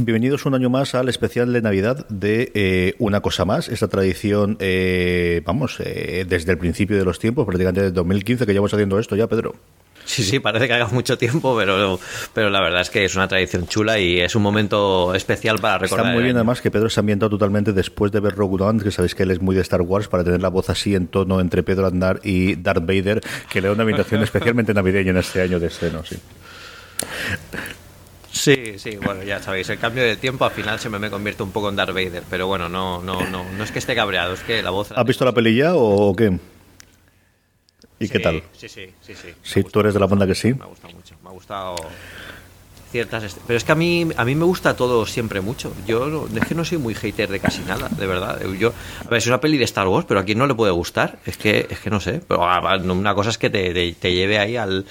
Bienvenidos un año más al especial de Navidad de eh, Una Cosa Más, esta tradición, eh, vamos, eh, desde el principio de los tiempos, prácticamente desde 2015 que llevamos haciendo esto ya, Pedro. Sí, sí, parece que haga mucho tiempo, pero, pero la verdad es que es una tradición chula y es un momento especial para recordar. Está muy bien, además, que Pedro se ha ambientado totalmente después de ver Rogue One, que sabéis que él es muy de Star Wars, para tener la voz así en tono entre Pedro Andar y Darth Vader, que le da una invitación especialmente navideña en este año de estreno, sí. Sí, sí, bueno, ya sabéis, el cambio de tiempo al final siempre me convierte un poco en Darth Vader, pero bueno, no, no, no, no es que esté cabreado, es que la voz... ¿Has visto la pelilla o qué? ¿Y qué tal? Sí, sí, sí, sí. Sí, tú eres de la banda que sí. Me ha gustado mucho, me ha gustado ciertas pero es que a mí a mí me gusta todo siempre mucho yo es que no soy muy hater de casi nada de verdad yo a ver es una peli de Star Wars pero a quien no le puede gustar es que es que no sé pero una cosa es que te, te lleve ahí al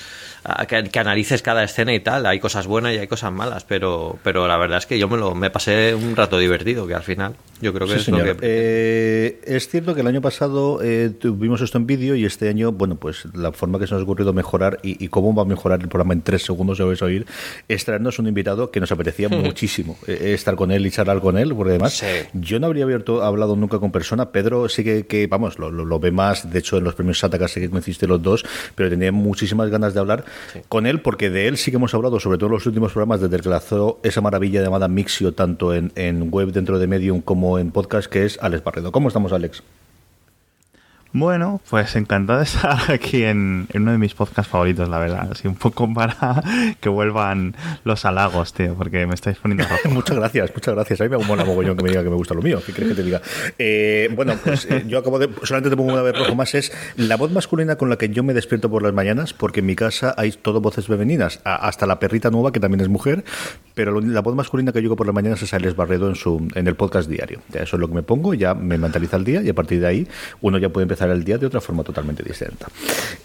que, analices cada escena y tal. Hay cosas buenas y hay cosas malas, pero, pero la verdad es que yo me lo me pasé un rato divertido, que al final yo creo que es lo que... Eh, es cierto que el año pasado eh, tuvimos esto en vídeo y este año, bueno, pues la forma que se nos ha ocurrido mejorar y, cómo va a mejorar el programa en tres segundos, ya vais a oír, es traernos un invitado que nos apetecía muchísimo eh, estar con él y charlar con él, porque además yo no habría abierto, hablado nunca con persona. Pedro sí que, que vamos, lo, lo, ve más, de hecho en los premios Sataka sí que coincidiste los dos, pero tenía muchísimas ganas de hablar con él, porque de él sí que hemos hablado, sobre todo en los últimos programas, desde que lanzó esa maravilla llamada Mixio, tanto en, en web dentro de Medium como en podcast, que es Alex Barredo. ¿Cómo estamos, Alex? Bueno, pues encantado de estar aquí en, uno de mis podcasts favoritos, la verdad. Así un poco para que vuelvan los halagos, tío, porque me estáis poniendo rojo. muchas gracias, muchas gracias. A mí me mola mogollón que me diga que me gusta lo mío. ¿Qué crees que te diga? Eh, bueno, pues eh, yo acabo de. Solamente te pongo una vez rojo más. Es la voz masculina con la que yo me despierto por las mañanas, porque en mi casa hay todo voces femeninas. Hasta la perrita nueva, que también es mujer, pero la voz masculina que yo por las mañanas es Alex Barredo en, su, en el podcast diario. eso es lo que me pongo, ya me mentaliza el día y a partir de ahí uno ya puede empezar el día de otra forma totalmente distinta.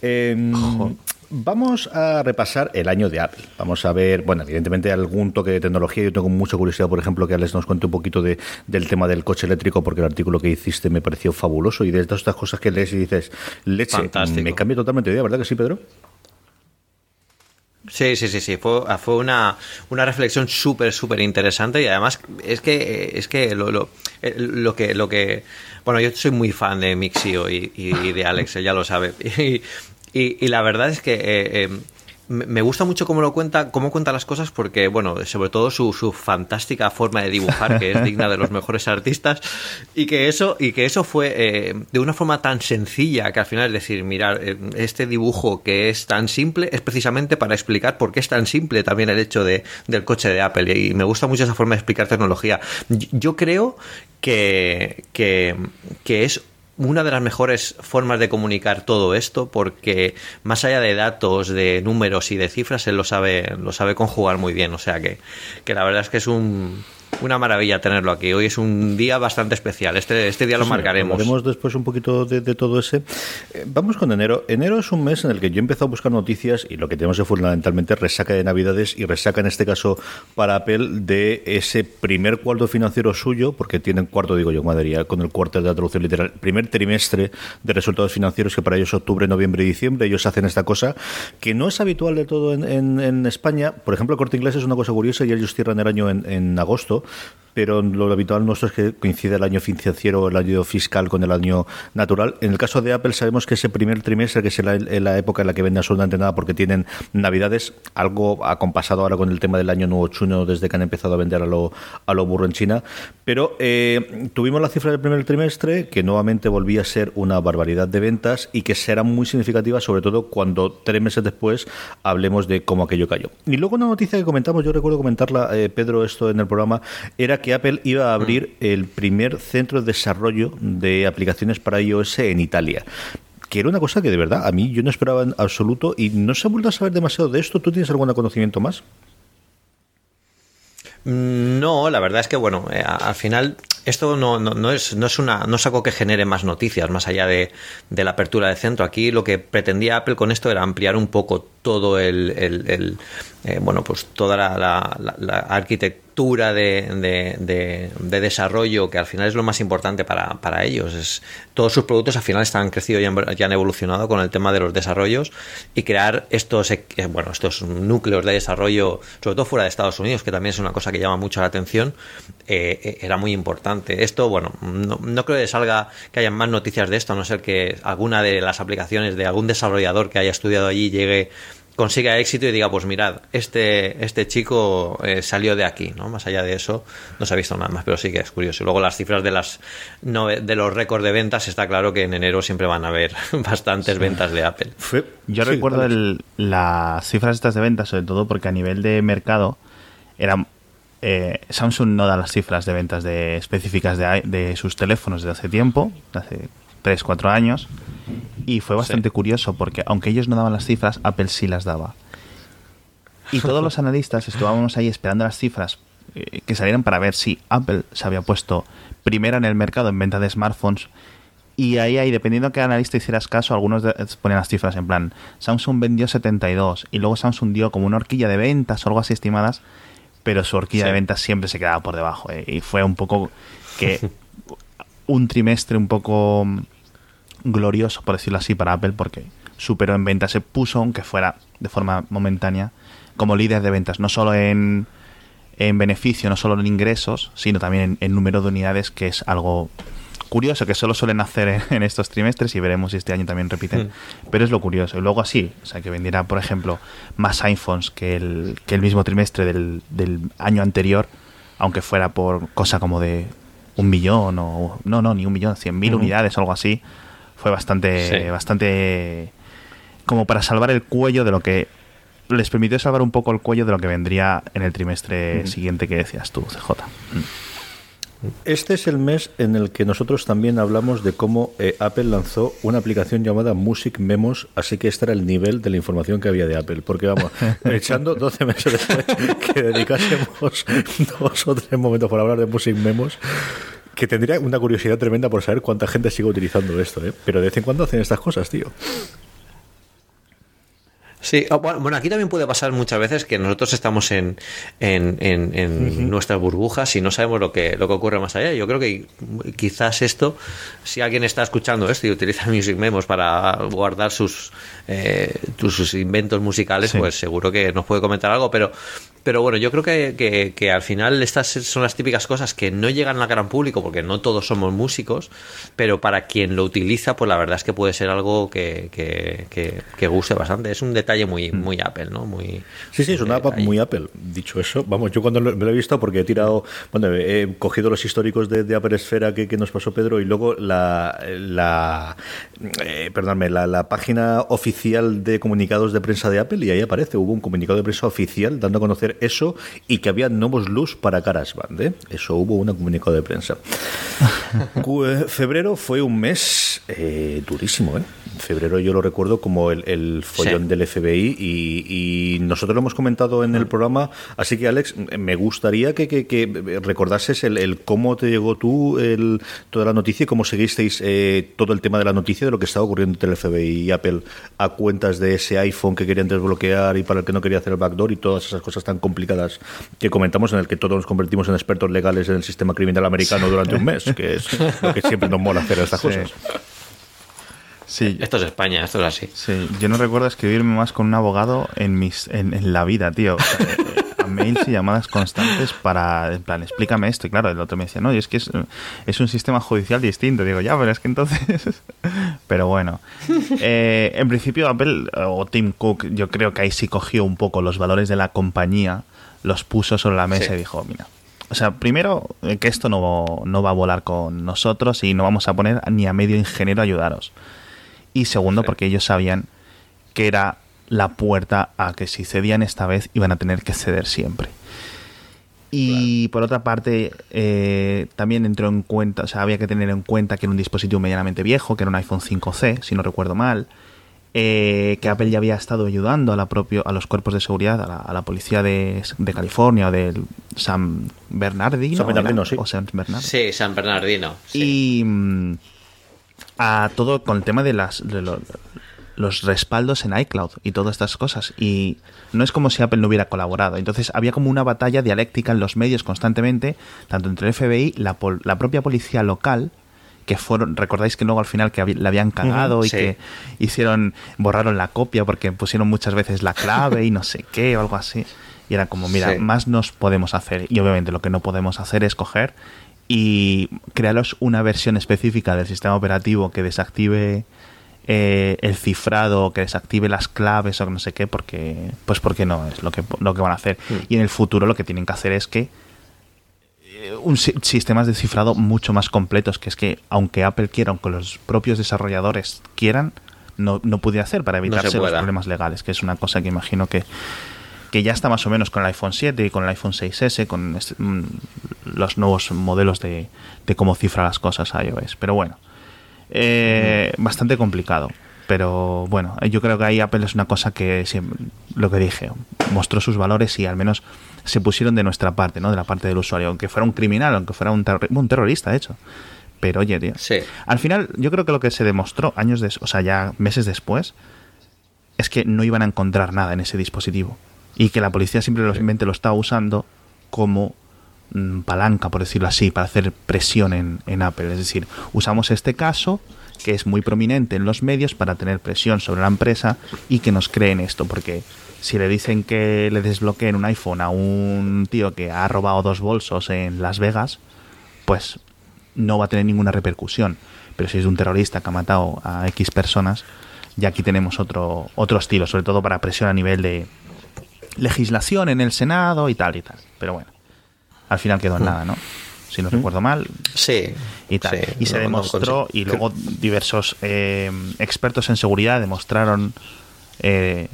Em, vamos a repasar el año de Apple. Vamos a ver, bueno, evidentemente algún toque de tecnología. Yo tengo mucha curiosidad, por ejemplo, que Alex nos cuente un poquito de, del tema del coche eléctrico, porque el artículo que hiciste me pareció fabuloso. Y de todas estas cosas que lees y dices, leche, me cambia totalmente de idea, ¿verdad que sí, Pedro? Sí, sí, sí, sí. Fue, fue una, una reflexión súper, súper interesante y además es que, es que lo, lo, lo, que lo que bueno, yo soy muy fan de Mixio y, y de Alex, ya lo sabe. Y, y, la verdad es que eh, eh, me gusta mucho cómo lo cuenta, cómo cuenta las cosas, porque, bueno, sobre todo su, su, fantástica forma de dibujar, que es digna de los mejores artistas, y que eso, y que eso fue eh, de una forma tan sencilla que al final es decir, mirar, eh, este dibujo que es tan simple es precisamente para explicar por qué es tan simple también el hecho de, del coche de Apple. Y me gusta mucho esa forma de explicar tecnología. Yo creo que, que, que es una de las mejores formas de comunicar todo esto porque más allá de datos, de números y de cifras, él lo sabe, lo sabe conjugar muy bien. O sea que, que la verdad es que es un, una maravilla tenerlo aquí. Hoy es un día bastante especial. Este, este día lo marcaremos. Hablaremos después un poquito de, todo ese. Eh, vamos con enero. Enero es un mes en el que yo he empezado a buscar noticias y lo que tenemos es fundamentalmente resaca de Navidades y resaca en este caso para Apple de ese primer cuarto financiero suyo, porque tienen cuarto, digo yo, madre con el cuarto de la traducción literal, primer trimestre de resultados financieros que para ellos octubre, noviembre y diciembre. Ellos hacen esta cosa que no es habitual de todo en, España. Por ejemplo, el corte inglés es una cosa curiosa y ellos cierran el año en, en agosto pero lo habitual nuestro es que coincide el año financiero, el año fiscal con el año natural. En el caso de Apple sabemos que ese primer trimestre, que es la, época en la que vende absolutamente nada porque tienen navidades, algo ha compasado ahora con el tema del año nuevo chuno desde que han empezado a vender a lo, a lo burro en China, pero eh, tuvimos la cifra del primer trimestre que nuevamente volvía a ser una barbaridad de ventas y que será muy significativa sobre todo cuando tres meses después hablemos de cómo aquello cayó. Y luego una noticia que comentamos, yo recuerdo comentarla, eh, Pedro, esto en el programa, era que Apple iba a abrir mm. el primer centro de desarrollo de aplicaciones para iOS en Italia que era una cosa que de verdad a mí yo no esperaba en absoluto y no se ha vuelto a saber demasiado de esto. ¿Tú tienes algún conocimiento más? Mm, no, la verdad es que bueno, eh, al final esto no, no, es, no, es una, no es algo que genere más noticias más allá de, de, la apertura de centro. Aquí lo que pretendía Apple con esto era ampliar un poco todo el, eh, bueno, pues toda la, la, arquitectura de, de, desarrollo que al final es lo más importante para, para, ellos. Es, todos sus productos al final están crecido y han, evolucionado con el tema de los desarrollos y crear estos, eh, bueno, estos núcleos de desarrollo, sobre todo fuera de Estados Unidos, que también es una cosa que llama mucho la atención, eh, era muy importante. Esto, bueno, no, no creo que salga que haya más noticias de esto, a no ser que alguna de las aplicaciones de algún desarrollador que haya estudiado allí llegue consiga éxito y diga, pues mirad, este, este chico eh, salió de aquí, ¿no? Más allá de eso, no se ha visto nada más, pero sí que es curioso. Y luego las cifras de las de los récords de ventas, está claro que en enero siempre van a haber bastantes ventas de Apple. Yo recuerdo las cifras estas de ventas, sobre todo porque a nivel de mercado, era, eh, Samsung no da las cifras de ventas de, específicas de, de sus teléfonos de hace tiempo, de hace 3, 4 años. Y fue bastante curioso porque aunque ellos no daban las cifras, Apple sí las daba. Y todos los analistas estábamos ahí esperando las cifras eh, que salieran para ver si Apple se había puesto primera en el mercado en venta de smartphones. Y ahí, ahí dependiendo de qué analista hicieras caso, algunos ponen las cifras en plan, Samsung vendió 72 y luego Samsung dio como una horquilla de ventas o algo así estimadas, pero su horquilla de ventas siempre se quedaba por debajo. Eh, y fue un poco que un trimestre un poco glorioso, por decirlo así, para Apple, porque superó en ventas, se puso, aunque fuera de forma momentánea, como líder de ventas, no solo en, en beneficio, no solo en ingresos, sino también en, número de unidades, que es algo curioso, que solo suelen hacer en, estos trimestres y veremos si este año también repiten. Hmm. Pero es lo curioso. Y luego así, o sea, que vendiera, por ejemplo, más iPhones que el, que el mismo trimestre del, del año anterior, aunque fuera por cosa como de un millón o... No, no, ni un millón, cien mil unidades o algo así fue bastante, bastante como para salvar el cuello de lo que les permitió salvar un poco el cuello de lo que vendría en el trimestre siguiente que decías tú, CJ. Este es el mes en el que nosotros también hablamos de cómo eh, Apple lanzó una aplicación llamada Music Memos, así que este era el nivel de la información que había de Apple, porque vamos, echando 12 meses después que dedicásemos dos o tres momentos por hablar de Music Memos, que tendría una curiosidad tremenda por saber cuánta gente sigue utilizando esto, ¿eh? Pero de vez en cuando hacen estas cosas, tío. Sí, ah, bueno, aquí también puede pasar muchas veces que nosotros estamos en, en, en, nuestras burbujas y no sabemos lo que, lo que ocurre más allá. Yo creo que quizás esto, si alguien está escuchando esto y utiliza Music Memos para guardar sus, eh, sus inventos musicales, pues seguro que nos puede comentar algo, pero pero bueno, yo creo que, que, al final estas son las típicas cosas que no llegan al gran público porque no todos somos músicos, pero para quien lo utiliza, pues la verdad es que puede ser algo que, que, guste bastante. Es un detalle muy, mm. muy Apple, ¿no? Muy, sí, sí, es una app muy Apple. Dicho eso, vamos, yo cuando me lo he visto porque he tirado, bueno, he cogido los históricos de, Apple Esfera que, nos pasó Pedro y luego la, la eh, perdónme, la, la página oficial de comunicados de prensa de Apple y ahí aparece, hubo un comunicado de prensa oficial dando a conocer eso y que había nuevos luz para GarageBand. ¿eh? Eso hubo un comunicado de prensa. Eh, febrero fue un mes eh, durísimo. ¿eh? Febrero yo lo recuerdo como el, follón del FBI y, nosotros lo hemos comentado en el programa. Así que, Alex, me gustaría que, que, recordases el, cómo te llegó tú el, toda la noticia y cómo seguisteis eh, todo el tema de la noticia de lo que estaba ocurriendo entre el FBI y Apple a cuentas de ese iPhone que querían desbloquear y para el que no quería hacer el backdoor y todas esas cosas tan complicadas que comentamos en el que todos nos convertimos en expertos legales en el sistema criminal americano durante un mes, que es lo que siempre nos mola hacer estas cosas. Sí. Esto es España, esto es así. Sí, yo no recuerdo escribirme más con un abogado en mis en, la vida, tío. mails y llamadas constantes para, en plan, explícame esto. Y claro, el otro me decía, no, y es que es, es un sistema judicial distinto. Digo, ya, pero es que entonces... pero bueno, eh, en principio Apple o Tim Cook, yo creo que ahí sí cogió un poco los valores de la compañía, los puso sobre la mesa y dijo, mira, o sea, primero, eh, que esto no, no, va a volar con nosotros y no vamos a poner ni a medio ingeniero a ayudaros. Y segundo, porque ellos sabían que era la puerta a que si cedían esta vez iban a tener que ceder siempre. Y por otra parte, eh, también entró en cuenta, o sea, había que tener en cuenta que era un dispositivo medianamente viejo, que era un iPhone 5C, si no recuerdo mal, eh, que Apple ya había estado ayudando a, la propio, a los cuerpos de seguridad, a la, policía de, California o del San Bernardino. San Bernardino, sí. O San Bernardino. Sí, San Bernardino. Y mm, a todo con el tema de las los respaldos en iCloud y todas estas cosas. Y no es como si Apple no hubiera colaborado. Entonces había como una batalla dialéctica en los medios constantemente, tanto entre el FBI, la, la propia policía local, que fueron, recordáis que luego al final que la habían cagado y que hicieron, borraron la copia porque pusieron muchas veces la clave y no sé qué o algo así. Y era como, mira, más nos podemos hacer. Y obviamente lo que no podemos hacer es coger y crearos una versión específica del sistema operativo que desactive eh, el cifrado, que desactive las claves o no sé qué, porque pues porque no es lo que, lo que van a hacer. Hmm. Y en el futuro lo que tienen que hacer es que eh, un sistemas de cifrado mucho más completos, que es que aunque Apple quiera, aunque los propios desarrolladores quieran, no, no pudiera hacer para evitarse los problemas legales, que es una cosa que imagino que, que ya está más o menos con el iPhone 7 y con el iPhone 6S, con este, mm, los nuevos modelos de, de cómo cifra las cosas a iOS. Pero bueno, eh, bastante complicado. Pero bueno, yo creo que ahí Apple es una cosa que, lo que dije, mostró sus valores y al menos se pusieron de nuestra parte, ¿no? De la parte del usuario, aunque fuera un criminal, aunque fuera un, un terrorista, de hecho. Pero oye, tío. Al final, yo creo que lo que se demostró años de, o sea, ya meses después, es que no iban a encontrar nada en ese dispositivo. Y que la policía simplemente lo estaba usando como Mm, palanca, por decirlo así, para hacer presión en, en, Apple. Es decir, usamos este caso que es muy prominente en los medios para tener presión sobre la empresa y que nos creen esto, porque si le dicen que le desbloqueen un iPhone a un tío que ha robado dos bolsos en Las Vegas, pues no va a tener ninguna repercusión. Pero si es un terrorista que ha matado a X personas, ya aquí tenemos otro, otro estilo, sobre todo para presión a nivel de legislación en el Senado y tal y tal. Pero bueno al final quedó en mm. nada, ¿no? Si no recuerdo mal. Sí. Y tal. y se demostró, y luego diversos eh, expertos en seguridad demostraron eh,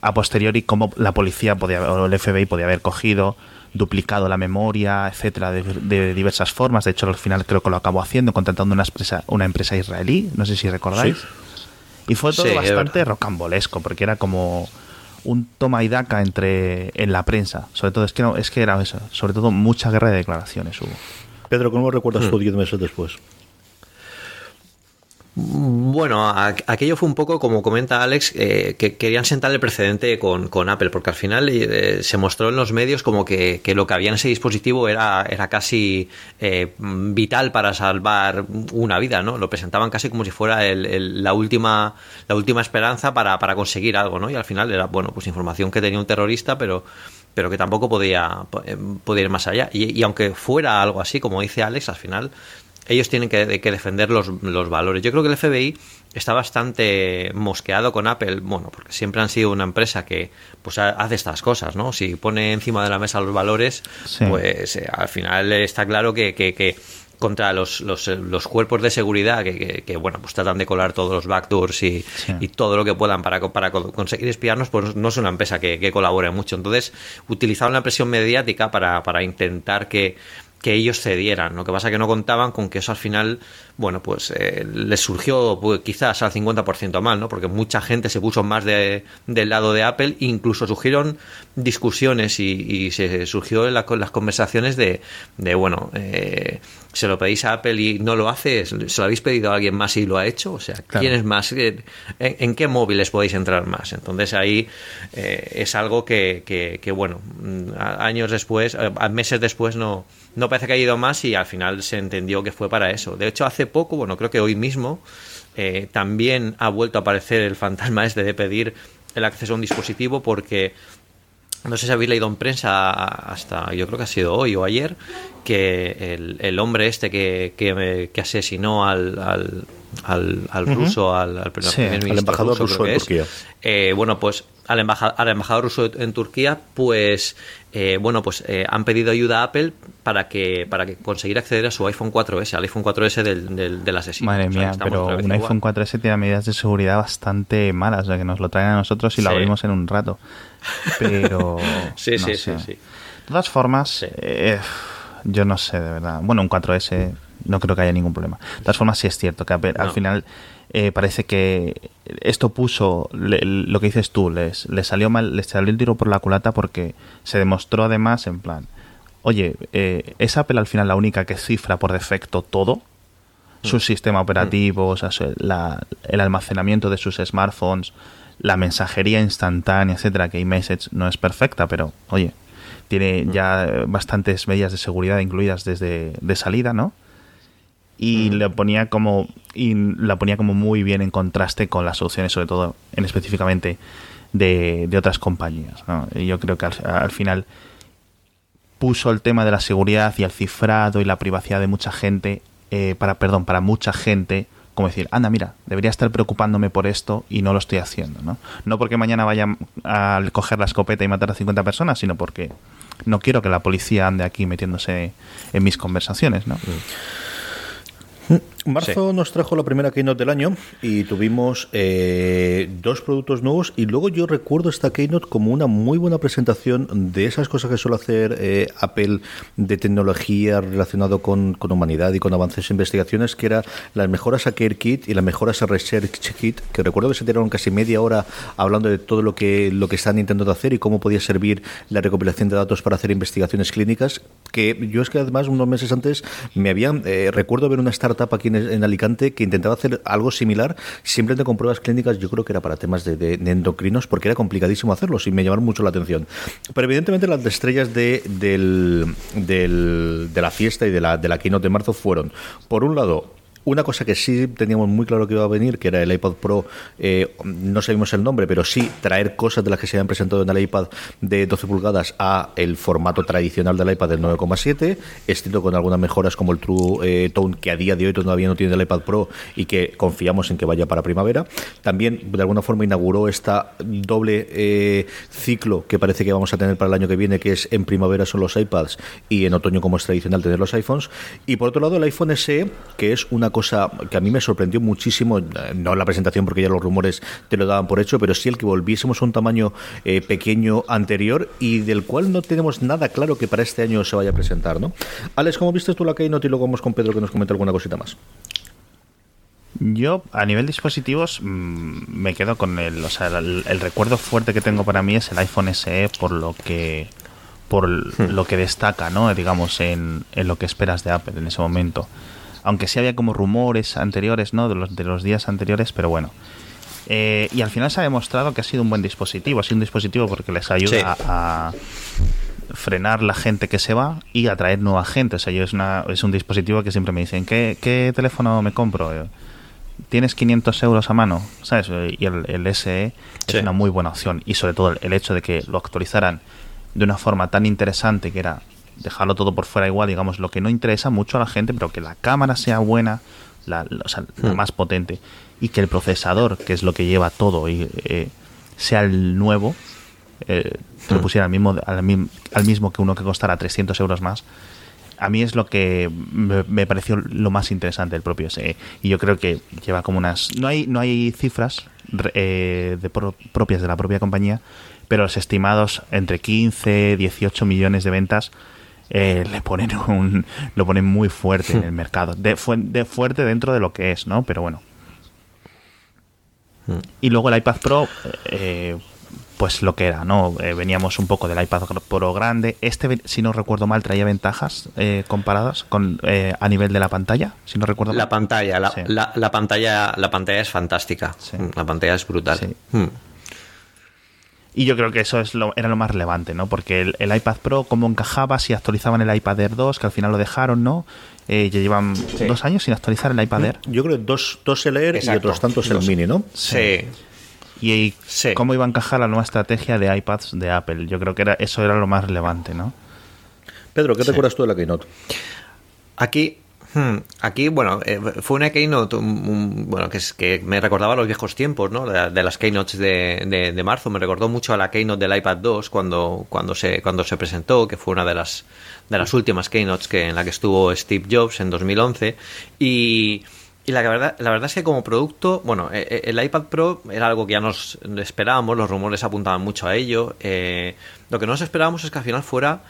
a posteriori cómo la policía podía, o el FBI podía haber cogido, duplicado la memoria, etcétera, de, diversas formas. De hecho, al final creo que lo acabó haciendo, contratando una empresa, una empresa israelí, no sé si recordáis. Y fue todo bastante rocambolesco, porque era como un toma y daca entre en la prensa. Sobre todo, es que, no, es que era eso. Sobre todo, mucha guerra de declaraciones hubo. Pedro, ¿cómo recuerdas tú 10 meses después? Bueno, aquello fue un poco como comenta Alex, eh, que querían sentar el precedente con, Apple, porque al final eh, se mostró en los medios como que, lo que había en ese dispositivo era, era casi eh, vital para salvar una vida, ¿no? Lo presentaban casi como si fuera la, última, la última esperanza para, para conseguir algo, ¿no? Y al final era, bueno, pues información que tenía un terrorista, pero pero que tampoco podía, podía ir más allá. Y, y, aunque fuera algo así, como dice Alex, al final ellos tienen que, defender los, valores. Yo creo que el FBI está bastante mosqueado con Apple, bueno, porque siempre han sido una empresa que pues hace estas cosas, ¿no? Si pone encima de la mesa los valores, pues eh, al final está claro que, que, contra los, los, los, cuerpos de seguridad que, que, bueno pues tratan de colar todos los backdoors y, y todo lo que puedan para, para conseguir espiarnos pues no es una empresa que, colabore mucho entonces utilizaron la presión mediática para, para intentar que que ellos cedieran. Lo que pasa es que no contaban con que eso al final, bueno, pues eh, les surgió pues, quizás al 50% mal, ¿no? Porque mucha gente se puso más de, del lado de Apple, incluso surgieron discusiones y, se surgió en las conversaciones de, de bueno, eh, se lo pedís a Apple y no lo hace, se lo habéis pedido a alguien más y lo ha hecho, o sea, ¿quién es más? ¿En, en qué móviles podéis entrar más? Entonces ahí eh, es algo que, que, bueno, años después, meses después no no parece que haya ido más y al final se entendió que fue para eso. De hecho, hace poco, bueno, creo que hoy mismo, eh, también ha vuelto a aparecer el fantasma este de pedir el acceso a un dispositivo porque no sé si habéis leído en prensa hasta, yo creo que ha sido hoy o ayer, que el, hombre este que, que, asesinó al, al, ruso, al, al, embajador ruso, en Turquía. Eh, bueno, pues al, embajador, al embajador ruso en Turquía, pues eh, bueno, pues eh, han pedido ayuda a Apple para que para que conseguir acceder a su iPhone 4S, al iPhone 4S del, del, del asesino. Madre mía, pero un iPhone 4S tiene medidas de seguridad bastante malas, o sea, que nos lo traen a nosotros y lo abrimos en un rato. Pero. sí, sí, sí, sí. De todas formas, eh, yo no sé, de verdad. Bueno, un 4S no creo que haya ningún problema. De todas formas, sí es cierto que al final eh, parece que esto puso lo que dices tú, les, les, salió mal, les salió el tiro por la culata porque se demostró además en plan, oye, eh, ¿es Apple al final la única que cifra por defecto todo? Su mm. sistema operativo, el almacenamiento de sus smartphones, la mensajería instantánea, etcétera, que iMessage no es perfecta, pero oye, tiene mm. ya bastantes medidas de seguridad incluidas desde de salida, ¿no? Y mm. le ponía como y la ponía como muy bien en contraste con las soluciones, sobre todo en específicamente de, de otras compañías. ¿no? Y yo creo que al, final puso el tema de la seguridad y el cifrado y la privacidad de mucha gente eh, para perdón para mucha gente como decir, anda, mira, debería estar preocupándome por esto y no lo estoy haciendo, ¿no? No porque mañana vaya a coger la escopeta y matar a 50 personas, sino porque no quiero que la policía ande aquí metiéndose en mis conversaciones, ¿no? Hm. Marzo nos trajo la primera keynote del año y tuvimos eh, dos productos nuevos y luego yo recuerdo esta keynote como una muy buena presentación de esas cosas que suele hacer eh, Apple de tecnología relacionado con, humanidad y con avances e investigaciones, que era las mejoras a Care Kit y las mejoras a Research Kit, que recuerdo que se tiraron casi media hora hablando de todo lo que, lo que están intentando hacer y cómo podía servir la recopilación de datos para hacer investigaciones clínicas, que yo es que además unos meses antes me habían, eh, recuerdo ver una startup aquí en, Alicante que intentaba hacer algo similar, simplemente con pruebas clínicas, yo creo que era para temas de, endocrinos, porque era complicadísimo hacerlo y me llamaron mucho la atención. Pero evidentemente las estrellas de, del, de la fiesta y de la, de la keynote de marzo fueron, por un lado, una cosa que sí teníamos muy claro que iba a venir, que era el iPad Pro, eh, no sabemos el nombre, pero sí traer cosas de las que se habían presentado en el iPad de 12 pulgadas a el formato tradicional del iPad del 9,7, escrito con algunas mejoras como el True eh, Tone, que a día de hoy todavía no tiene el iPad Pro y que confiamos en que vaya para primavera. También, de alguna forma, inauguró esta doble eh, ciclo que parece que vamos a tener para el año que viene, que es en primavera son los iPads y en otoño, como es tradicional, tener los iPhones. Y por otro lado, el iPhone SE, que es una cosa que a mí me sorprendió muchísimo, eh, no la presentación porque ya los rumores te lo daban por hecho, pero sí el que volviésemos a un tamaño eh, pequeño anterior y del cual no tenemos nada claro que para este año se vaya a presentar, ¿no? Alex, ¿cómo viste tú la Keynote y luego vamos con Pedro que nos comenta alguna cosita más? Yo, a nivel dispositivos, mm, me quedo con el, o sea, el, recuerdo fuerte que tengo para mí es el iPhone SE por lo que por hmm. lo que destaca, ¿no? Digamos, en, en, lo que esperas de Apple en ese momento aunque sí había como rumores anteriores, ¿no? De los, de los días anteriores, pero bueno. Eh, y al final se ha demostrado que ha sido un buen dispositivo. Ha sido un dispositivo porque les ayuda a, frenar la gente que se va y atraer nueva gente. O sea, yo es, una, es un dispositivo que siempre me dicen, ¿qué, qué teléfono me compro? Eh, ¿Tienes 500 euros a mano? ¿Sabes? Y el, el SE es una muy buena opción. Y sobre todo el hecho de que lo actualizaran de una forma tan interesante que era dejarlo todo por fuera igual, digamos, lo que no interesa mucho a la gente, pero que la cámara sea buena, la, o sea, la hmm. más potente, y que el procesador, que es lo que lleva todo, y, eh, sea el nuevo, eh, lo hmm. pusiera al mismo, al, mismo que uno que costara 300 euros más, a mí es lo que me, pareció lo más interesante del propio SE. Y yo creo que lleva como unas... No hay, no hay cifras eh, de propias de la propia compañía, pero los estimados entre 15 18 millones de ventas eh, le ponen un, lo ponen muy fuerte en el mercado. De, de, fuerte dentro de lo que es, ¿no? Pero bueno. Hmm. Y luego el iPad Pro, eh, pues lo que era, ¿no? Eh, veníamos un poco del iPad Pro grande. Este, si no recuerdo mal, traía ventajas comparadas con a nivel de la pantalla, si no recuerdo La pantalla, la, la, pantalla, la pantalla es fantástica. La pantalla es brutal. Hmm. Y yo creo que eso es lo, era lo más relevante, ¿no? Porque el, iPad Pro, cómo encajaba, si actualizaban el iPad Air 2, que al final lo dejaron, ¿no? Eh, ya llevan dos años sin actualizar el iPad Air. Yo creo que dos, dos el Air y otros tantos el Mini, ¿no? Sí. y cómo iba a encajar la nueva estrategia de iPads de Apple. Yo creo que era, eso era lo más relevante, ¿no? Pedro, ¿qué te acuerdas tú de la Keynote? Aquí Hmm. Aquí, bueno, eh, fue una keynote bueno, que, es, que me recordaba los viejos tiempos, ¿no? De, las keynotes de, de, marzo. Me recordó mucho a la keynote del iPad 2 cuando, cuando, se, cuando se presentó, que fue una de las, de las últimas keynotes que, en la que estuvo Steve Jobs en 2011. Y y la verdad, la verdad es que como producto, bueno, eh, eh, el iPad Pro era algo que ya nos esperábamos, los rumores apuntaban mucho a ello. Eh, lo que no nos esperábamos es que al final fuera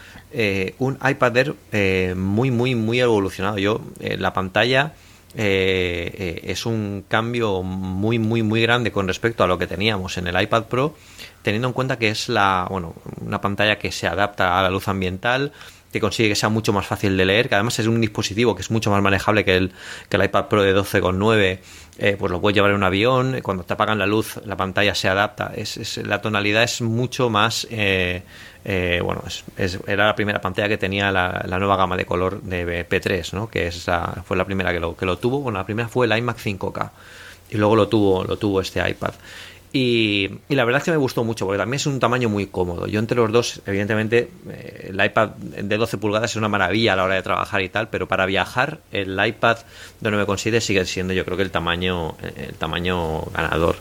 un iPad Air muy, muy, muy evolucionado. Yo, la pantalla es un cambio muy, muy, muy grande con respecto a lo que teníamos en el iPad Pro, teniendo en cuenta que es la, bueno, una pantalla que se adapta a la luz ambiental, que consigue que sea mucho más fácil de leer, que además es un dispositivo que es mucho más manejable que el, que el iPad Pro de 12,9, eh, pues lo puedes llevar en un avión, cuando te apagan la luz la pantalla se adapta, es, la tonalidad es mucho más... Eh, eh, bueno, es, era la primera pantalla que tenía la, nueva gama de color de P3, ¿no? que es fue la primera que lo, que lo tuvo. Bueno, la primera fue el iMac 5K y luego lo tuvo, lo tuvo este iPad. Y, la verdad es que me gustó mucho, porque también es un tamaño muy cómodo. Yo entre los dos, evidentemente, eh, el iPad de 12 pulgadas es una maravilla a la hora de trabajar y tal, pero para viajar, el iPad de 9,7 sigue siendo yo creo que el tamaño, el tamaño ganador.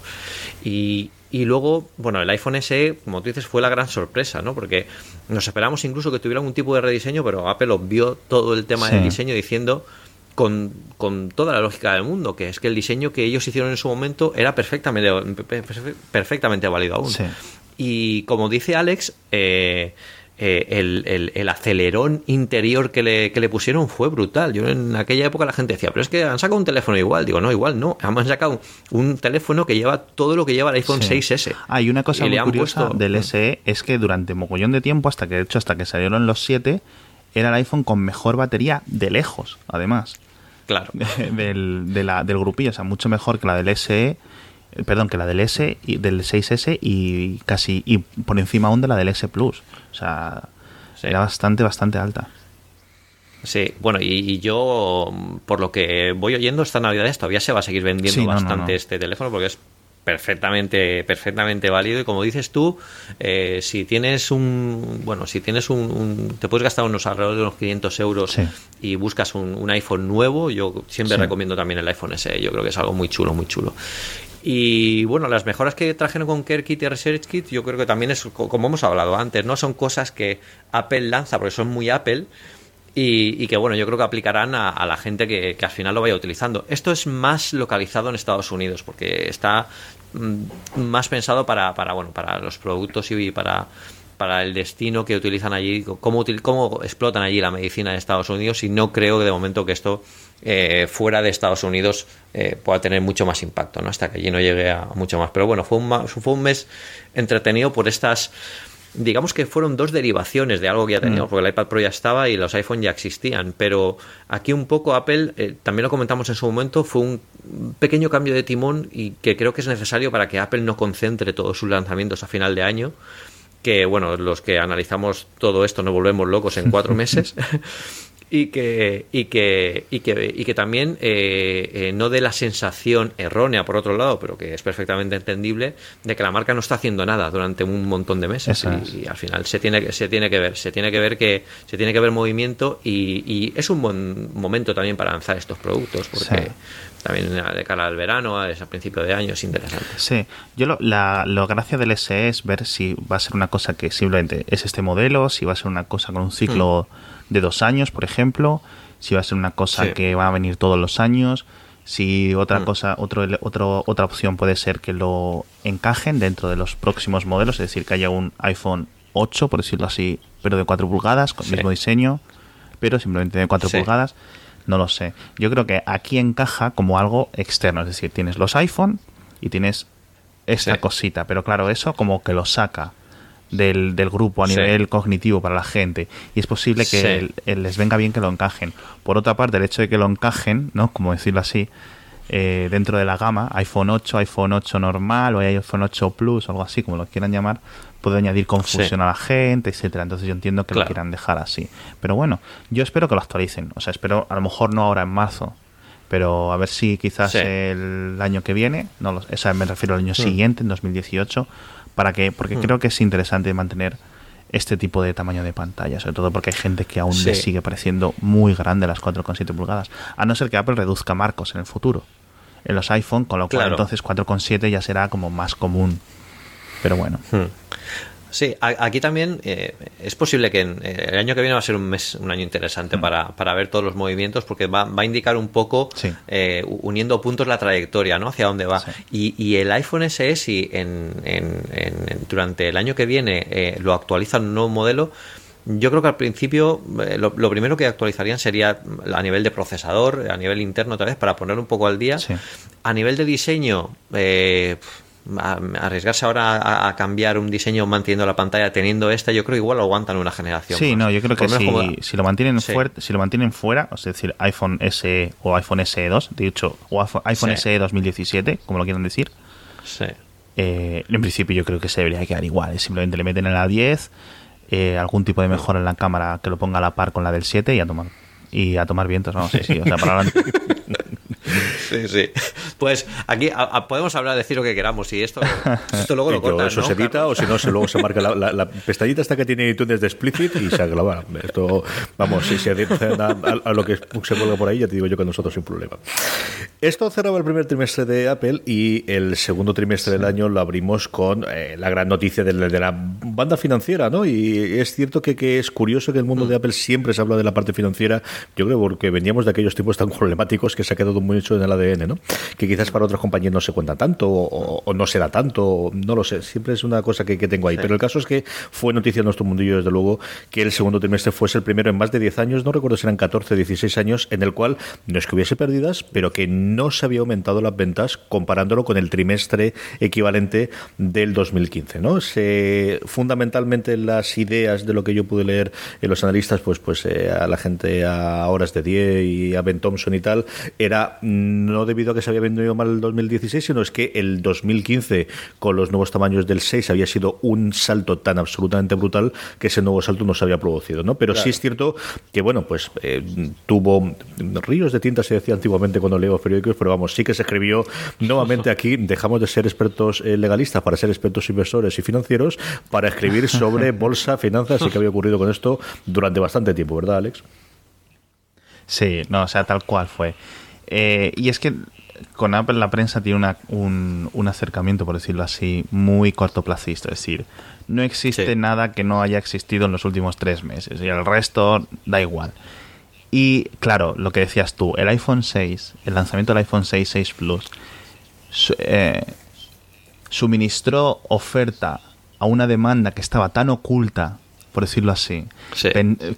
Y, luego, bueno, el iPhone SE, como tú dices, fue la gran sorpresa, ¿no? Porque nos esperamos incluso que tuviera un tipo de rediseño, pero Apple obvió todo el tema del diseño diciendo con, con, toda la lógica del mundo, que es que el diseño que ellos hicieron en su momento era perfectamente, perfectamente válido aún. Y como dice Alex, eh, eh, el, el, acelerón interior que le, que le, pusieron fue brutal. Yo en aquella época la gente decía, pero es que han sacado un teléfono igual. Digo, no, igual no. Han sacado un, teléfono que lleva todo lo que lleva el iPhone 6S. Hay una cosa muy curiosa del SE es que durante mogollón de tiempo, hasta que de hecho hasta que salieron los 7, era el iPhone con mejor batería de lejos, además. Claro. del, de la, del grupillo, o sea, mucho mejor que la del SE, eh, perdón, que la del S y del 6S y casi y por encima aún de la del S Plus. O sea, era bastante, bastante alta. Sí, bueno, y, yo, por lo que voy oyendo, esta Navidad todavía se va a seguir vendiendo bastante este teléfono porque es perfectamente perfectamente válido. Y como dices tú eh, si tienes un bueno si tienes un, te puedes gastar unos alrededor de unos 500 euros y buscas un, iPhone nuevo yo siempre recomiendo también el iPhone SE yo creo que es algo muy chulo muy chulo. Y bueno, las mejoras que trajeron con CareKit y ResearchKit, yo creo que también es, como hemos hablado antes, no son cosas que Apple lanza porque son muy Apple, y, que bueno, yo creo que aplicarán a, la gente que, al final lo vaya utilizando. Esto es más localizado en Estados Unidos porque está mm, más pensado para, para, bueno, para los productos y para, para el destino que utilizan allí, cómo, cómo explotan allí la medicina en Estados Unidos y no creo que de momento que esto eh, fuera de Estados Unidos eh, pueda tener mucho más impacto, ¿no? hasta que allí no llegue a mucho más. Pero bueno, fue un, fue un mes entretenido por estas digamos que fueron dos derivaciones de algo que ya teníamos, mm. porque el iPad Pro ya estaba y los iPhone ya existían, pero aquí un poco Apple, eh, también lo comentamos en su momento, fue un pequeño cambio de timón y que creo que es necesario para que Apple no concentre todos sus lanzamientos a final de año que bueno, los que analizamos todo esto nos volvemos locos en cuatro meses, y que, y que, y que, y que también eh, eh, no dé la sensación errónea, por otro lado, pero que es perfectamente entendible, de que la marca no está haciendo nada durante un montón de meses. Y, al final se tiene, se tiene que ver, se tiene que ver que se tiene que ver movimiento y, es un buen momento también para lanzar estos productos, porque también de cara al verano, a, a principio de año, es interesante. Sí, yo lo, la lo gracia del SE es ver si va a ser una cosa que simplemente es este modelo, si va a ser una cosa con un ciclo... Mm de dos años, por ejemplo, si va a ser una cosa que va a venir todos los años, si otra mm. cosa, otro, otro, otra opción puede ser que lo encajen dentro de los próximos modelos, es decir, que haya un iPhone 8, por decirlo así, pero de 4 pulgadas, con el mismo diseño, pero simplemente de 4 pulgadas, no lo sé. Yo creo que aquí encaja como algo externo, es decir, tienes los iPhone y tienes esta cosita, pero claro, eso como que lo saca del, del grupo a nivel cognitivo para la gente y es posible que les venga bien que lo encajen. Por otra parte, el hecho de que lo encajen, ¿no? Como decirlo así, eh, dentro de la gama, iPhone 8, iPhone 8 normal o iPhone 8 Plus o algo así, como lo quieran llamar, puede añadir confusión a la gente, etcétera. Entonces yo entiendo que lo quieran dejar así. Pero bueno, yo espero que lo actualicen. O sea, espero a lo mejor no ahora en marzo, pero a ver si quizás el año que viene, no lo, esa me refiero al año mm. siguiente, en 2018, para que, porque mm. creo que es interesante mantener este tipo de tamaño de pantalla, sobre todo porque hay gente que aún le sigue pareciendo muy grande las 4,7 pulgadas, a no ser que Apple reduzca marcos en el futuro en los iPhone, con lo cual entonces 4,7 ya será como más común. Pero bueno. Hmm. Sí, aquí también eh, es posible que eh, el año que viene va a ser un mes, un año interesante hmm. para, ver todos los movimientos, porque va, a indicar un poco, eh, uniendo puntos, la trayectoria, ¿no? Hacia dónde va. Y, el iPhone SE, si en, durante el año que viene lo actualiza un nuevo modelo, yo creo que al principio eh, lo, primero que actualizarían sería a nivel de procesador, a nivel interno otra vez, para poner un poco al día. A nivel de diseño, eh, arriesgarse ahora a, cambiar un diseño manteniendo la pantalla teniendo esta, yo creo que igual lo aguantan una generación. Sí, no, yo creo que si, lo mantienen si lo mantienen fuera, es decir, iPhone SE o iPhone SE 2, de hecho, o iPhone SE 2017, como lo quieran decir. Eh, en principio yo creo que se debería quedar igual, simplemente le meten en la 10 eh, algún tipo de mejora en la cámara que lo ponga a la par con la del 7 y a tomar y a tomar vientos, vamos, sí, sí, o sea, para adelante. Sí, sí. Pues aquí podemos hablar, decir lo que queramos y esto, esto luego lo cortan, Eso se edita o si no, se luego se marca la, la, pestañita hasta que tiene iTunes de explicit y se acaba. Esto, vamos, si se a, a, lo que se vuelve por ahí, ya te digo yo que nosotros sin problema. Esto cerraba el primer trimestre de Apple y el segundo trimestre del año lo abrimos con eh, la gran noticia de, de, la banda financiera, ¿no? Y es cierto que, que es curioso que el mundo de Apple siempre se habla de la parte financiera, yo creo porque veníamos de aquellos tiempos tan problemáticos que se ha quedado mucho en el ADN, ¿no? Que quizás para otras compañías no se cuenta tanto o, no se da tanto, no lo sé, siempre es una cosa que, tengo ahí. Pero el caso es que fue noticia en nuestro mundillo, desde luego, que el segundo trimestre fuese el primero en más de 10 años, no recuerdo si eran 14, 16 años, en el cual no es que hubiese pérdidas, pero que no se había aumentado las ventas comparándolo con el trimestre equivalente del 2015, ¿no? Se, fundamentalmente las ideas de lo que yo pude leer en los analistas, pues, pues eh, a la gente a horas de 10 y a Ben Thompson y tal, era no debido a que se había vendido mal el 2016, sino es que el 2015, con los nuevos tamaños del 6, había sido un salto tan absolutamente brutal que ese nuevo salto no se había producido, ¿no? Pero sí es cierto que, bueno, pues eh, tuvo ríos de tinta, se decía antiguamente cuando leo periódicos, pero vamos, sí que se escribió nuevamente aquí, dejamos de ser expertos eh, legalistas para ser expertos inversores y financieros, para escribir sobre bolsa, finanzas y qué había ocurrido con esto durante bastante tiempo, ¿verdad, Alex? Sí, no, o sea, tal cual fue. Eh, y es que con Apple la prensa tiene un, un, acercamiento, por decirlo así, muy cortoplacista. Es decir, no existe nada que no haya existido en los últimos tres meses y el resto da igual. Y claro, lo que decías tú, el iPhone 6, el lanzamiento del iPhone 6, 6 Plus, eh, suministró oferta a una demanda que estaba tan oculta por decirlo así,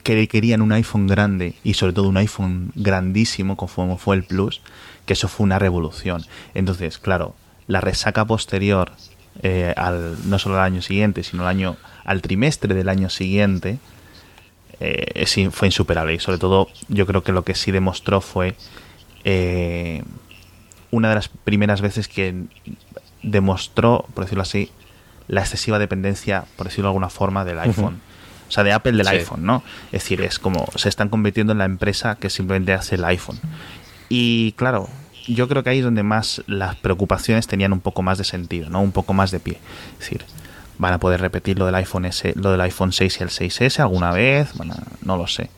que querían un iPhone grande y sobre todo un iPhone grandísimo como fue el Plus, que eso fue una revolución. Entonces, claro, la resaca posterior, eh, al, no solo al año siguiente, sino al, año, al trimestre del año siguiente, eh, fue insuperable. Y sobre todo, yo creo que lo que sí demostró fue eh, una de las primeras veces que demostró, por decirlo así, la excesiva dependencia, por decirlo de alguna forma, del iPhone. O sea, de Apple del iPhone, ¿no? Es decir, es como se están convirtiendo en la empresa que simplemente hace el iPhone. Y claro, yo creo que ahí es donde más las preocupaciones tenían un poco más de sentido, ¿no? Un poco más de pie. Es decir, van a poder repetir lo del iPhone S, lo del iPhone 6 y el 6S alguna vez, bueno, no lo sé.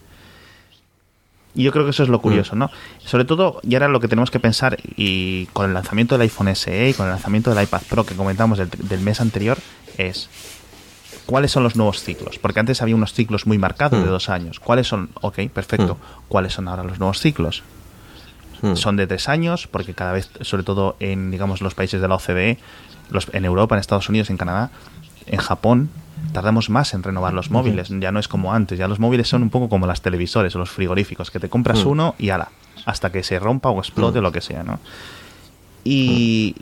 Y yo creo que eso es lo curioso, mm. ¿no? Sobre todo, y ahora lo que tenemos que pensar, y con el lanzamiento del iPhone SE y con el lanzamiento del iPad Pro que comentamos del, del mes anterior, es ¿Cuáles son los nuevos ciclos? Porque antes había unos ciclos muy marcados de hmm. dos años. ¿Cuáles son? Ok, perfecto. Hmm. ¿Cuáles son ahora los nuevos ciclos? Son de tres años, porque cada vez, sobre todo en digamos los países de la OCDE, los, en Europa, en Estados Unidos, en Canadá, en Japón, tardamos más en renovar los móviles. Ya no es como antes. Ya los móviles son un poco como las televisores o los frigoríficos, que te compras uno y ala, hasta que se rompa o explote o lo que sea, ¿no? Y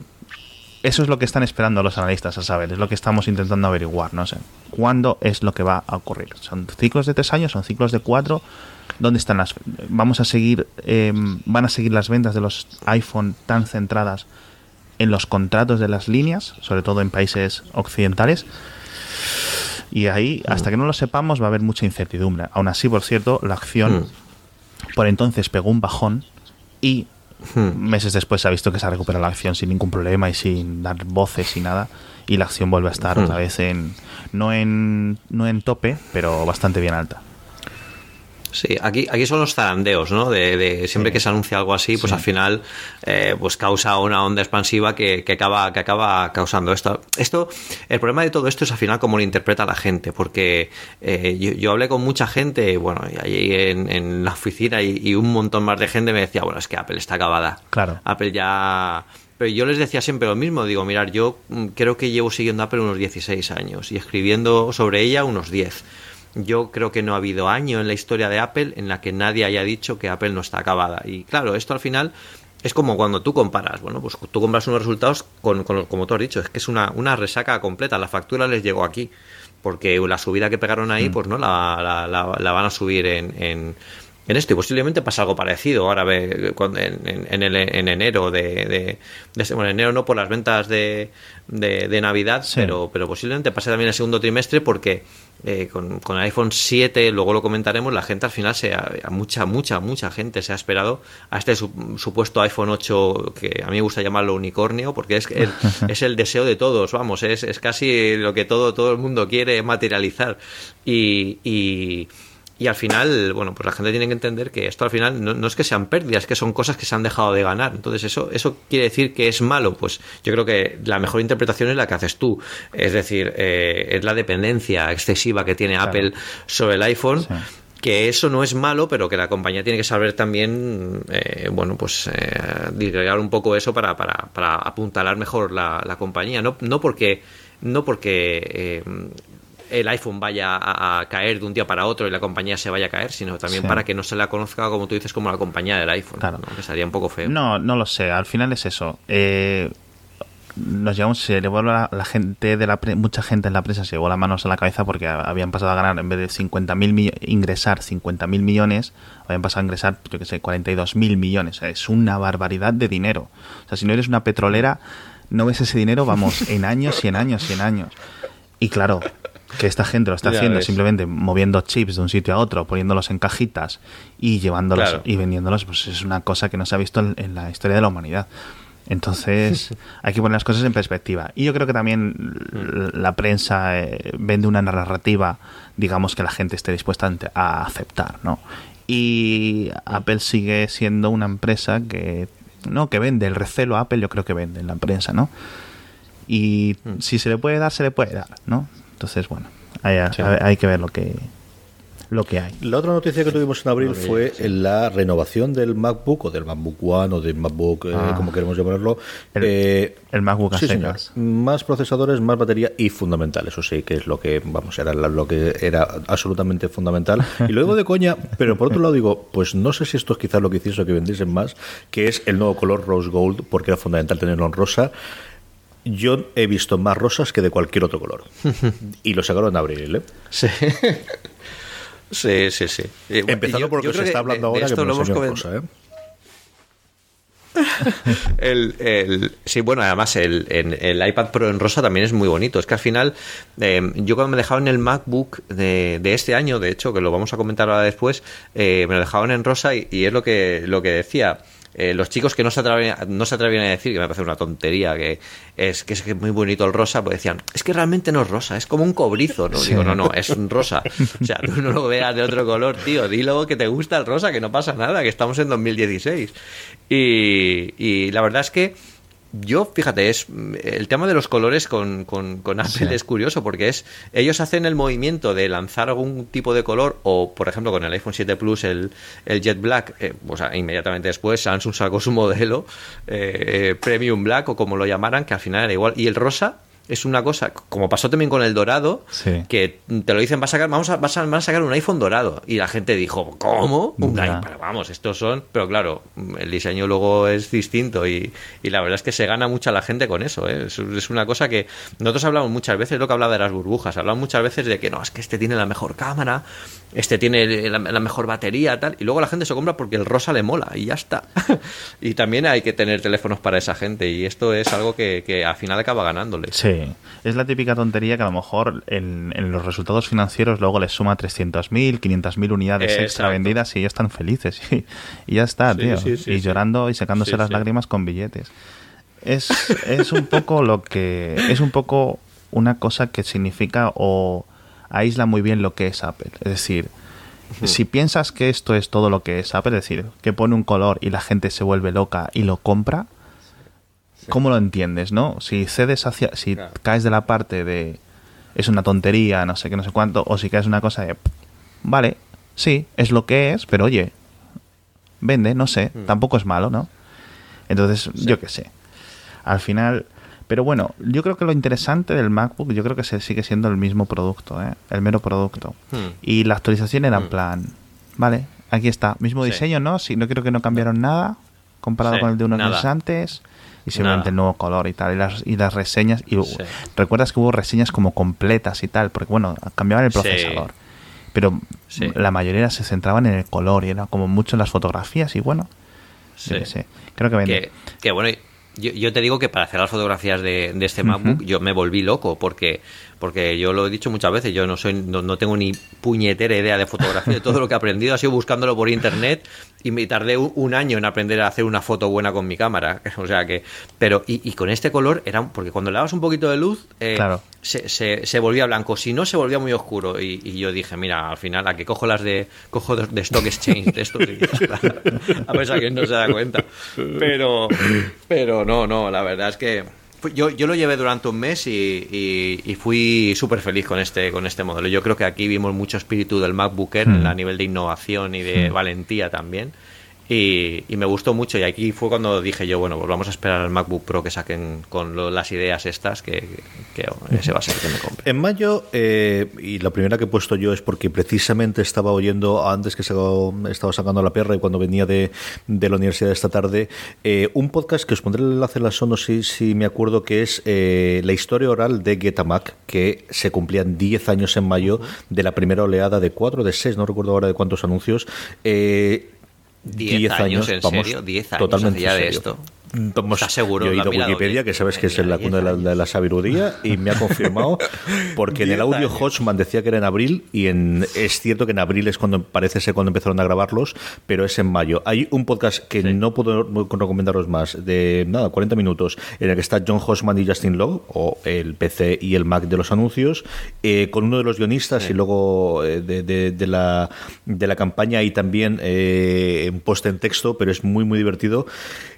eso es lo que están esperando los analistas a saber, es lo que estamos intentando averiguar, no sé. ¿Cuándo es lo que va a ocurrir? ¿Son ciclos de tres años? ¿Son ciclos de cuatro? ¿Dónde están las... Vamos a seguir... Em, ¿Van a seguir las ventas de los iPhone tan centradas en los contratos de las líneas, sobre todo en países occidentales? Y ahí, hasta que no lo sepamos, va a haber mucha incertidumbre. Aún así, por cierto, la acción mm. por entonces pegó un bajón y hmm. meses después se ha visto que se ha recuperado la acción sin ningún problema y sin dar voces y nada. Y la acción vuelve a estar otra vez en no, en. no en tope, pero bastante bien alta. Sí, aquí, aquí son los zarandeos, ¿no? De, siempre que se anuncia algo así, pues al final eh, pues causa una onda expansiva que, acaba, que acaba causando esto. Esto, el problema de todo esto es al final cómo lo interpreta la gente, porque eh, yo, hablé con mucha gente, bueno, allí en, en la oficina y, un montón más de gente me decía, bueno, es que Apple está acabada. Claro. Apple ya pero yo les decía siempre lo mismo, digo, mirar, yo mm, creo que llevo siguiendo Apple unos 16 años y escribiendo sobre ella unos 10. Yo creo que no ha habido año en la historia de Apple en la que nadie haya dicho que Apple no está acabada. Y claro, esto al final es como cuando tú comparas, bueno, pues tú compras unos resultados con, como tú has dicho, es que es una, una resaca completa, la factura les llegó aquí, porque la subida que pegaron ahí, mm. pues no la, la, van a subir en, en, en, esto y posiblemente pasa algo parecido ahora en, en, en enero de, de, bueno, enero no por las ventas de, de, Navidad, pero, pero posiblemente pase también el segundo trimestre porque eh, con, con, el iPhone 7, luego lo comentaremos, la gente al final, se ha, mucha, mucha, mucha gente se ha esperado a este supuesto iPhone 8, que a mí me gusta llamarlo unicornio, porque es, el, es el deseo de todos, vamos, es, es casi lo que todo, todo el mundo quiere materializar. y y al final, bueno, pues la gente tiene que entender que esto al final no, es que sean pérdidas, es que son cosas que se han dejado de ganar. Entonces, ¿eso, ¿eso quiere decir que es malo? Pues yo creo que la mejor interpretación es la que haces tú. Es decir, eh, es la dependencia excesiva que tiene Apple sobre el iPhone. que eso no es malo, pero que la compañía tiene que saber también, eh, bueno, pues eh, un poco eso para, para, para apuntalar mejor la, la compañía. No, no porque, no porque eh, el iPhone vaya a, caer de un día para otro y la compañía se vaya a caer, sino también para que no se la conozca, como tú dices, como la compañía del iPhone. Claro. Que sería un poco feo. No, no lo sé. Al final es eso. Eh, nos llevamos, se le la, la gente de la mucha gente en la prensa se llevó las manos a la cabeza porque habían pasado a ganar en vez de 50.000 ingresar 50.000 millones, habían pasado a ingresar, yo que sé, 42.000 millones. es una barbaridad de dinero. O sea, si no eres una petrolera, no ves ese dinero, vamos, en años y en años y en años. Y claro, que esta gente lo está haciendo simplemente moviendo chips de un sitio a otro, poniéndolos en cajitas y llevándolos y vendiéndolos, pues es una cosa que no se ha visto en, la historia de la humanidad. Entonces hay que poner las cosas en perspectiva. Y yo creo que también mm. la prensa eh, vende una narrativa, digamos, que la gente esté dispuesta a aceptar, ¿no? Y Apple sigue siendo una empresa que, no, que vende el recelo a Apple, yo creo que vende en la prensa, ¿no? Y mm. si se le puede dar, se le puede dar, ¿no? Entonces, bueno, hay, que ver lo que, lo que hay. La otra noticia que tuvimos en abril fue la renovación del MacBook o del MacBook One o del MacBook, eh, ah. como queremos llamarlo. El, eh, MacBook sí, Más procesadores, más batería y fundamental. Eso sí, que es lo que, vamos, era lo que era absolutamente fundamental. Y luego de coña, pero por otro lado digo, pues no sé si esto es quizás lo que hicieron que vendiesen más, que es el nuevo color Rose Gold, porque era fundamental tenerlo en rosa yo he visto más rosas que de cualquier otro color. y lo sacaron en abril, ¿eh? Sí. sí, sí, sí. Empezando por lo que se está hablando ahora, que lo hemos rosa, ¿eh? el, el, sí, bueno, además el, el, iPad Pro en rosa también es muy bonito. Es que al final, eh, yo cuando me dejaban el MacBook de, de, este año, de hecho, que lo vamos a comentar ahora después, eh, me lo dejaban en rosa y, y, es lo que, lo que decía. Eh, los chicos que no se, atrevían, no se atrevían a decir, que me parece una tontería, que es que es muy bonito el rosa, pues decían, es que realmente no es rosa, es como un cobrizo, ¿no? Digo, no, no, es un rosa. O sea, tú no lo veas de otro color, tío, dilo que te gusta el rosa, que no pasa nada, que estamos en 2016. Y, y la verdad es que yo, fíjate, es el tema de los colores con, con, Apple es curioso porque es ellos hacen el movimiento de lanzar algún tipo de color o, por ejemplo, con el iPhone 7 Plus el, el Jet Black, eh, o sea, inmediatamente después Samsung sacó su modelo eh, Premium Black o como lo llamaran, que al final era igual. Y el rosa es una cosa, como pasó también con el dorado, que te lo dicen, va a sacar, vamos a, van a sacar un iPhone dorado. Y la gente dijo, ¿cómo? Un iPhone, vamos, estos son. Pero claro, el diseño luego es distinto y, y la verdad es que se gana mucho a la gente con eso. ¿eh? Es, una cosa que nosotros hablamos muchas veces, lo que hablaba de las burbujas, hablamos muchas veces de que no, es que este tiene la mejor cámara, este tiene la, mejor batería, tal. Y luego la gente se compra porque el rosa le mola y ya está. y también hay que tener teléfonos para esa gente y esto es algo que, que al final acaba ganándole. Sí, Sí, es la típica tontería que a lo mejor en, los resultados financieros luego les suma 300.000, 500.000 unidades extra vendidas y ellos están felices. Y, ya está, tío. y llorando y secándose las lágrimas con billetes. Es, es un poco lo que. Es un poco una cosa que significa o aísla muy bien lo que es Apple. Es decir, si piensas que esto es todo lo que es Apple, es decir, que pone un color y la gente se vuelve loca y lo compra, ¿cómo lo entiendes, no? Si cedes hacia, si caes de la parte de es una tontería, no sé qué, no sé cuánto, o si caes una cosa de vale, sí, es lo que es, pero oye, vende, no sé, mm. tampoco es malo, ¿no? Entonces, yo qué sé. Al final, pero bueno, yo creo que lo interesante del MacBook, yo creo que se sigue siendo el mismo producto, ¿eh? el mero producto. Hmm. Y la actualización era en hmm. plan, vale, aquí está, mismo diseño, ¿no? Si, no creo que no cambiaron nada comparado con el de unos meses antes. Y simplemente el nuevo color y tal. Y las, y las reseñas. Y recuerdas que hubo reseñas como completas y tal, porque bueno, cambiaban el procesador. Pero la mayoría se centraban en el color y era como mucho en las fotografías y bueno. Yo sé. Creo que vende. Que, bueno, yo, yo, te digo que para hacer las fotografías de, de este MacBook yo me volví loco porque porque yo lo he dicho muchas veces, yo no soy no, tengo ni puñetera idea de fotografía, todo lo que he aprendido ha sido buscándolo por internet y me tardé un, año en aprender a hacer una foto buena con mi cámara, o sea que, pero y, con este color era, porque cuando le dabas un poquito de luz, eh, se, se, volvía blanco, si no se volvía muy oscuro. Y, yo dije, mira, al final a que cojo las de, cojo de, Stock Exchange de esto, a pesar que no se da cuenta, pero, pero no, no, la verdad es que yo, yo lo llevé durante un mes y, fui súper feliz con este, con este modelo. Yo creo que aquí vimos mucho espíritu del MacBooker hmm. a nivel de innovación y de hmm. valentía también. Y, me gustó mucho y aquí fue cuando dije yo, bueno, pues vamos a esperar al MacBook Pro que saquen con las ideas estas, que, ese va a ser el que me compre. En mayo, eh, y la primera que he puesto yo es porque precisamente estaba oyendo, antes que se, estaba sacando la perra y cuando venía de, la universidad esta tarde, eh, un podcast que os pondré el enlace en la sono si, si me acuerdo que es eh, la historia oral de Getamac, que se cumplían 10 años en mayo de la primera oleada de 4, de 6, no recuerdo ahora de cuántos anuncios. Eh, 10 años, ¿en serio? 10 años totalmente ya de esto. Vamos, seguro? Yo he ido a Wikipedia, que sabes que es la cuna de la, sabiduría, y me ha confirmado, porque en el audio Hodgman decía que era en abril, y en, es cierto que en abril es cuando parece ser cuando empezaron a grabarlos, pero es en mayo. Hay un podcast que no puedo recomendaros más, de nada, 40 minutos, en el que está John Hodgman y Justin Lowe, o el PC y el Mac de los anuncios, eh, con uno de los guionistas y luego eh, de, la, de la campaña y también eh, un post en texto, pero es muy, muy divertido.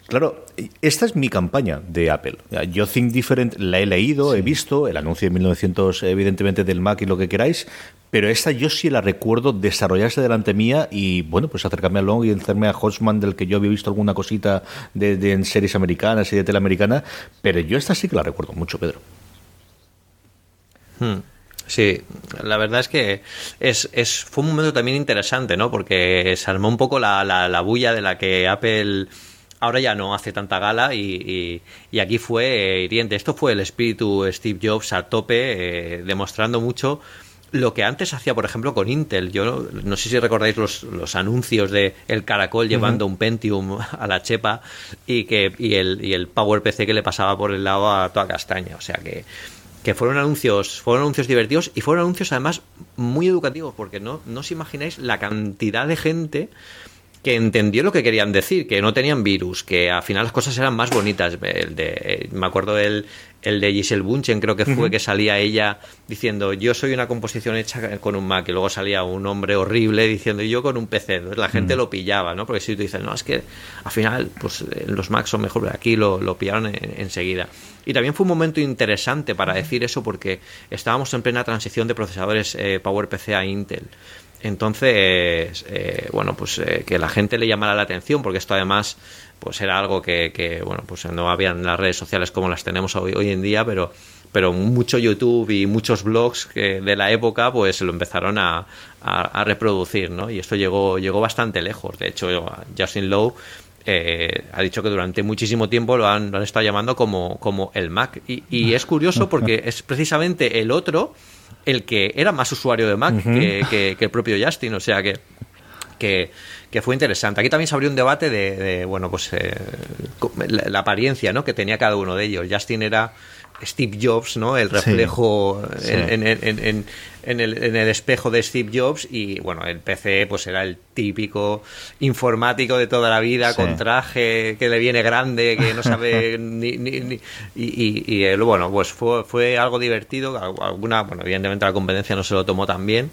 Claro, esta es mi campaña de Apple. Yo Think Different la he leído, he visto, el anuncio de 1900 evidentemente del Mac y lo que queráis, pero esta yo sí la recuerdo desarrollarse delante mía y bueno, pues acercarme a Long y hacerme a Hodgman del que yo había visto alguna cosita de, en series americanas y de tele americana, pero yo esta sí que la recuerdo mucho, Pedro. Hmm. Sí, la verdad es que es, es, fue un momento también interesante, ¿no? Porque se armó un poco la, la, la bulla de la que Apple ahora ya no hace tanta gala y, y, aquí fue eh, hiriente. Esto fue el espíritu Steve Jobs a tope, eh, demostrando mucho lo que antes hacía, por ejemplo, con Intel. Yo no, sé si recordáis los, los anuncios de el caracol llevando un Pentium a la chepa y, que, y, el, y el PowerPC que le pasaba por el lado a toda castaña. O sea que que fueron anuncios, fueron anuncios divertidos y fueron anuncios además muy educativos, porque no, no os imagináis la cantidad de gente que entendió lo que querían decir, que no tenían virus, que al final las cosas eran más bonitas. El de, me acuerdo del el de Giselle Bunchen, creo que fue, que salía ella diciendo yo soy una composición hecha con un Mac, y luego salía un hombre horrible diciendo yo con un PC. Entonces la gente lo pillaba, ¿no? Porque si tú dices, no, es que al final pues los Macs son mejor, aquí lo, lo pillaron enseguida. Y también fue un momento interesante para decir eso porque estábamos en plena transición de procesadores eh, PowerPC a Intel. Entonces, eh, bueno, pues eh, que la gente le llamara la atención, porque esto además, pues era algo que, bueno, pues no había en las redes sociales como las tenemos hoy, hoy en día, pero, pero mucho YouTube y muchos blogs que de la época, pues lo empezaron a, a, reproducir, ¿no? Y esto llegó, llegó bastante lejos. De hecho, Justin Lowe eh, ha dicho que durante muchísimo tiempo lo han, lo han estado llamando como, como el Mac. Y, y es curioso porque es precisamente el otro el que era más usuario de Mac que, el propio Justin, o sea que, que, fue interesante. Aquí también se abrió un debate de, bueno, pues eh, la, apariencia ¿no? que tenía cada uno de ellos. Justin era Steve Jobs, ¿no? El reflejo En, el, espejo de Steve Jobs y bueno, el PC pues era el típico informático de toda la vida con traje que le viene grande, que no sabe ni, ni, y, y, bueno, pues fue, fue algo divertido, alguna, bueno, evidentemente la competencia no se lo tomó tan bien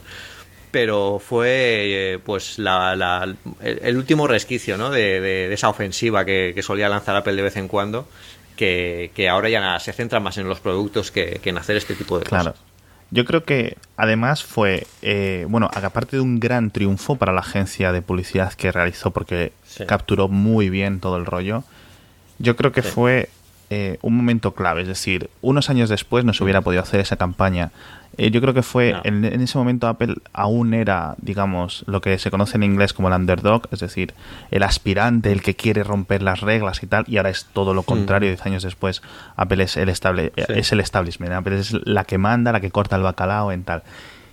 pero fue eh, pues el, último resquicio ¿no? de, esa ofensiva que, solía lanzar Apple de vez en cuando, que, ahora ya se centra más en los productos que, en hacer este tipo de claro. cosas. Yo creo que además fue, eh, bueno, aparte de un gran triunfo para la agencia de publicidad que realizó porque capturó muy bien todo el rollo, yo creo que fue eh, un momento clave. Es decir, unos años después no se hubiera podido hacer esa campaña eh, yo creo que fue en, ese momento Apple aún era, digamos, lo que se conoce en inglés como el underdog, es decir, el aspirante, el que quiere romper las reglas y tal, y ahora es todo lo mm. contrario. Diez años después, Apple es el, estable, es el establishment, Apple es la que manda, la que corta el bacalao en tal.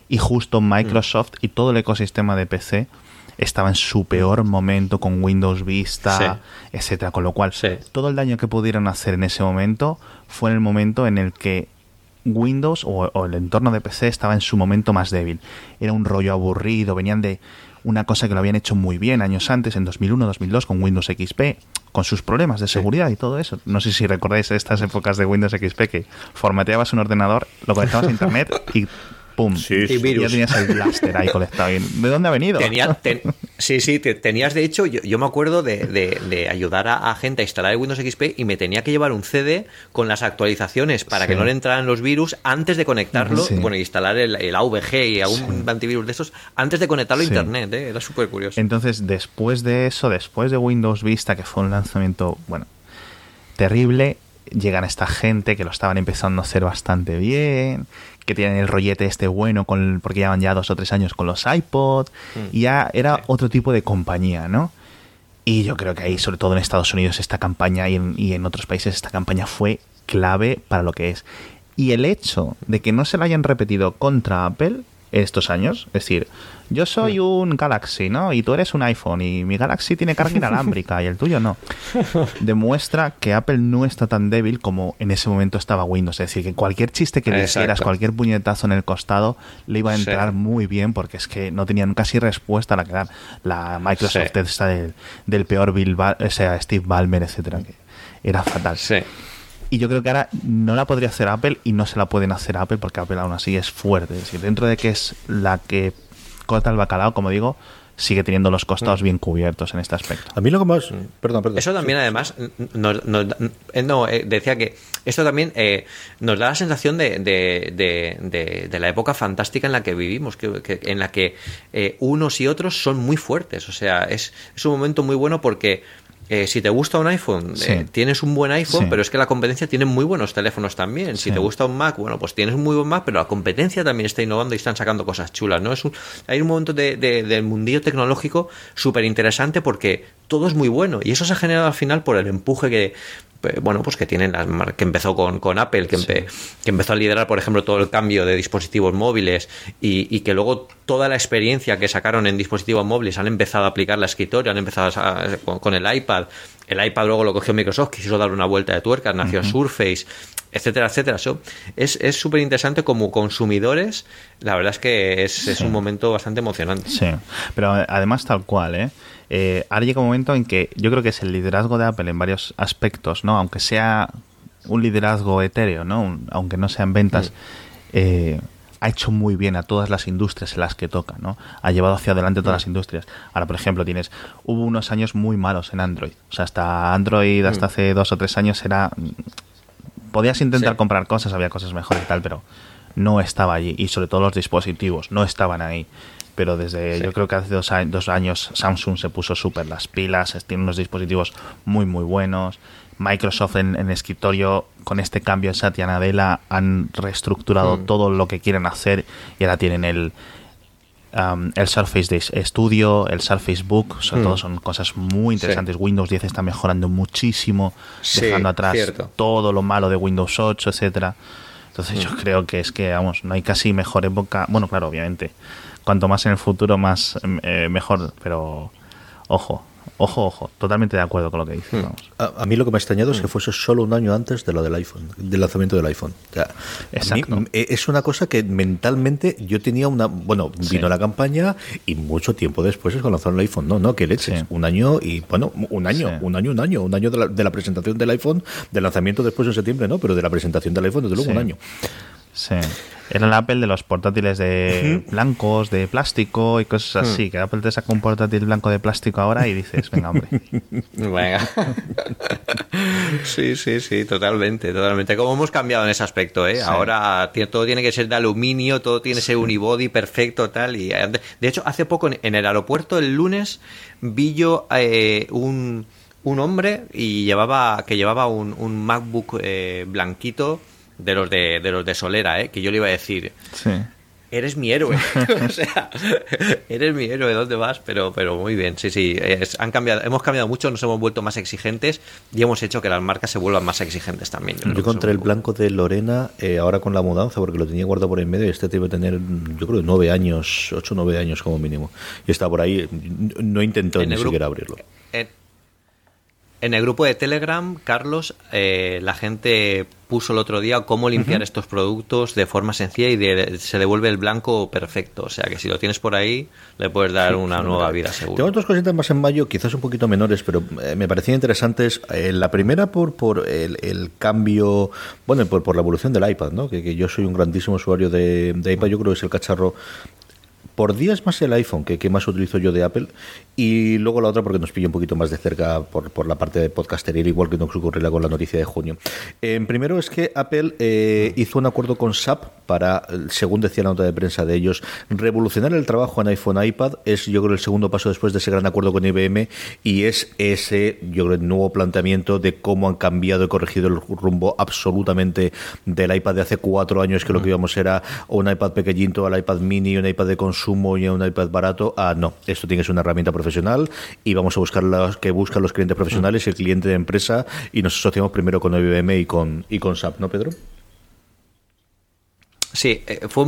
Y justo Microsoft y todo el ecosistema de PC estaba en su peor momento con Windows Vista, etcétera. Con lo cual, todo el daño que pudieron hacer en ese momento fue en el momento en el que Windows o, el entorno de PC estaba en su momento más débil. Era un rollo aburrido, venían de una cosa que lo habían hecho muy bien años antes, en 2001, 2002, con Windows XP, con sus problemas de seguridad y todo eso. No sé si recordáis estas épocas de Windows XP que formateabas un ordenador, lo conectabas a Internet y ¡pum! Sí, ya tenías el blaster ahí conectado. ¿De dónde ha venido? sí, sí, tenías de hecho, yo, me acuerdo de, ayudar a, gente a instalar el Windows XP y me tenía que llevar un CD con las actualizaciones para que no le entraran los virus antes de conectarlo, bueno, instalar el, el AVG y algún antivirus de esos antes de conectarlo a Internet, ¿eh? era súper curioso. Entonces, después de eso, después de Windows Vista, que fue un lanzamiento, bueno, terrible, llegan esta gente que lo estaban empezando a hacer bastante bien, que tienen el rollete este bueno, con, porque llevan ya dos o tres años con los iPod, mm. y ya era otro tipo de compañía, ¿no? Y yo creo que ahí, sobre todo en Estados Unidos, esta campaña y en, y en otros países, esta campaña fue clave para lo que es. Y el hecho de que no se la hayan repetido contra Apple estos años. Es decir, yo soy un Galaxy, ¿no? Y tú eres un iPhone y mi Galaxy tiene carga inalámbrica y el tuyo no. Demuestra que Apple no está tan débil como en ese momento estaba Windows. Es decir, que cualquier chiste que le hicieras, cualquier puñetazo en el costado, le iba a entrar muy bien porque es que no tenían casi respuesta a la que dar. La Microsoft está del, peor Bill o sea, Steve Ballmer, etcétera, que era fatal. Sí. Y yo creo que ahora no la podría hacer Apple y no se la pueden hacer Apple porque Apple aún así es fuerte. Es decir, dentro de que es la que corta el bacalao, como digo, sigue teniendo los costados mm. bien cubiertos en este aspecto. A mí lo que más... Perdón, perdón. Eso también, además, eh, no, eh, decía que esto también eh, nos da la sensación de, de, de, la época fantástica en la que vivimos, que, en la que unos y otros son muy fuertes. O sea, es, es un momento muy bueno porque eh, si te gusta un iPhone, eh, tienes un buen iPhone, pero es que la competencia tiene muy buenos teléfonos también. Si te gusta un Mac, bueno, pues tienes un muy buen Mac, pero la competencia también está innovando y están sacando cosas chulas, ¿no? Es un, hay un momento de, del mundillo tecnológico súper interesante porque todo es muy bueno y eso se ha generado al final por el empuje que bueno, pues que tienen las que empezó con, con Apple, que, que, empezó a liderar, por ejemplo, todo el cambio de dispositivos móviles y, que luego toda la experiencia que sacaron en dispositivos móviles han empezado a aplicar la escritorio, han empezado con, el iPad. El iPad luego lo cogió Microsoft, quiso dar una vuelta de tuerca, nació Surface, etcétera, etcétera. es súper interesante como consumidores. La verdad es que es, es un momento bastante emocionante. Sí, pero además tal cual, ¿eh? Eh, ahora llega un momento en que yo creo que es el liderazgo de Apple en varios aspectos, ¿no? Aunque sea un liderazgo etéreo, ¿no? aunque no sean ventas, eh, ha hecho muy bien a todas las industrias en las que toca, ¿no? Ha llevado hacia adelante todas las industrias. Ahora, por ejemplo, tienes, hubo unos años muy malos en Android. O sea, hasta Android, hasta hace dos o tres años era... Podías intentar comprar cosas, había cosas mejores y tal, pero no estaba allí. Y sobre todo los dispositivos no estaban ahí pero desde yo creo que hace dos, dos años Samsung se puso súper las pilas, tiene unos dispositivos muy muy buenos. Microsoft en, escritorio con este cambio en Satya Nadella han reestructurado mm. todo lo que quieren hacer y ahora tienen el um, el Surface Studio, el Surface Book, sobre mm. todo son cosas muy interesantes. Windows 10 está mejorando muchísimo, dejando atrás todo lo malo de Windows 8, etcétera. Entonces yo mm. creo que es que vamos, no hay casi mejor época, bueno, claro, obviamente cuanto más en el futuro, más eh, mejor. Pero ojo, Ojo, ojo, totalmente de acuerdo con lo que dices. Hmm. A, mí lo que me ha extrañado es que fuese solo un año antes de lo del iPhone, del lanzamiento del iPhone. Exacto. Eh, es una cosa que mentalmente yo tenía una. Bueno, vino la campaña y mucho tiempo después es cuando lanzaron el iPhone. No, no, que leches. Un año y. Bueno, un año, un año, un año. Un año de la, de la, presentación del iPhone, del lanzamiento después en septiembre, ¿no? Pero de la presentación del iPhone, desde luego, un año. Sí. Era el Apple de los portátiles de blancos, de plástico y cosas así. Que Apple te saca un portátil blanco de plástico ahora y dices, venga, hombre. Venga. sí, sí, sí, totalmente, totalmente. Como hemos cambiado en ese aspecto, ¿eh? Ahora todo tiene que ser de aluminio, todo tiene que ser unibody perfecto, tal. y De hecho, hace poco en el aeropuerto, el lunes, vi yo eh, un, un hombre y llevaba que llevaba un, un MacBook eh, blanquito de los de, de los de Solera, ¿eh? que yo le iba a decir. Eres mi héroe. o sea, eres mi héroe, ¿dónde vas? Pero, pero muy bien, sí, sí. han cambiado, hemos cambiado mucho, nos hemos vuelto más exigentes y hemos hecho que las marcas se vuelvan más exigentes también. Yo, encontré el blanco de Lorena eh, ahora con la mudanza, porque lo tenía guardado por en medio y este debe tener, yo creo, nueve años, ocho o nueve años como mínimo. Y está por ahí, no intentó ni siquiera abrirlo. En el grupo de Telegram, Carlos, eh, la gente puso el otro día cómo limpiar estos productos de forma sencilla y se devuelve el blanco perfecto. O sea que si lo tienes por ahí, le puedes dar una nueva vida seguro. Tengo otras cositas más en mayo, quizás un poquito menores, pero eh, me parecían interesantes. Eh, la primera por, por el, cambio, bueno, por, por, la evolución del iPad, ¿no? Que, yo soy un grandísimo usuario de, de iPad, yo creo que es el cacharro por días más el iPhone, que, más utilizo yo de Apple, y luego la otra porque nos pilla un poquito más de cerca por, por la parte de podcastería, igual que nos ocurrió con la noticia de junio. Eh, primero es que Apple eh, hizo un acuerdo con SAP para, según decía la nota de prensa de ellos, revolucionar el trabajo en iPhone iPad. Es, yo creo, el segundo paso después de ese gran acuerdo con IBM y es ese, yo creo, el nuevo planteamiento de cómo han cambiado y corregido el rumbo absolutamente del iPad de hace cuatro años, que lo que íbamos era un iPad pequeñito al iPad mini, un iPad de consumo consumo y un iPad barato ah, no, esto tiene que ser una herramienta profesional y vamos a buscar las que buscan los clientes profesionales y el cliente de empresa y nos asociamos primero con IBM y con, y con SAP, ¿no, Pedro? Sí, eh, fue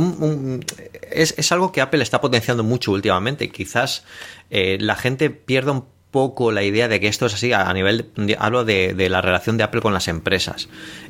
es, es, algo que Apple está potenciando mucho últimamente. Quizás eh, la gente pierda un poco la idea de que esto es así a nivel, hablo de, de, la relación de Apple con las empresas,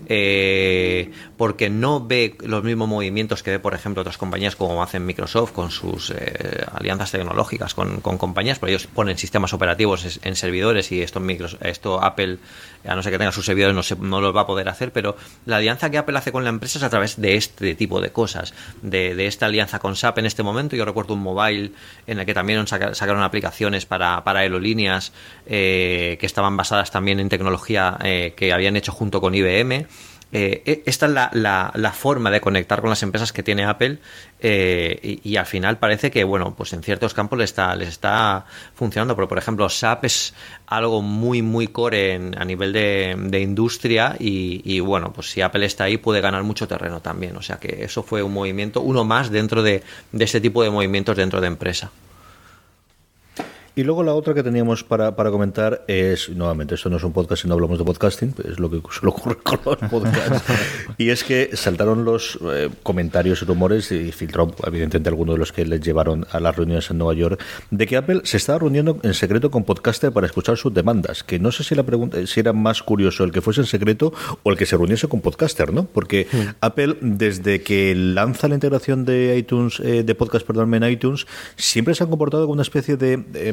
eh, porque no ve los mismos movimientos que ve, por ejemplo, otras compañías como hacen Microsoft con sus eh, alianzas tecnológicas con, compañías, porque ellos ponen sistemas operativos en servidores y esto, esto Apple, a no ser que tenga sus servidores, no, no los va a poder hacer, pero la alianza que Apple hace con la empresa es a través de este tipo de cosas, de, de esta alianza con SAP en este momento, yo recuerdo un mobile en el que también sacaron aplicaciones para, para aerolíneas, eh, que estaban basadas también en tecnología eh, que habían hecho junto con IBM. Eh, e, esta es la, forma de conectar con las empresas que tiene Apple y, al final parece que, bueno, pues en ciertos campos les está, les está funcionando, pero por ejemplo SAP es algo muy, muy core a nivel de, industria y, bueno, pues si Apple está ahí puede ganar mucho terreno también, o sea que eso fue un movimiento, uno más dentro de, de este tipo de movimientos dentro de empresa. Y luego la otra que teníamos para, para comentar es, nuevamente, esto no es un podcast y no hablamos de podcasting, es lo que suele ocurre con los podcasts, y es que saltaron los eh, comentarios y rumores y filtró, evidentemente, alguno de los que les llevaron a las reuniones en Nueva York, de que Apple se estaba reuniendo en secreto con podcaster para escuchar sus demandas, que no sé si la pregunta si era más curioso el que fuese en secreto o el que se reuniese con podcaster, ¿no? Porque. Apple, desde que lanza la integración de iTunes, eh, de podcast, perdón, en iTunes, siempre se ha comportado como una especie de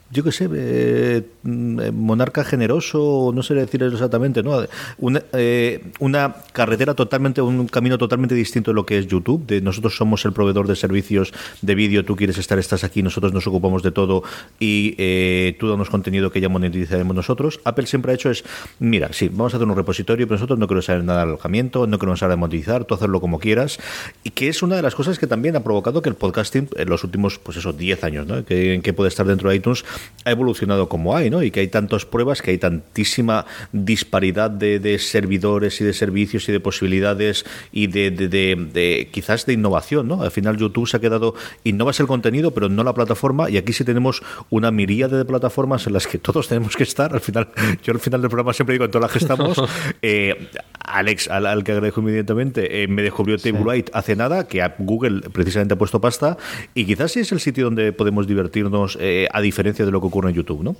yo qué sé, eh, mm, monarca generoso, no sé decir exactamente, ¿no? Una, eh, una, carretera totalmente, un camino totalmente distinto de lo que es YouTube. De nosotros somos el proveedor de servicios de vídeo, tú quieres estar, estás aquí, nosotros nos ocupamos de todo y eh, tú danos contenido que ya monetizaremos nosotros. Apple siempre ha hecho es, mira, sí, vamos a hacer un repositorio, pero nosotros no queremos saber nada de alojamiento, no queremos saber de monetizar, tú hacerlo como quieras. Y que es una de las cosas que también ha provocado que el podcasting en los últimos, pues eso, 10 años, ¿no? Que, que puede estar dentro de iTunes ha evolucionado como hay, ¿no? Y que hay tantas pruebas, que hay tantísima disparidad de, servidores y de servicios y de posibilidades y de, de, quizás de innovación, ¿no? Al final YouTube se ha quedado, innovas el contenido, pero no la plataforma, y aquí sí tenemos una miríade de plataformas en las que todos tenemos que estar. Al final, yo al final del programa siempre digo en todas las que estamos. Eh, Alex, al, que agradezco inmediatamente, eh, me descubrió Tablewrite hace nada, que Google precisamente ha puesto pasta, y quizás sí es el sitio donde podemos divertirnos, eh, a diferencia de lo que ocurre en YouTube, ¿no?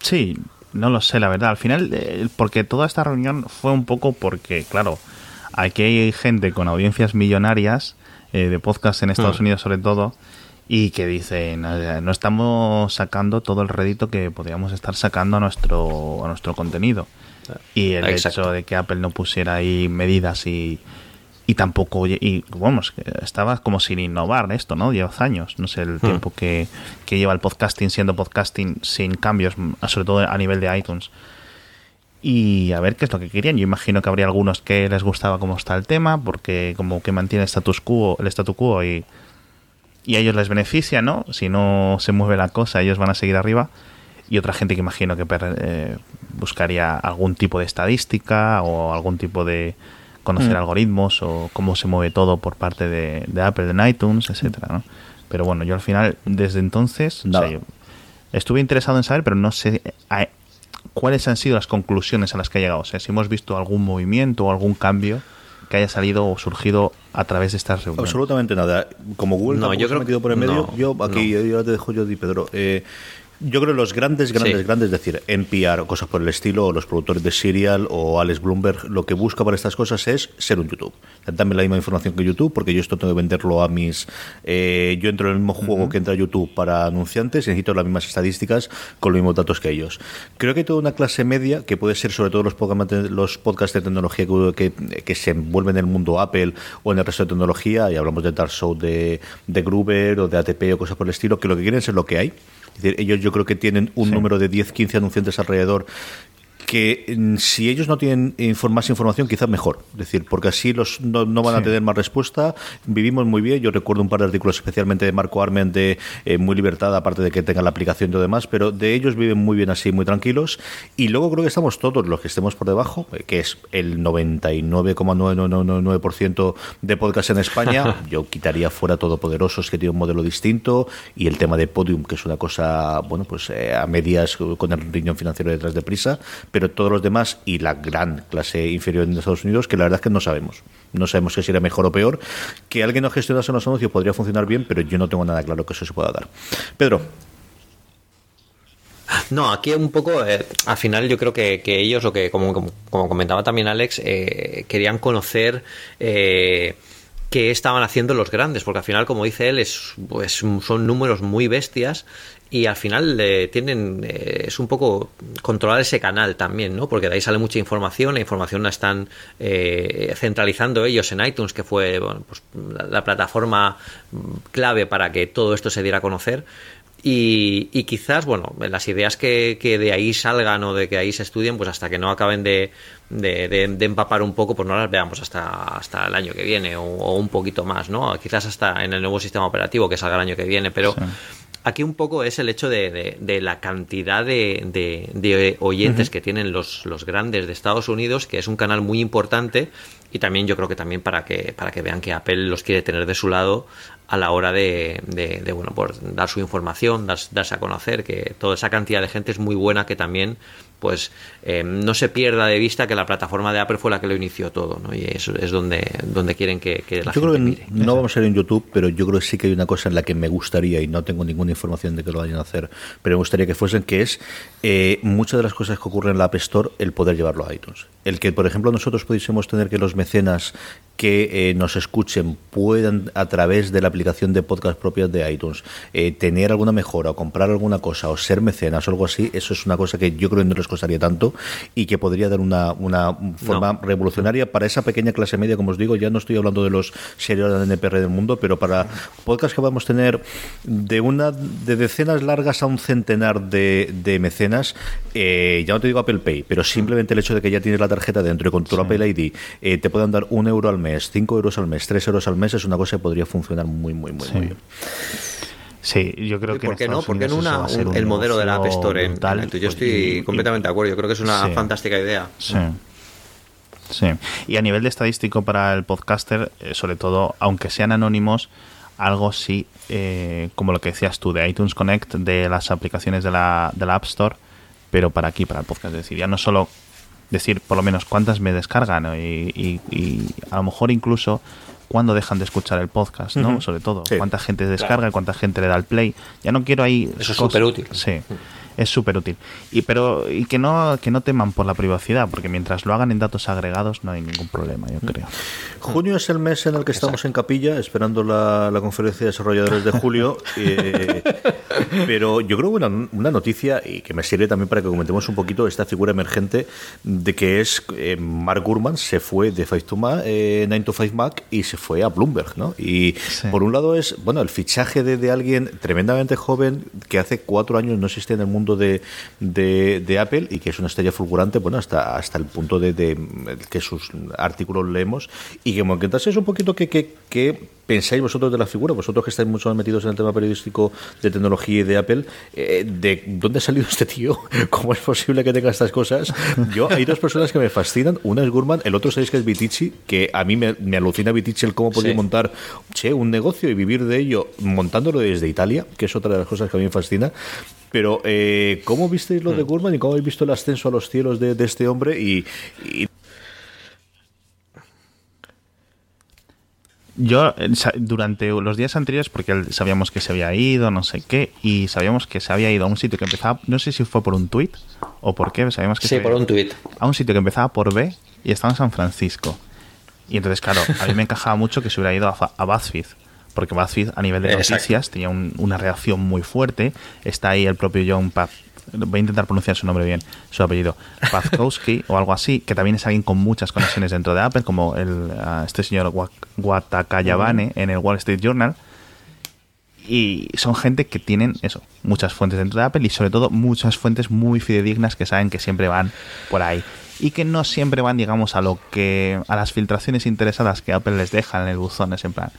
Sí, no lo sé, la verdad. Al final, eh, porque toda esta reunión fue un poco porque, claro, aquí hay gente con audiencias millonarias eh, de podcast en Estados Hmm. Unidos sobre todo y que dicen "Eh, no estamos sacando todo el rédito que podríamos estar sacando a nuestro a nuestro contenido y el Exacto. hecho de que Apple no pusiera ahí medidas y y tampoco y vamos que estaba como sin innovar esto no llevas años no sé el tiempo que, que lleva el podcasting siendo podcasting sin cambios sobre todo a nivel de iTunes y a ver qué es lo que querían. Yo imagino que habría algunos que les gustaba cómo está el tema, porque como que mantiene el status quo, el statu quo y, y a ellos les beneficia, ¿no? Si no se mueve la cosa, ellos van a seguir arriba. Y otra gente que imagino que per- eh, buscaría algún tipo de estadística o algún tipo de conocer algoritmos o cómo se mueve todo por parte de, de Apple en iTunes, etcétera, ¿no? Pero bueno, yo al final, desde entonces, o sea, Nada. yo estuve interesado en saber, pero no sé a- cuáles han sido las conclusiones a las que ha llegado. O sea, si hemos visto algún movimiento o algún cambio que haya salido o surgido a través de estas reuniones. Absolutamente nada. Como Google No, yo se ha creo- metido por el medio, no, yo aquí no. yo te dejo yo di Pedro. Eh, yo creo que los grandes, grandes, Sí. grandes, es decir, NPR o cosas por el estilo, o los productores de Serial o Alex Bloomberg, lo que busca para estas cosas es ser un YouTube. Dame la misma información que YouTube, porque yo esto tengo que venderlo a mis. eh, yo entro en el mismo juego que entra YouTube para anunciantes y necesito las mismas estadísticas con los mismos datos que ellos. Creo que hay toda una clase media que puede ser sobre todo los podcasts, los podcasts de tecnología que, que, que se envuelven en el mundo Apple o en el resto de tecnología, y hablamos de Dark Show de, de Gruber o de ATP o cosas por el estilo, que lo que quieren es lo que hay. Es decir, ellos yo creo que tienen un Sí. número de 10, 15 anunciantes alrededor que mm, si ellos no tienen más información, quizás mejor. Es decir, porque así los no, no van a tener más respuesta. Vivimos muy bien. Yo recuerdo un par de artículos, especialmente de Marco Armen, de eh, muy libertad, aparte de que tengan la aplicación y lo demás, pero de ellos viven muy bien así, muy tranquilos. Y luego creo que estamos todos los que estemos por debajo, eh, que es el 99,999% de podcast en España. Yo quitaría fuera Todopoderosos, que tiene un modelo distinto, y el tema de Podium, que es una cosa, bueno, pues eh, a medias con el riñón financiero detrás de prisa, pero todos los demás y la gran clase inferior en Estados Unidos, que la verdad es que no sabemos. No sabemos que si mejor o peor. Que alguien no gestionase los anuncios podría funcionar bien, pero yo no tengo nada claro que eso se pueda dar. Pedro, No, aquí un poco, eh, al final yo creo que, ellos, lo que como, como, como comentaba también Alex, eh, querían conocer eh, qué estaban haciendo los grandes, porque al final, como dice él, es, pues, son números muy bestias y al final eh, tienen, eh, es un poco controlar ese canal también, ¿no? Porque de ahí sale mucha información, la información la están eh, centralizando ellos en iTunes, que fue bueno, pues, la, la plataforma clave para que todo esto se diera a conocer. Y, y quizás, bueno, las ideas que, que de ahí salgan o de que ahí se estudien, pues hasta que no acaben de, de, de- empapar un poco, pues no las veamos hasta, hasta el año que viene o un poquito más, ¿no? Quizás hasta en el nuevo sistema operativo que salga el año que viene, pero aquí un poco es el hecho de, de- de la cantidad de, de- oyentes que tienen los, los grandes de Estados Unidos, que es un canal muy importante y también yo creo que también para que, para que vean que Apple los quiere tener de su lado a la hora de, bueno, dar su información, dar- darse a conocer, que toda esa cantidad de gente es muy buena que también pues eh, no se pierda de vista que la plataforma de Apple fue la que lo inició todo, ¿no? Y eso es donde, donde quieren que, que la yo gente creo que mire. no vamos a ir en YouTube, pero yo creo que sí que hay una cosa en la que me gustaría, y no tengo ninguna información de que lo vayan a hacer, pero me gustaría que fuesen, que es eh, muchas de las cosas que ocurren en la App Store, el poder llevarlo a iTunes. El que, por ejemplo, nosotros pudiésemos tener que los mecenas que eh, nos escuchen puedan, a través de la aplicación de podcast propias de iTunes, eh, tener alguna mejora o comprar alguna cosa o ser mecenas o algo así, eso es una cosa que yo creo que no les costaría tanto y que podría dar una, una forma No. revolucionaria para esa pequeña clase media, como os digo, ya no estoy hablando de los seriales de NPR del mundo, pero para podcasts que vamos a tener de una de decenas largas a un centenar de, de mecenas, eh, ya no te digo Apple Pay, pero simplemente el hecho de que ya tienes la tarjeta dentro y con tu Apple ID eh, te puedan dar un euro al mes, cinco euros al mes, tres euros al mes, es una cosa que podría funcionar muy, muy, muy, Sí. muy bien. Sí, yo creo ¿Y que ¿Por en qué no? Estados ¿Por qué no una- un- el modelo de la App Store en, brutal, en iTunes? Yo estoy y- y- completamente de acuerdo. Yo creo que es una Sí. fantástica idea. Sí. Sí. Y a nivel de estadístico para el podcaster, eh, sobre todo, aunque sean anónimos, algo sí, eh, como lo que decías tú, de iTunes Connect, de las aplicaciones de la, de la App Store, pero para aquí, para el podcast. Es decir, ya no solo decir por lo menos cuántas me descargan ¿no? y, y- y a lo mejor incluso cuándo dejan de escuchar el podcast, ¿no? Sobre todo, Sí. cuánta gente descarga y cuánta gente le da el play. Ya no quiero ahí... Eso es cosas- superútil. Sí. Es súper útil. Y, pero, y que no, que no teman por la privacidad, porque mientras lo hagan en datos agregados no hay ningún problema, yo creo. Junio es el mes en el que estamos en capilla, esperando la, conferencia de desarrolladores de julio. Eh, pero yo creo que una, una, noticia, y que me sirve también para que comentemos un poquito esta figura emergente de que es eh, Mark Gurman se fue de 5 to Mac, 9 to 5 Mac y se fue a Bloomberg, ¿no? Y por un lado es, bueno, el fichaje de, de, alguien tremendamente joven que hace cuatro años no existía en el mundo de, de, Apple y que es una estrella fulgurante, bueno, hasta, hasta el punto de, de que sus artículos leemos. Y que me es un poquito que, que, pensáis vosotros de la figura, vosotros que estáis mucho más metidos en el tema periodístico de tecnología y de Apple, eh, de dónde ha salido este tío, cómo es posible que tenga estas cosas. Yo hay dos personas que me fascinan, una es Gurman, el otro sabéis que es Vitici, que a mí me, alucina Vitici el cómo podía montar che, un negocio y vivir de ello montándolo desde Italia, que es otra de las cosas que a mí me fascina. Pero, eh, ¿cómo visteis lo de mm. Gurman y cómo habéis visto el ascenso a los cielos de, este hombre? y Yo, eh, durante los días anteriores, porque sabíamos que se había ido, no sé qué, y sabíamos que se había ido a un sitio que empezaba, no sé si fue por un tuit o por qué, sabíamos que sí, por un tuit. A un sitio que empezaba por B y estaba en San Francisco. Y entonces, claro, a mí me encajaba mucho que se hubiera ido a, a BuzzFeed, porque BuzzFeed a nivel de noticias tenía una reacción muy fuerte. Está ahí el propio John Paz voy a intentar pronunciar su nombre bien, su apellido, Pazkowski o algo así, que también es alguien con muchas conexiones dentro de Apple, como el, este señor Watakayabane en el Wall Street Journal. Y son gente que tienen eso, muchas fuentes dentro de Apple y sobre todo muchas fuentes muy fidedignas que saben que siempre van por ahí y que no siempre van, digamos, a lo que a las filtraciones interesadas que Apple les deja en el buzón, es en plan,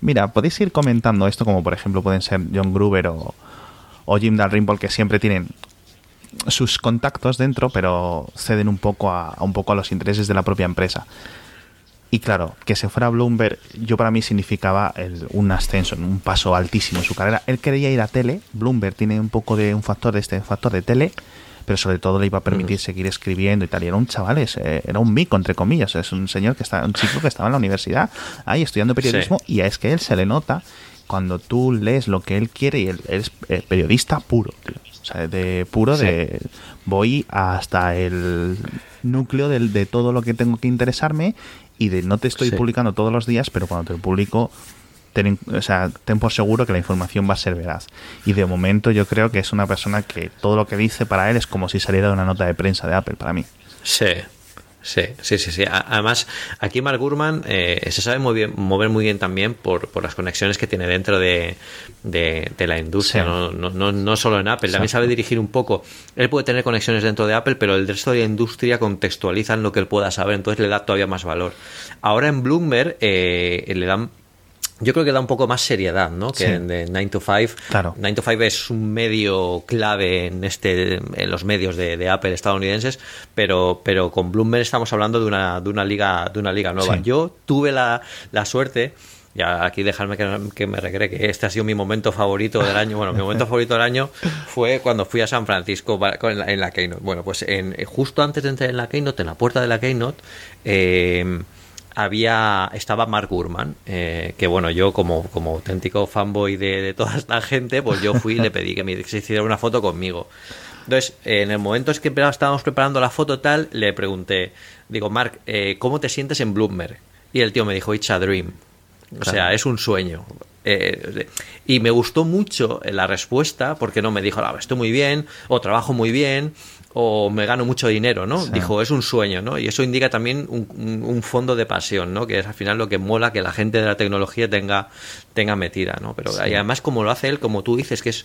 mira, podéis ir comentando esto como por ejemplo pueden ser John Gruber o, Jim Dalrymple que siempre tienen sus contactos dentro, pero ceden un poco a, un poco a los intereses de la propia empresa. Y claro, que se fuera a Bloomberg, yo para mí significaba un ascenso, un paso altísimo en su carrera. Él quería ir a tele, Bloomberg tiene un poco de un factor de este factor de tele, pero sobre todo le iba a permitir seguir escribiendo y tal. Y era un chaval, era un mico, entre comillas, es un señor que está, un chico que estaba en la universidad ahí estudiando periodismo y es que él se le nota cuando tú lees lo que él quiere y él, es eh, periodista puro, de puro de voy hasta el núcleo de, de, todo lo que tengo que interesarme y de no te estoy publicando todos los días, pero cuando te publico ten, o sea, ten por seguro que la información va a ser veraz. Y de momento yo creo que es una persona que todo lo que dice para él es como si saliera de una nota de prensa de Apple para mí. Sí, Sí, sí, sí, sí. Además, aquí Mark Gurman eh, se sabe muy bien, mover muy bien también por, por las conexiones que tiene dentro de, de, la industria, no, no, no, solo en Apple. También sabe dirigir un poco. Él puede tener conexiones dentro de Apple, pero el resto de la industria contextualizan lo que él pueda saber, entonces le da todavía más valor. Ahora en Bloomberg eh, le dan yo creo que da un poco más seriedad, ¿no? Que en 9 to 5. Claro. 9 to 5 es un medio clave en este en los medios de, Apple estadounidenses, pero, pero con Bloomberg estamos hablando de una, de una liga de una liga nueva. Yo tuve la, la suerte ya aquí dejarme que, me recree que este ha sido mi momento favorito del año. Bueno, mi momento favorito del año fue cuando fui a San Francisco en la, en la Keynote. Bueno, pues en, justo antes de entrar en la Keynote, en la puerta de la Keynote, eh, había estaba Mark Gurman, eh, que bueno, yo como, como auténtico fanboy de, toda esta gente, pues yo fui y le pedí que me hiciera una foto conmigo. Entonces, en el momento en que estábamos preparando la foto tal, le pregunté, digo, Mark, eh, ¿cómo te sientes en Bloomberg? Y el tío me dijo, it's a dream. O sea, es un sueño. Eh, y me gustó mucho la respuesta, porque no me dijo, ah, estoy muy bien, o trabajo muy bien, o me gano mucho dinero, ¿no? Dijo, es un sueño, ¿no? Y eso indica también un, fondo de pasión, ¿no? Que es al final lo que mola que la gente de la tecnología tenga, tenga metida, ¿no? Pero además como lo hace él, como tú dices, que es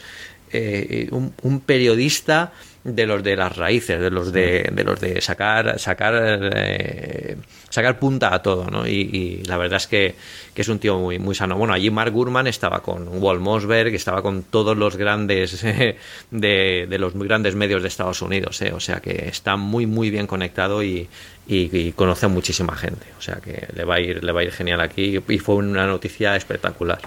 eh, un, periodista de los de las raíces, de los de, de los de sacar sacar eh, sacar punta a todo, ¿no? Y, la verdad es que, es un tío muy muy sano. Bueno, allí Mark Gurman estaba con Walt Mossberg, estaba con todos los grandes de, de, los grandes medios de Estados Unidos, ¿eh? o sea que está muy muy bien conectado y, y, conoce a muchísima gente, o sea que le va a ir le va a ir genial aquí y fue una noticia espectacular.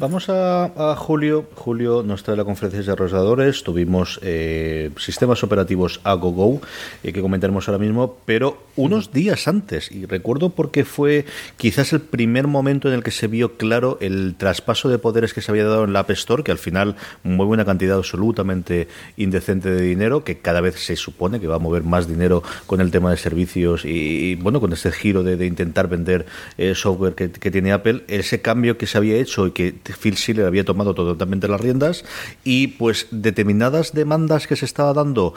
Vamos a, julio. Julio nos trae la conferencia de desarrolladores. Tuvimos eh, sistemas operativos a GoGo, eh, que comentaremos ahora mismo, pero unos días antes. Y recuerdo porque fue quizás el primer momento en el que se vio claro el traspaso de poderes que se había dado en la App Store, que al final mueve una cantidad absolutamente indecente de dinero, que cada vez se supone que va a mover más dinero con el tema de servicios y, bueno, con este giro de, intentar vender eh, software que, que tiene Apple. Ese cambio que se había hecho y que Phil Schiller había tomado totalmente las riendas y pues determinadas demandas que se estaba dando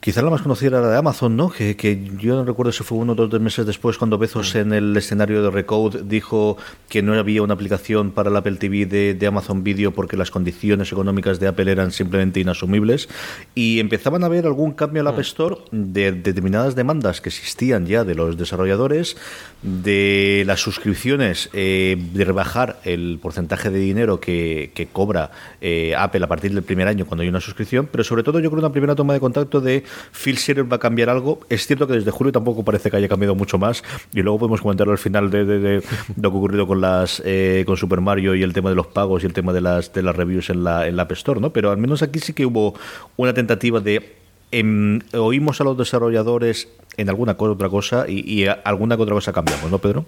Quizás la más conocida era de Amazon, ¿no? Que, que yo no recuerdo si fue uno o dos meses después cuando Bezos en el escenario de Recode dijo que no había una aplicación para el Apple TV de, Amazon Video porque las condiciones económicas de Apple eran simplemente inasumibles. Y empezaban a haber algún cambio en la App Store de, determinadas demandas que existían ya de los desarrolladores, de las suscripciones, eh, de rebajar el porcentaje de dinero que, cobra eh, Apple a partir del primer año cuando hay una suscripción, pero sobre todo yo creo una primera toma de contacto de Phil Schiller va a cambiar algo. Es cierto que desde julio tampoco parece que haya cambiado mucho más y luego podemos comentarlo al final de, lo que ha ocurrido con las eh, con Super Mario y el tema de los pagos y el tema de las de las reviews en la, en la App Store, ¿no? Pero al menos aquí sí que hubo una tentativa de em, oímos a los desarrolladores en alguna otra cosa y, y alguna otra cosa cambiamos, ¿no, Pedro?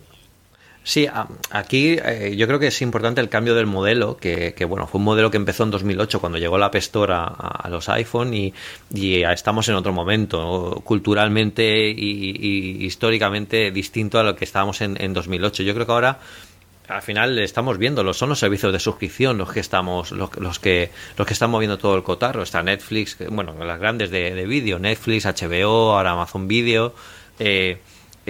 Sí, aquí eh, yo creo que es importante el cambio del modelo, que, bueno, fue un modelo que empezó en 2008 cuando llegó la App Store a, los iPhone y, estamos en otro momento, culturalmente y, históricamente distinto a lo que estábamos en, en 2008. Yo creo que ahora al final estamos viendo, son los servicios de suscripción los que estamos, los, que los que están moviendo todo el cotarro. Está Netflix, bueno, las grandes de, de vídeo, Netflix, HBO, ahora Amazon Video. Eh,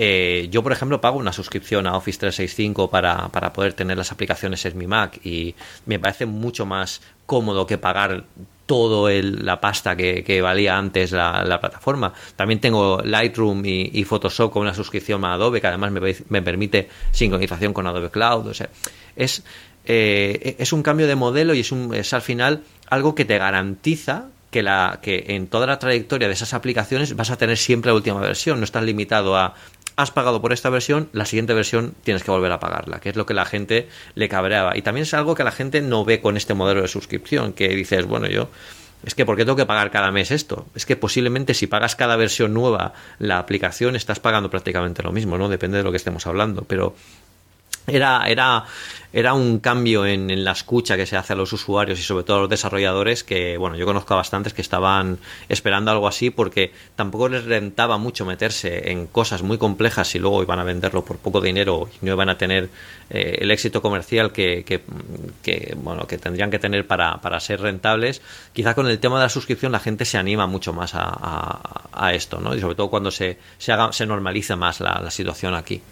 eh, yo, por ejemplo, pago una suscripción a Office 365 para, para poder tener las aplicaciones en mi Mac y me parece mucho más cómodo que pagar todo la pasta que, valía antes la, plataforma. También tengo Lightroom y, Photoshop con una suscripción a Adobe que además me, permite sincronización con Adobe Cloud. O sea, es, eh, es un cambio de modelo y es, un, es al final algo que te garantiza que, la, que en toda la trayectoria de esas aplicaciones vas a tener siempre la última versión. No estás limitado a has pagado por esta versión, la siguiente versión tienes que volver a pagarla, que es lo que la gente le cabreaba. Y también es algo que la gente no ve con este modelo de suscripción, que dices, bueno, yo es que ¿por qué tengo que pagar cada mes esto? Es que posiblemente si pagas cada versión nueva la aplicación estás pagando prácticamente lo mismo, ¿no? Depende de lo que estemos hablando, pero era, era, era un cambio en, la escucha que se hace a los usuarios y sobre todo a los desarrolladores que, bueno, yo conozco a bastantes que estaban esperando algo así porque tampoco les rentaba mucho meterse en cosas muy complejas y luego iban a venderlo por poco dinero y no iban a tener eh, el éxito comercial que, que, bueno, que tendrían que tener para, para, ser rentables. Quizá con el tema de la suscripción la gente se anima mucho más a, esto, ¿no? Y sobre todo cuando se, se, haga, se normaliza más la situación aquí.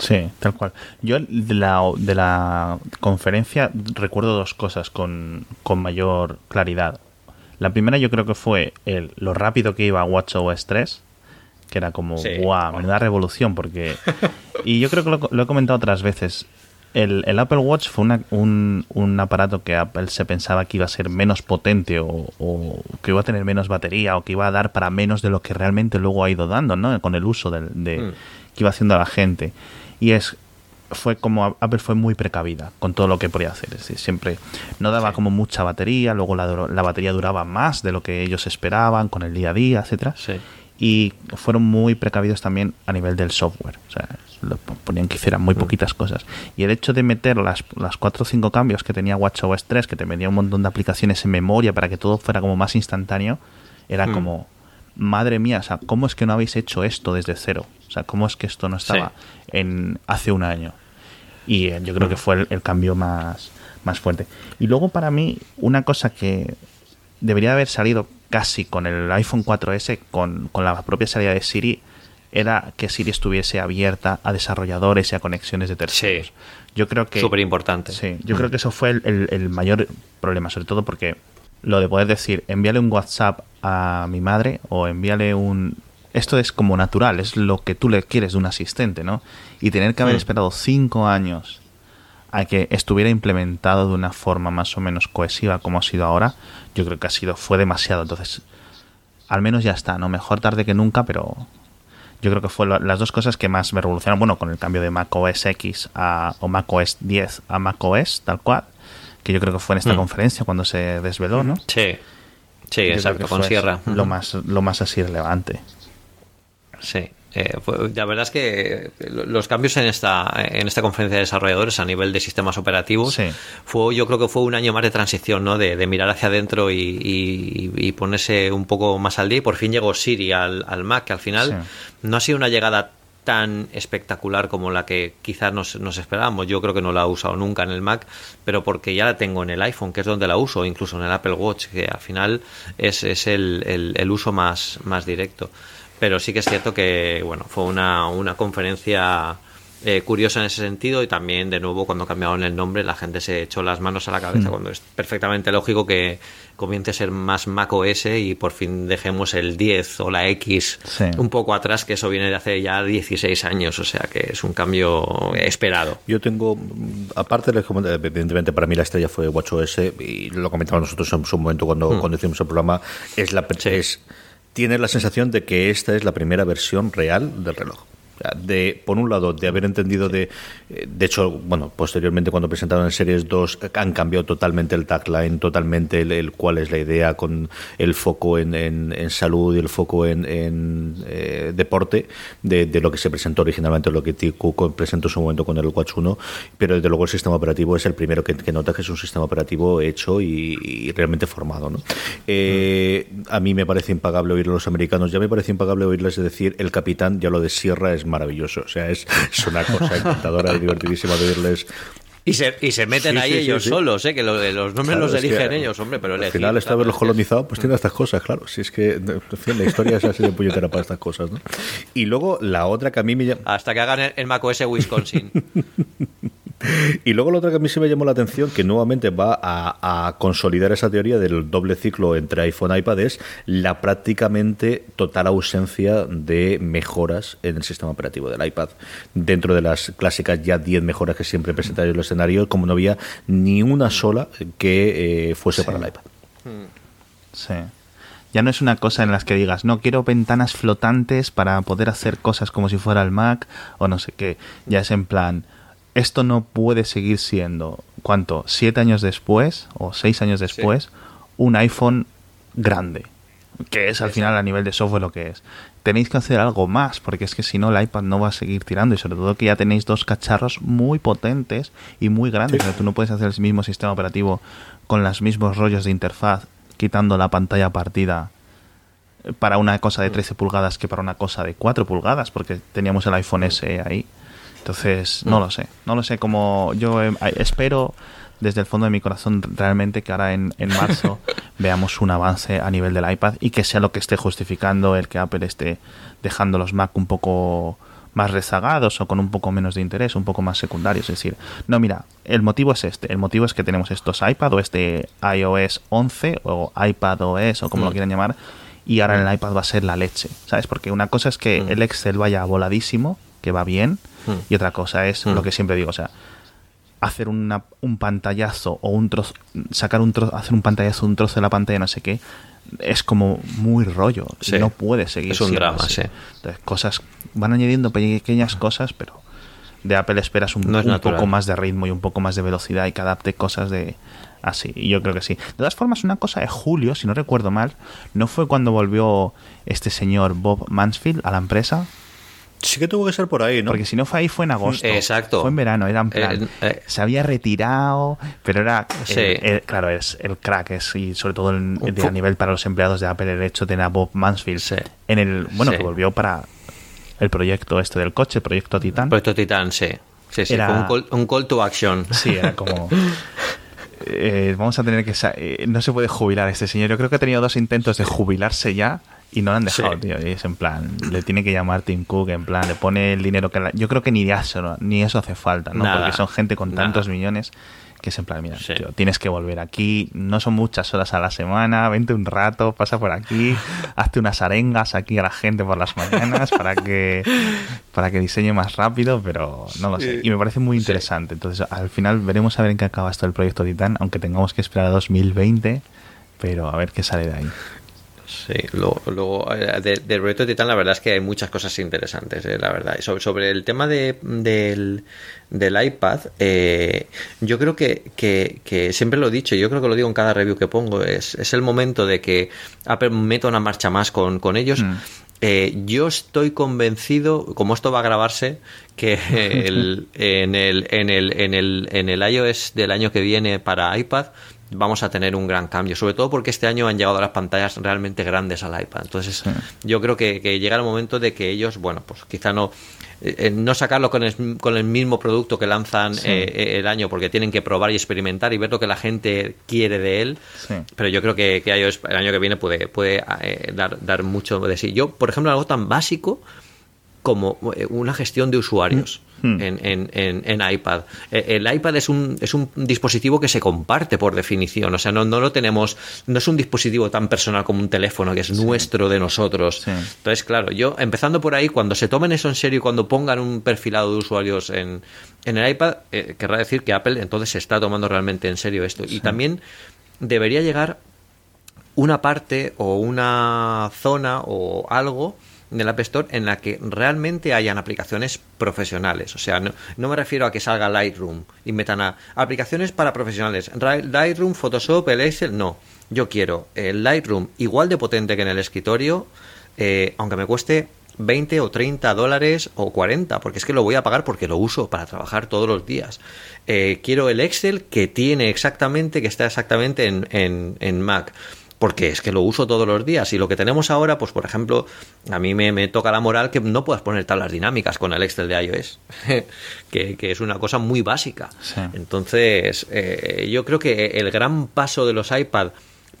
Sí, tal cual. Yo de la, de la conferencia recuerdo dos cosas con, mayor claridad. La primera yo creo que fue el, lo rápido que iba WatchOS 3, que era como, guau, menuda revolución, porque... y yo creo que lo, he comentado otras veces. El, el Apple Watch fue un, un, aparato que Apple se pensaba que iba a ser menos potente o, que iba a tener menos batería o que iba a dar para menos de lo que realmente luego ha ido dando, ¿no? Con el uso de, mm. que iba haciendo la gente y es fue como Apple fue muy precavida con todo lo que podía hacer. Es decir, siempre no daba como mucha batería, luego la, la, batería duraba más de lo que ellos esperaban con el día a día, etcétera. Y fueron muy precavidos también a nivel del software. O sea, lo ponían que hicieran muy mm. poquitas cosas. Y el hecho de meter las, las 4 o 5 cambios que tenía WatchOS 3, que te metía un montón de aplicaciones en memoria para que todo fuera como más instantáneo, era mm. como, madre mía, o sea, ¿cómo es que no habéis hecho esto desde cero? O sea, ¿cómo es que esto no estaba en hace un año? Y eh, yo creo que fue el, cambio más, más fuerte. Y luego para mí, una cosa que debería haber salido casi con el iPhone 4S, con, con la propia salida de Siri, era que Siri estuviese abierta a desarrolladores y a conexiones de terceros. Sí. Yo creo que... Súper importante. Sí, yo creo que eso fue el, el, mayor problema, sobre todo porque lo de poder decir, envíale un WhatsApp a mi madre o envíale un esto es como natural, es lo que tú le quieres de un asistente, ¿no? Y tener que haber mm. esperado cinco años a que estuviera implementado de una forma más o menos cohesiva como ha sido ahora, yo creo que ha sido, fue demasiado. Entonces, al menos ya está, ¿no? Mejor tarde que nunca, pero yo creo que fue las dos cosas que más me revolucionaron. Bueno, con el cambio de Mac OS X a, o Mac OS 10 a Mac OS, tal cual, que yo creo que fue en esta Mm. conferencia cuando se desveló, ¿no? Sí, sí, Yo exacto, con Sierra. Lo más, lo más así relevante. Sí. Eh, fue- la verdad es que los cambios en esta, en esta conferencia de desarrolladores a nivel de sistemas operativos Sí. fue, yo creo que fue un año más de transición, ¿no? De, de mirar hacia adentro y, y- y ponerse un poco más al día. Y por fin llegó Siri al, al Mac, que al final Sí. no ha sido una llegada tan espectacular como la que quizás nos, nos esperábamos. Yo creo que no la he usado nunca en el Mac, pero porque ya la tengo en el iPhone, que es donde la uso, incluso en el Apple Watch, que al final es, es el, el- el uso más, más directo. Pero sí que es cierto que bueno fue una, una conferencia eh, curiosa en ese sentido y también de nuevo cuando cambiaron el nombre la gente se echó las manos a la cabeza cuando es perfectamente lógico que comience a ser más Mac OS y por fin dejemos el 10 o la X Sí. un poco atrás que eso viene de hace ya 16 años o sea que es un cambio esperado Yo tengo, mm, aparte, evidentemente para mí la estrella fue WatchOS y lo comentamos nosotros en su momento cuando, cuando hicimos el programa, es la, Sí. es, tienes la sensación de que esta es la primera versión real del reloj. De, por un lado, de haber entendido de... De hecho, bueno, posteriormente cuando presentaron en Series 2 eh, han cambiado totalmente el tagline, totalmente el, el cuál es la idea con el foco en, en- en salud y el foco en, en, eh, deporte de, de lo que se presentó originalmente, lo que Tim Cook presentó en su momento con el Watch 1, pero desde luego el sistema operativo es el primero que, que nota que es un sistema operativo hecho y, y realmente formado. ¿no? Eh, A mí me parece impagable oír a los americanos, ya me parece impagable oírles decir el capitán, ya lo de Sierra es maravilloso, o sea, es, es una cosa encantadora y divertidísima de oírles. y se, y se meten Sí, ahí sí, ellos sí. solos ¿eh? que lo- los nombres Claro, los que eligen ellos hombre pero al final, esto de haberlos colonizado, pues tiene estas cosas, claro. Si es que, en fin, la historia es así de puñetera para estas cosas, ¿no? Y luego la otra que a mí me llama. hasta que hagan el, el macOS Wisconsin Y luego la otra que a mí sí me llamó la atención, que nuevamente va a, a consolidar esa teoría del doble ciclo entre iPhone e iPad, es la prácticamente total ausencia de mejoras en el sistema operativo del iPad. Dentro de las clásicas ya 10 mejoras que siempre presenta el escenario, como no había ni una sola que eh, fuese para el iPad. Sí. Ya no es una cosa en las que digas, no quiero ventanas flotantes para poder hacer cosas como si fuera el Mac o no sé qué. Ya es en plan, esto no puede seguir siendo, ¿cuánto? ¿Siete años después o seis años después? Un iPhone grande. Que es al final a nivel de software lo que es. Tenéis que hacer algo más, porque es que si no el iPad no va a seguir tirando y sobre todo que ya tenéis dos cacharros muy potentes y muy grandes. O sea, tú no puedes hacer el mismo sistema operativo con los mismos rollos de interfaz, quitando la pantalla partida para una cosa de 13 pulgadas que para una cosa de 4 pulgadas, porque teníamos el iPhone SE ahí. Entonces, no lo sé. No lo sé cómo. Yo eh, espero desde el fondo de mi corazón realmente que ahora en, en marzo veamos un avance a nivel del iPad y que sea lo que esté justificando el que Apple esté dejando los Mac un poco más rezagados o con un poco menos de interés, un poco más secundarios. Es decir, no, mira, el motivo es este. El motivo es que tenemos estos iPad o este iOS 11 o iPad OS o como lo quieran llamar y ahora en el iPad va a ser la leche, ¿sabes? Porque una cosa es que el Excel vaya voladísimo, que va bien, y otra cosa es lo que siempre digo, o sea, hacer una, un pantallazo o un trozo, sacar un trozo, hacer un pantallazo, un trozo de la pantalla, no sé qué, es como muy rollo. Sí. No puede seguir. Es un drama, así. sí. Entonces, cosas, van añadiendo pequeñas cosas, pero de Apple esperas un, No es un poco más de ritmo y un poco más de velocidad y que adapte cosas de así. Y yo creo que sí. De todas formas, una cosa de julio, si no recuerdo mal, ¿no fue cuando volvió este señor Bob Mansfield a la empresa? Sí que tuvo que ser por ahí, ¿no? Porque si no fue ahí, fue en agosto. Exacto. Fue en verano, era en plan. Eh, eh. se había retirado, pero era. Sí. el- el- claro, es el crack, es, y sobre todo de- a nivel para los empleados de Apple, el hecho de tener a Bob Mansfield Sí. en el. Bueno, Sí. que volvió para el proyecto este del coche, el proyecto Titan. Proyecto Titan, sí. Sí, sí, Era- fue un call, un call to action. Sí, era como. eh, vamos a tener que. sa- eh, no se puede jubilar este señor. Yo creo que ha tenido dos intentos de jubilarse ya y no lo han dejado, Sí. tío. Y es en plan. Le tiene que llamar Tim Cook, en plan, le pone el dinero que. la- yo creo que ni eso, ni eso hace falta, ¿no? Nada, Porque son gente con nada. tantos millones que es en plan, mira, Sí. tío, tienes que volver aquí. No son muchas horas a la semana. Vente un rato, pasa por aquí, hazte unas arengas aquí a la gente por las mañanas para que para que diseñe más rápido, pero no lo sé. Y me parece muy interesante. Entonces, al final veremos a ver en qué acaba esto el proyecto Titan, aunque tengamos que esperar a 2020, pero a ver qué sale de ahí. Sí, luego, eh, del de proyecto Titan la verdad es que hay muchas cosas interesantes, eh, la verdad. Sobre, sobre el tema de, del, del iPad, eh, yo creo que, que, siempre lo he dicho, yo creo que lo digo en cada review que pongo, es, es el momento de que Apple meta una marcha más con, con ellos. Mm. yo estoy convencido, como esto va a grabarse, que el, en, el, en, el, en, el, en el iOS del año que viene para iPad vamos a tener un gran cambio, sobre todo porque este año han llegado las pantallas realmente grandes al iPad. Entonces, yo creo que, llega el momento de que ellos, bueno, pues quizá no eh, eh, no sacarlo con el, con el, mismo producto que lanzan eh, el año, porque tienen que probar y experimentar y ver lo que la gente quiere de él. Pero yo creo que, que el año que viene puede, puede dar, dar mucho de sí. Yo, por ejemplo, algo tan básico como eh, una gestión de usuarios. Mm. En, en, iPad. Eh, el iPad es un, es un dispositivo que se comparte por definición, o sea, no, no lo tenemos, no es un dispositivo tan personal como un teléfono, que es nuestro de nosotros. Entonces, claro, yo empezando por ahí, cuando se tomen eso en serio y cuando pongan un perfilado de usuarios en, en el iPad, eh, querrá decir que Apple entonces se está tomando realmente en serio esto. Y también debería llegar una parte o una zona o algo del App Store en la que realmente hayan aplicaciones profesionales. O sea, no, me refiero a que salga Lightroom y metan a aplicaciones para profesionales. Lightroom, Photoshop, el Excel, no. Yo quiero el Lightroom igual de potente que en el escritorio, eh, aunque me cueste 20 o 30 dólares o 40, porque es que lo voy a pagar porque lo uso para trabajar todos los días. Eh, quiero el Excel que tiene exactamente, que está exactamente en, en, en Mac porque es que lo uso todos los días y lo que tenemos ahora, pues por ejemplo, a mí me, toca la moral que no puedas poner tablas dinámicas con el Excel de iOS, que, es una cosa muy básica. Entonces, eh, yo creo que el gran paso de los iPad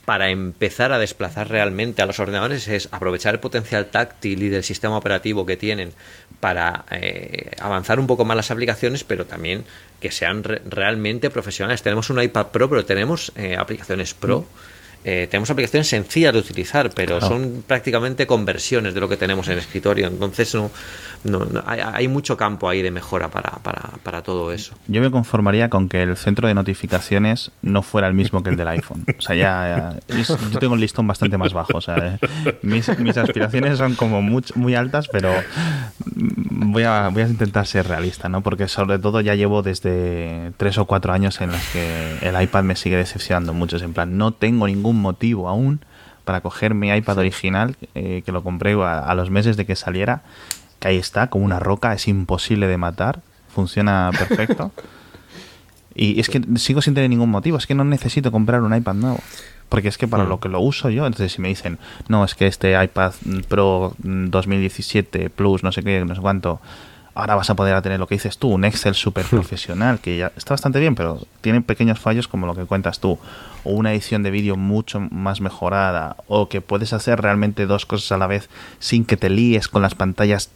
para empezar a desplazar realmente a los ordenadores es aprovechar el potencial táctil y del sistema operativo que tienen para eh, avanzar un poco más las aplicaciones, pero también que sean realmente profesionales. Tenemos un iPad Pro, pero tenemos eh, aplicaciones Pro. Mm. Eh, tenemos aplicaciones sencillas de utilizar, pero son prácticamente conversiones de lo que tenemos en escritorio. Entonces no, no, hay, mucho campo ahí de mejora para, para, para, todo eso. Yo me conformaría con que el centro de notificaciones no fuera el mismo que el del iPhone. O sea, ya, yo tengo un listón bastante más bajo. O sea, eh, mis, mis, aspiraciones son como muy, muy altas, pero voy a, voy a intentar ser realista, ¿no? Porque sobre todo ya llevo desde tres o cuatro años en los que el iPad me sigue decepcionando mucho. En plan, no tengo ningún motivo aún para coger mi iPad original, eh, que lo compré a, los meses de que saliera, que ahí está, como una roca, es imposible de matar, funciona perfecto. y es que sigo sin tener ningún motivo, es que no necesito comprar un iPad nuevo. Porque es que para lo que lo uso yo, entonces si me dicen, no, es que este iPad Pro 2017 Plus, no sé qué, no sé cuánto, ahora vas a poder tener lo que dices tú, un Excel súper profesional, que ya está bastante bien, pero tiene pequeños fallos como lo que cuentas tú, o una edición de vídeo mucho más mejorada, o que puedes hacer realmente dos cosas a la vez sin que te líes con las pantallas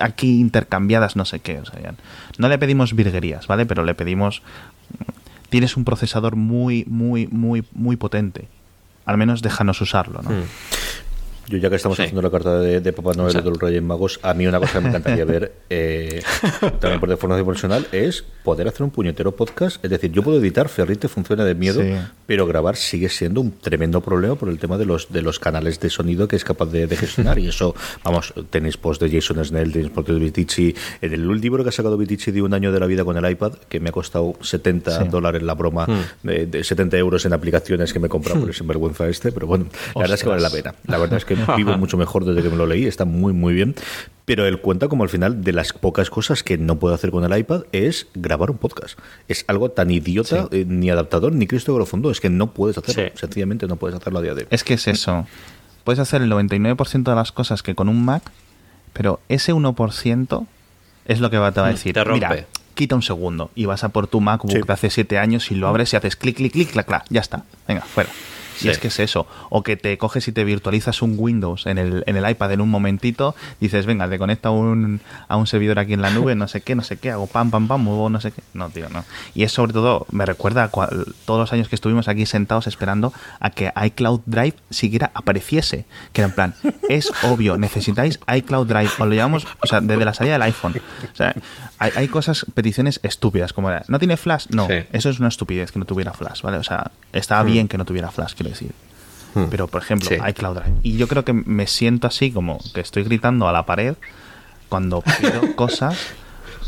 aquí intercambiadas, no sé qué. O sea, no le pedimos virguerías, ¿vale? Pero le pedimos... Tienes un procesador muy, muy, muy, muy potente. Al menos déjanos usarlo, ¿no? Yo ya que estamos haciendo la carta de, Papá Noel de los Reyes Magos, a mí una cosa que me encantaría ver eh, también por de formación profesional es poder hacer un puñetero podcast. Es decir, yo puedo editar, Ferrite funciona de miedo, pero grabar sigue siendo un tremendo problema por el tema de los de los canales de sonido que es capaz de, gestionar. y eso, vamos, tenéis post de Jason Snell, tenéis post de Vitici. En el libro que ha sacado Vitici de un año de la vida con el iPad, que me ha costado 70 dólares la broma, hmm. de, 70 euros en aplicaciones que me he comprado por el sinvergüenza este, pero bueno, la verdad es que vale la pena. La verdad es que vivo mucho mejor desde que me lo leí, está muy, muy bien. Pero él cuenta como al final de las pocas cosas que no puedo hacer con el iPad es grabar un podcast. Es algo tan idiota, eh, ni adaptador, ni Cristo fondo es que no puedes hacerlo. Sencillamente no puedes hacerlo a día de hoy. Es que es eso. Puedes hacer el 99% de las cosas que con un Mac, pero ese 1% es lo que va, te va a mm, decir. Mira, quita un segundo y vas a por tu MacBook de hace 7 años y lo abres y haces clic, clic, clic, clac, clac, ya está. Venga, fuera. Y es que es eso. O que te coges y te virtualizas un Windows en el, en el iPad en un momentito, dices, venga, te conecta un, a un servidor aquí en la nube, no sé qué, no sé qué, hago pam, pam, pam, muevo no sé qué. No, tío, no. Y es sobre todo, me recuerda a todos los años que estuvimos aquí sentados esperando a que iCloud Drive siquiera apareciese. Que era en plan, es obvio, necesitáis iCloud Drive. O lo llamamos, o sea, desde la salida del iPhone. O sea, hay, cosas, peticiones estúpidas, como ¿no tiene flash? No, eso es una estupidez que no tuviera flash, ¿vale? O sea, estaba hmm. bien que no tuviera flash, decir. Hmm. Pero, por ejemplo, hay Cloud Drive. Y yo creo que me siento así como que estoy gritando a la pared cuando pido cosas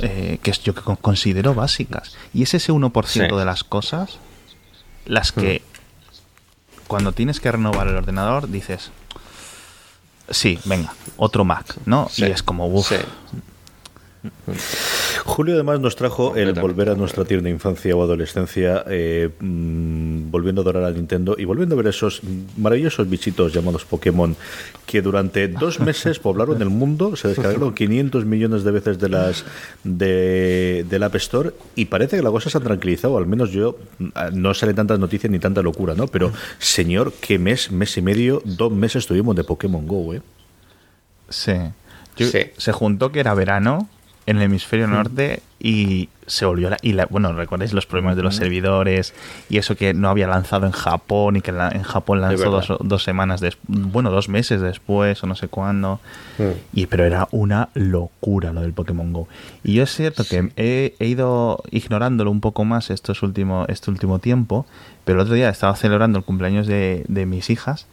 eh, que yo considero básicas. Y es ese 1% de las cosas las que hmm. cuando tienes que renovar el ordenador dices, sí, venga, otro Mac, ¿no? Y es como, uff, Julio además nos trajo el volver a nuestra tierna infancia o adolescencia, eh, mm, volviendo a adorar a Nintendo y volviendo a ver esos maravillosos bichitos llamados Pokémon que durante dos meses poblaron el mundo, se descargaron 500 millones de veces de las de, del App Store y parece que la cosa se ha tranquilizado, al menos yo, mm, no sale tantas noticias ni tanta locura, ¿no? Pero señor, qué mes, mes y medio, dos meses tuvimos de Pokémon Go, ¿eh? sí. Se juntó que era verano en el hemisferio norte y se volvió la, y la, bueno recordáis los problemas de los servidores y eso que no había lanzado en Japón y que en Japón lanzó dos, dos, semanas después bueno dos meses después o no sé cuándo y pero era una locura lo del Pokémon Go. Y yo es cierto que he, ido ignorándolo un poco más estos último, este último tiempo pero el otro día estaba celebrando el cumpleaños de, de mis hijas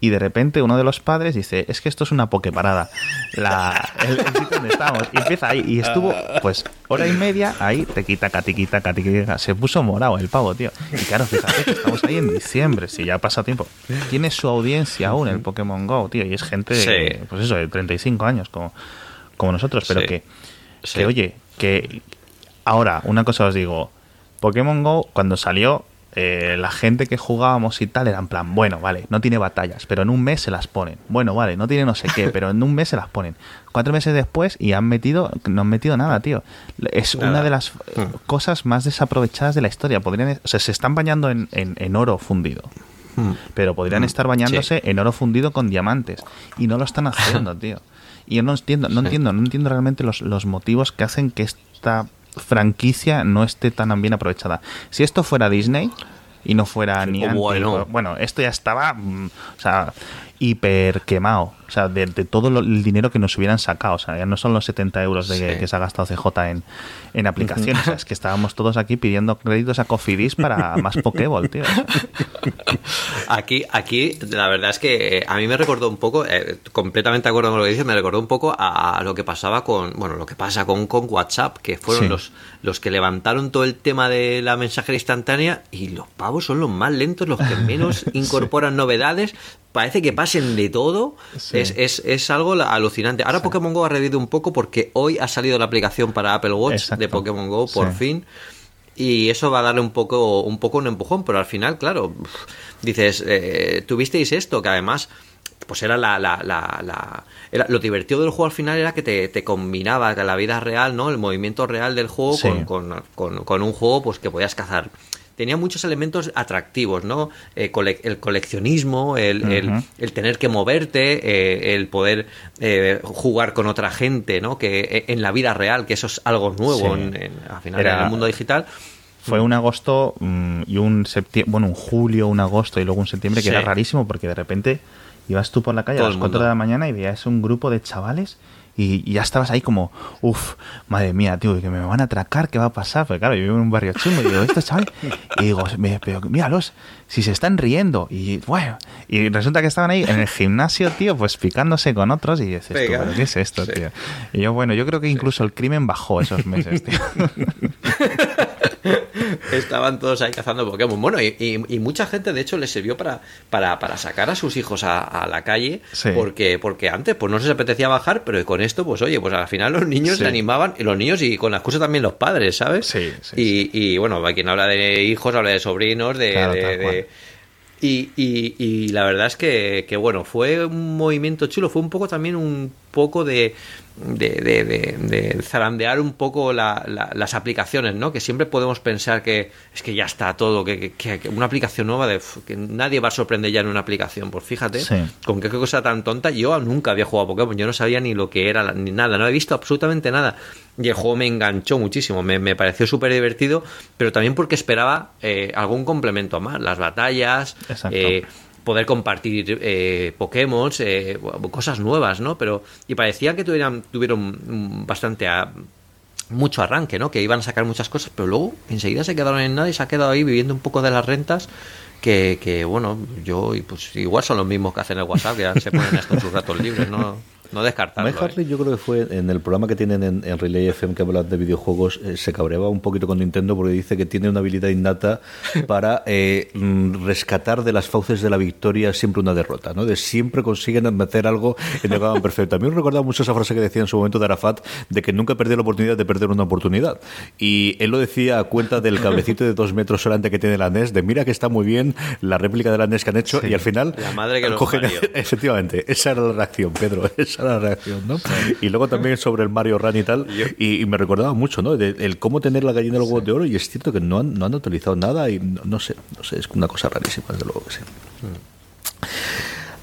y de repente uno de los padres dice, es que esto es una pokeparada. La, el, sitio donde estamos. Y empieza ahí. Y estuvo, pues, hora y media ahí, te quita, catiquita, catiquita. Se puso morado el pavo, tío. Y claro, fíjate que estamos ahí en diciembre, si ya ha pasado tiempo. Tiene su audiencia aún el Pokémon Go, tío. Y es gente, pues eso, de 35 años, como, como nosotros. Pero que, que, oye, que ahora, una cosa os digo. Pokémon Go, cuando salió, eh, la gente que jugábamos y tal era en plan, bueno, vale, no tiene batallas, pero en un mes se las ponen. Bueno, vale, no tiene no sé qué, pero en un mes se las ponen. Cuatro meses después y han metido, no han metido nada, tío. Es una de las hmm. cosas más desaprovechadas de la historia. Podrían, o sea, se están bañando en, en, oro fundido. Hmm. Pero podrían hmm. estar bañándose en oro fundido con diamantes. Y no lo están haciendo, tío. Y yo no entiendo, no entiendo, no entiendo realmente los, los motivos que hacen que esta franquicia no esté tan bien aprovechada. Si esto fuera Disney y no fuera ni bueno. bueno, esto ya estaba, mm, o sea, hiper quemado. O sea, de, todo el dinero que nos hubieran sacado. O sea, ya no son los 70 euros de que, se ha gastado CJ en, en aplicaciones. es que estábamos todos aquí pidiendo créditos a Cofidis para más Pokéball, tío. Aquí, aquí, la verdad es que a mí me recordó un poco, eh, completamente de acuerdo con lo que dices, me recordó un poco a, lo que pasaba con, bueno, lo que pasa con, con WhatsApp, que fueron los, los que levantaron todo el tema de la mensajería instantánea y los pavos son los más lentos, los que menos incorporan novedades, parece que pasen de todo. Es, es, es, algo alucinante. Ahora Pokémon Go ha revivido un poco porque hoy ha salido la aplicación para Apple Watch de Pokémon Go, por fin. Y eso va a darle un poco, un poco un empujón, pero al final, claro, dices, eh, tuvisteis esto, que además pues era la, la, la, era, lo divertido del juego al final era que te, te combinaba la vida real, ¿no? El movimiento real del juego con, con, con, un juego pues que podías cazar tenía muchos elementos atractivos, ¿no? Eh, el coleccionismo, el, el, tener que moverte, eh, el poder eh, jugar con otra gente, ¿no? Que en la vida real, que eso es algo nuevo en, al final en el mundo digital. Fue un agosto mm, y un septiembre, bueno, un julio, un agosto y luego un septiembre que era rarísimo porque de repente ibas tú por la calle a las 4 de la mañana y veías un grupo de chavales y, ya estabas ahí como, uff, madre mía, tío, que me van a atracar, ¿qué va a pasar? Porque claro, yo vivo en un barrio chungo y digo, esto chavales, y digo, pero míralos, si se están riendo, y bueno, y resulta que estaban ahí en el gimnasio, tío, pues picándose con otros, y dices, ¿pero qué es esto, tío? Y yo, bueno, yo creo que incluso el crimen bajó esos meses, tío. Estaban todos ahí cazando Pokémon. Bueno, y, mucha gente, de hecho, les sirvió para, para, sacar a sus hijos a, la calle, porque, porque antes pues no se les apetecía bajar, pero con esto, pues oye, pues al final los niños se animaban, y los niños y con la excusa también los padres, ¿sabes? Sí, y, y, bueno, quien habla de hijos, habla de sobrinos, de, y, y, la verdad es que, que, bueno, fue un movimiento chulo, fue un poco también un poco de, de, de, de, zarandear un poco las aplicaciones, ¿no? Que siempre podemos pensar que es que ya está todo, que, una aplicación nueva, de, que nadie va a sorprender ya en una aplicación. Pues fíjate, con qué cosa tan tonta. Yo nunca había jugado a Pokémon, yo no sabía ni lo que era, ni nada, no he visto absolutamente nada. Y el juego me enganchó muchísimo, me, pareció súper divertido, pero también porque esperaba eh, algún complemento más, las batallas. Eh, poder compartir eh, Pokémon, eh, cosas nuevas, ¿no? Pero, y parecía que tuvieran, tuvieron bastante mucho arranque, ¿no? Que iban a sacar muchas cosas, pero luego enseguida se quedaron en nada y se ha quedado ahí viviendo un poco de las rentas que, que bueno, yo pues igual son los mismos que hacen el WhatsApp, que ya se ponen esto en sus ratos libres, ¿no? No descartarlo. Mike Hartley, ¿eh? yo creo que fue en el programa que tienen en, en Relay FM que hablan de videojuegos, eh, se cabreaba un poquito con Nintendo porque dice que tiene una habilidad innata para eh, mm, rescatar de las fauces de la victoria siempre una derrota, ¿no? De siempre consiguen meter algo en el campo perfecto. A mí me recordaba mucho esa frase que decía en su momento de Arafat de que nunca perdió la oportunidad de perder una oportunidad. Y él lo decía a cuenta del cablecito de dos metros solamente que tiene la NES, de mira que está muy bien la réplica de la NES que han hecho y al final La madre que cogen- efectivamente, esa era la reacción, Pedro, esa era la reacción, ¿no? Y luego también sobre el Mario Run y tal, y, y me recordaba mucho, ¿no? De- el cómo tener la gallina de los huevos de oro, y es cierto que no han, no han utilizado nada, y no, no sé, no sé, es una cosa rarísima, desde luego que sí.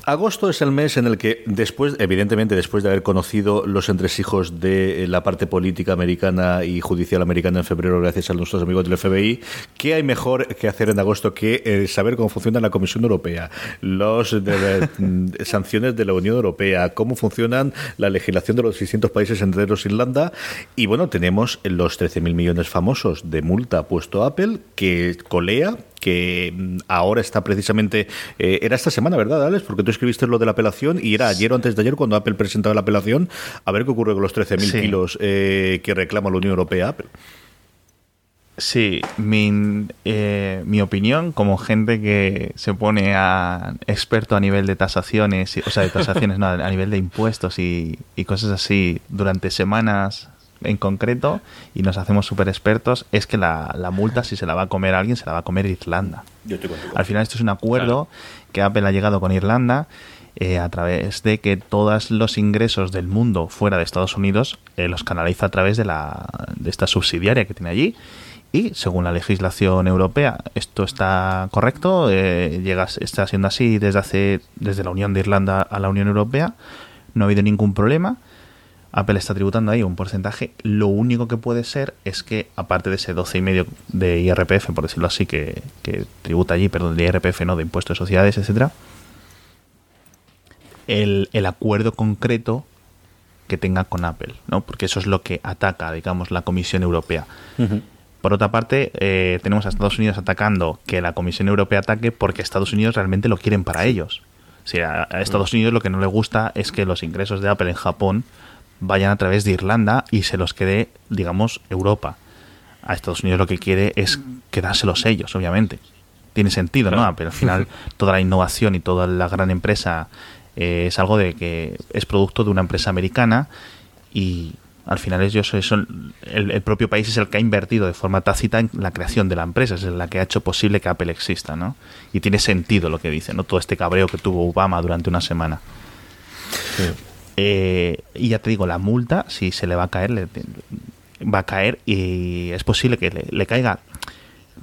Agosto es el mes en el que, después, evidentemente, después de haber conocido los entresijos de eh, la parte política americana y judicial americana en febrero, gracias a nuestros amigos del FBI, ¿qué hay mejor que hacer en agosto que eh, saber cómo funciona la Comisión Europea, las sanciones de la Unión Europea, cómo funcionan la legislación de los distintos países, entre ellos Irlanda? Y bueno, tenemos los 13.000 millones famosos de multa puesto Apple, que colea que mm, ahora está precisamente eh, era esta semana, ¿verdad, Alex? Porque tú escribiste lo de la apelación y era ayer o antes de ayer cuando Apple presentaba la apelación a ver qué ocurre con los 13.000 Sí. kilos eh, que reclama la Unión Europea Apple. Sí, mi, eh, mi opinión como gente que se pone a experto a nivel de tasaciones, o sea, de tasaciones, no, a nivel de impuestos y, y cosas así durante semanas en concreto y nos hacemos súper expertos, es que la, la multa si se la va a comer alguien, se la va a comer Irlanda. Yo. Al final esto es un acuerdo que Apple ha llegado con Irlanda eh, a través de que todos los ingresos del mundo fuera de Estados Unidos eh, los canaliza a través de, la, de esta subsidiaria que tiene allí. Y según la legislación europea, esto está correcto, eh, llega, está siendo así desde hace desde la Unión de Irlanda a la Unión Europea, no ha habido ningún problema. Apple está tributando ahí un porcentaje. Lo único que puede ser es que, aparte de ese 12,5 de IRPF, por decirlo así, que, que tributa allí, perdón, de IRPF, no, de impuestos de sociedades, etcétera, el, el acuerdo concreto que tenga con Apple, ¿no? Porque eso es lo que ataca, digamos, la Comisión Europea. Por otra parte, eh, tenemos a Estados Unidos atacando que la Comisión Europea ataque porque Estados Unidos realmente lo quieren para ellos. O sea, a Estados Unidos lo que no le gusta es que los ingresos de Apple en Japón vayan a través de Irlanda y se los quede, digamos, Europa. A Estados Unidos lo que quiere es quedárselos ellos, obviamente. Tiene sentido, ¿no? Pero al final toda la innovación y toda la gran empresa eh, es algo de que es producto de una empresa americana y al final ellos son el, el propio país es el que ha invertido de forma tácita en la creación de la empresa, es la que ha hecho posible que Apple exista, ¿no? Y tiene sentido lo que dice, ¿no? Todo este cabreo que tuvo Obama durante una semana. Eh, y ya te digo, la multa, si se le va a caer, le- va a caer y es posible que le, le caiga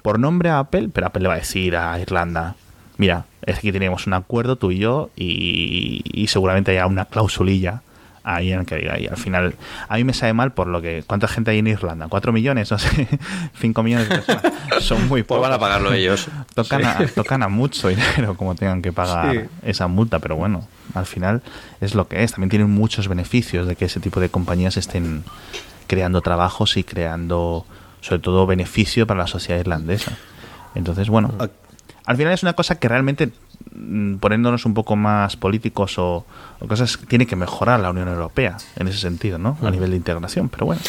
por nombre a Apple, pero Apple le va a decir a Irlanda, mira, es que tenemos un acuerdo tú y yo y, y seguramente haya una clausulilla ahí en el que diga, y al final, a mí me sabe mal por lo que, ¿cuánta gente hay en Irlanda? ¿Cuatro millones? No sé, cinco millones de personas. Son muy Pues pocos. van a pagarlo ellos. Tocan, Sí. a, tocan a mucho dinero como tengan que pagar Sí. esa multa, pero bueno, al final es lo que es. También tienen muchos beneficios de que ese tipo de compañías estén creando trabajos y creando, sobre todo, beneficio para la sociedad irlandesa. Entonces, bueno, Ah. al final es una cosa que realmente, mm, poniéndonos un poco más políticos o, o cosas, tiene que mejorar la Unión Europea en ese sentido, ¿no? A nivel de integración, pero bueno.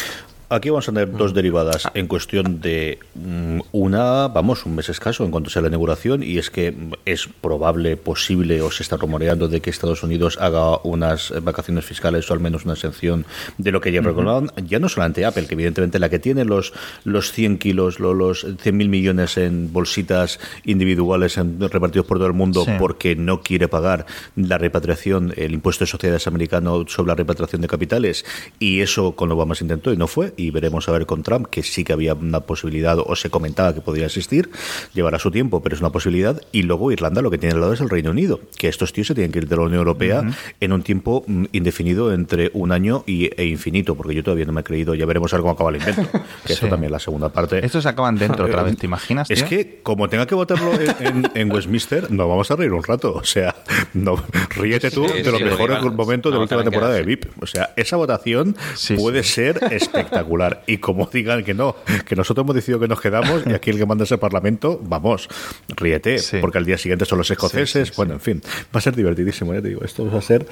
Aquí vamos a tener dos derivadas en cuestión de mm, una, vamos, un mes escaso en cuanto sea la inauguración, y es que mm, es probable, posible, o se está rumoreando de que Estados Unidos haga unas vacaciones fiscales o al menos una exención de lo que ya reclamaban, ya no solamente Apple, que evidentemente la que tiene los, los 100 kilos, lo- los 100 mil millones en bolsitas individuales en- repartidos por todo el mundo Sí. porque no quiere pagar la repatriación, el impuesto de sociedades americano sobre la repatriación de capitales, y eso con Obama se intentó y no fue, y veremos a ver con Trump, que sí que había una posibilidad, o se comentaba que podría existir, llevará su tiempo, pero es una posibilidad, y luego Irlanda lo que tiene al lado es el Reino Unido, que estos tíos se tienen que ir de la Unión Europea en un tiempo mm, indefinido entre un año y, e infinito, porque yo todavía no me he creído, ya veremos a ver cómo acaba el invento, que esto también es la segunda parte. Estos acaban dentro otra vez, ¿te imaginas? Es que, como tenga que votarlo en, en- en Westminster, nos vamos a reír un rato. O sea, no, ríete tú Sí, de los sí, mejores momentos de la última temporada de VIP. O sea, esa votación Sí, puede sí. ser espectacular. espectacular. Y como digan que no, que nosotros hemos decidido que nos quedamos y aquí el que manda ese parlamento, vamos, ríete, porque al día siguiente son los escoceses. bueno, en fin, va a ser divertidísimo, ya te digo, esto va a ser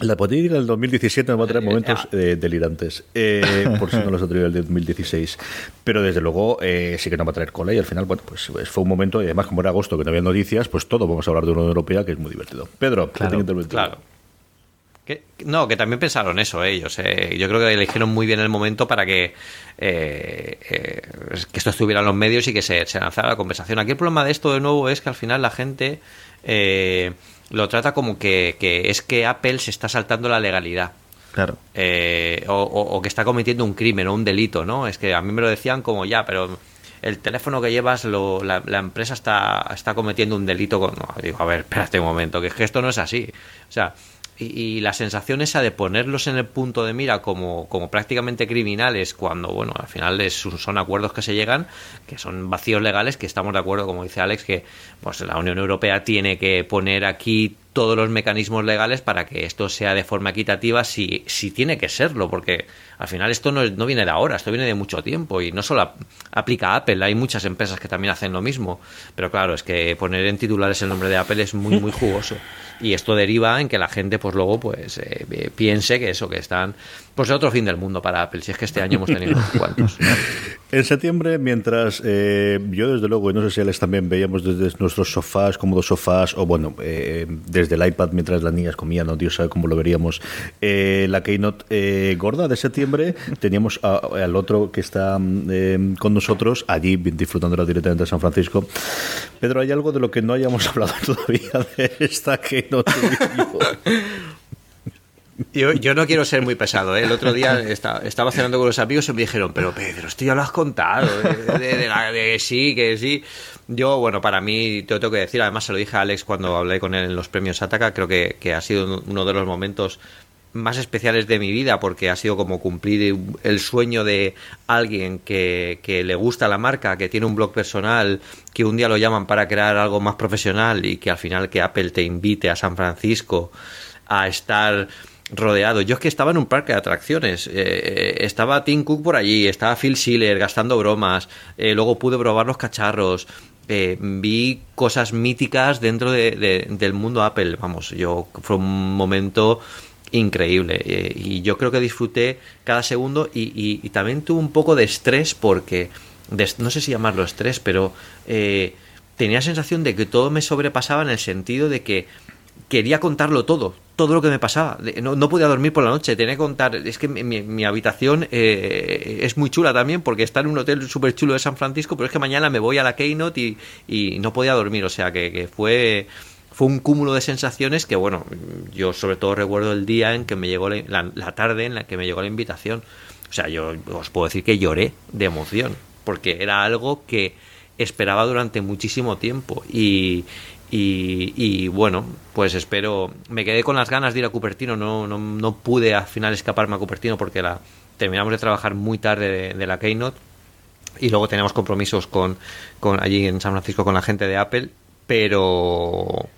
la política del 2017 nos va a traer momentos eh, delirantes, eh, por si no los ha traído el del 2016. Pero desde luego eh, sí que nos va a traer cola y al final, bueno, pues, pues fue un momento, y además como era agosto que no había noticias, pues todo vamos a hablar de una Europea que es muy divertido. Pedro, claro. claro. No, que también pensaron eso ellos. Yo creo que eligieron muy bien el momento para que, que esto estuviera en los medios y que se, se lanzara la conversación. Aquí el problema de esto, de nuevo, es que al final la gente lo trata como que, es que Apple se está saltando la legalidad. Claro. Eh, o, que está cometiendo un crimen o un delito, ¿no? Es que a mí me lo decían como ya, pero el teléfono que llevas, lo, la, empresa está, está cometiendo un delito. Con... digo, a ver, espérate un momento, que, es que esto no es así. O sea, y, la sensación esa de ponerlos en el punto de mira como, como prácticamente criminales cuando, bueno, al final son acuerdos que se llegan, que son vacíos legales, que estamos de acuerdo, como dice Alex, que pues la Unión Europea tiene que poner aquí todos los mecanismos legales para que esto sea de forma equitativa si, si tiene que serlo, porque al final esto no, no viene de ahora, esto viene de mucho tiempo y no solo aplica a Apple, hay muchas empresas que también hacen lo mismo, pero claro, es que poner en titulares el nombre de Apple es muy, muy jugoso y esto deriva en que la gente pues luego pues eh, piense que eso, que están pues es otro fin del mundo para Apple, si es que este año hemos tenido unos cuantos. En septiembre, mientras eh, yo desde luego, y no sé si Alex también veíamos desde nuestros sofás, cómodos sofás, o bueno, eh, desde el iPad mientras las niñas comían, no Dios sabe cómo lo veríamos, eh, la Keynote gorda de septiembre, teníamos al otro que está mm, con nosotros allí disfrutándola directamente de San Francisco. Pedro, ¿hay algo de lo que no hayamos hablado todavía de esta Keynote? Yo, yo, no quiero ser muy pesado. ¿eh? El otro día estaba cenando con los amigos y me dijeron, pero Pedro, esto ya lo has contado. De, sí, que sí. Yo, bueno, para mí, te tengo que decir, además se lo dije a Alex cuando hablé con él en los premios Ataca, creo que, que ha sido uno de los momentos más especiales de mi vida porque ha sido como cumplir el sueño de alguien que, que, le gusta la marca, que tiene un blog personal, que un día lo llaman para crear algo más profesional y que al final que Apple te invite a San Francisco a estar rodeado. Yo es que estaba en un parque de atracciones. Eh, eh, estaba Tim Cook por allí, estaba Phil Schiller gastando bromas. Eh, luego pude probar los cacharros. vi cosas míticas dentro de, del mundo Apple. Vamos, yo fue un momento increíble. y yo creo que disfruté cada segundo y, también tuve un poco de estrés porque, no sé si llamarlo estrés, pero tenía sensación de que todo me sobrepasaba en el sentido de que quería contarlo todo todo lo que me pasaba. No, podía dormir por la noche, tenía que contar. Es que mi, habitación eh, es muy chula también porque está en un hotel súper chulo de San Francisco, pero es que mañana me voy a la Keynote y, no podía dormir. O sea que, fue, fue un cúmulo de sensaciones que, bueno, yo sobre todo recuerdo el día en que me llegó la, tarde en la que me llegó la invitación. O sea, yo os puedo decir que lloré de emoción porque era algo que esperaba durante muchísimo tiempo y, y, bueno, pues espero. Me quedé con las ganas de ir a Cupertino. No, no, no pude al final escaparme a Cupertino porque la, terminamos de trabajar muy tarde de, la Keynote. Y luego tenemos compromisos con, con allí en San Francisco con la gente de Apple. Pero.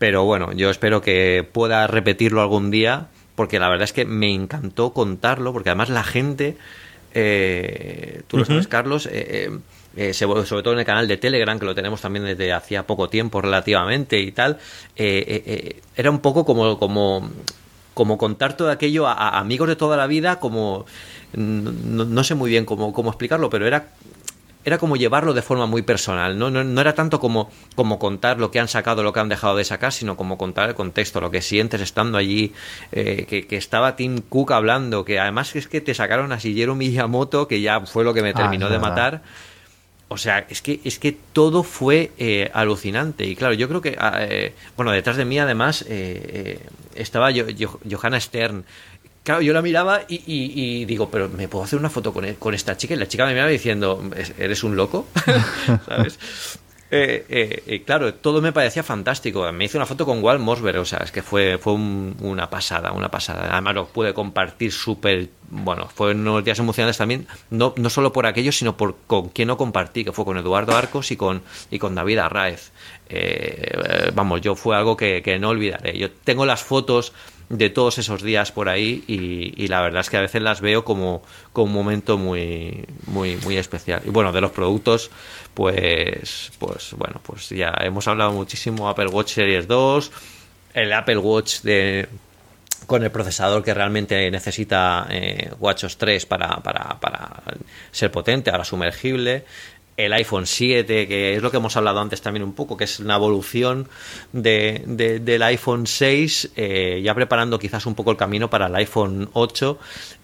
Pero bueno, yo espero que pueda repetirlo algún día. Porque la verdad es que me encantó contarlo. Porque además la gente. Eh, tú lo sabes, Carlos. Eh, eh eh, sobre todo en el canal de Telegram, que lo tenemos también desde hacía poco tiempo relativamente y tal, era un poco como, como, como contar todo aquello a, amigos de toda la vida, como no, sé muy bien cómo, cómo explicarlo, pero era era como llevarlo de forma muy personal, ¿no? No, era tanto como, como contar lo que han sacado, lo que han dejado de sacar, sino como contar el contexto, lo que sientes estando allí, que, estaba Tim Cook hablando, que además es que te sacaron a Shigeru Miyamoto, que ya fue lo que me ah, terminó de matar. O sea, es que, es que todo fue eh, alucinante. Y claro, yo creo que, ah, eh, bueno, detrás de mí además eh, estaba Johanna Stern. Claro, yo la miraba y, digo, pero ¿me puedo hacer una foto con, e-, con esta chica? Y la chica me miraba diciendo, ¿eres un loco? ¿Sabes? Eh, eh, eh, claro, todo me parecía fantástico. Me hice una foto con Walt Mosberg, o sea, es que fue, fue una pasada, una pasada. Además lo pude compartir súper, bueno, fue unos días emocionantes también, no, no solo por aquello, sino por con quien no compartí, que fue con Eduardo Arcos y con, y con David Arraez. vamos, yo fue algo que no olvidaré. Yo tengo las fotos de todos esos días por ahí y, la verdad es que a veces las veo como, como un momento muy, muy, muy especial. Y bueno, de los productos, pues, pues bueno, pues ya hemos hablado muchísimo Apple Watch Series 2, el Apple Watch de con el procesador que realmente necesita eh, WatchOS 3 para, para, para, ser potente, ahora sumergible, el iPhone 7, que es lo que hemos hablado antes también un poco, que es una evolución de, del iPhone 6, eh, ya preparando quizás un poco el camino para el iPhone 8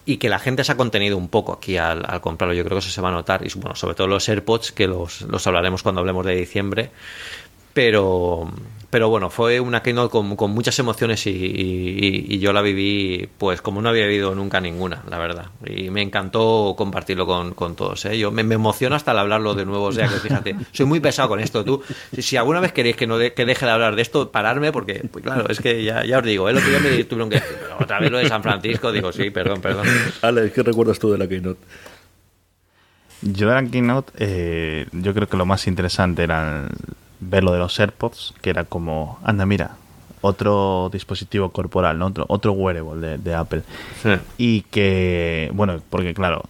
y que la gente se ha contenido un poco aquí al, comprarlo. Yo creo que eso se va a notar. Y bueno, sobre todo los AirPods, que los, los hablaremos cuando hablemos de diciembre. Pero, pero bueno, fue una keynote con, con muchas emociones y, yo la viví pues como no había vivido nunca ninguna, la verdad. Y me encantó compartirlo con, todos. ¿eh? Yo me, emociona hasta al hablarlo de nuevo. O sea, que fíjate, soy muy pesado con esto. Tú, si, alguna vez queréis que, no que deje de hablar de esto, pararme, porque, pues claro, es que ya, ya os digo, el otro día me tuvieron que otra vez lo de San Francisco. Digo, sí, perdón, perdón. Ale, ¿qué recuerdas tú de la keynote? Yo de la keynote, eh, yo creo que lo más interesante era ver lo de los AirPods, que era como, anda, mira, otro dispositivo corporal, ¿no? otro, otro wearable de, Apple. Y que, bueno, porque claro,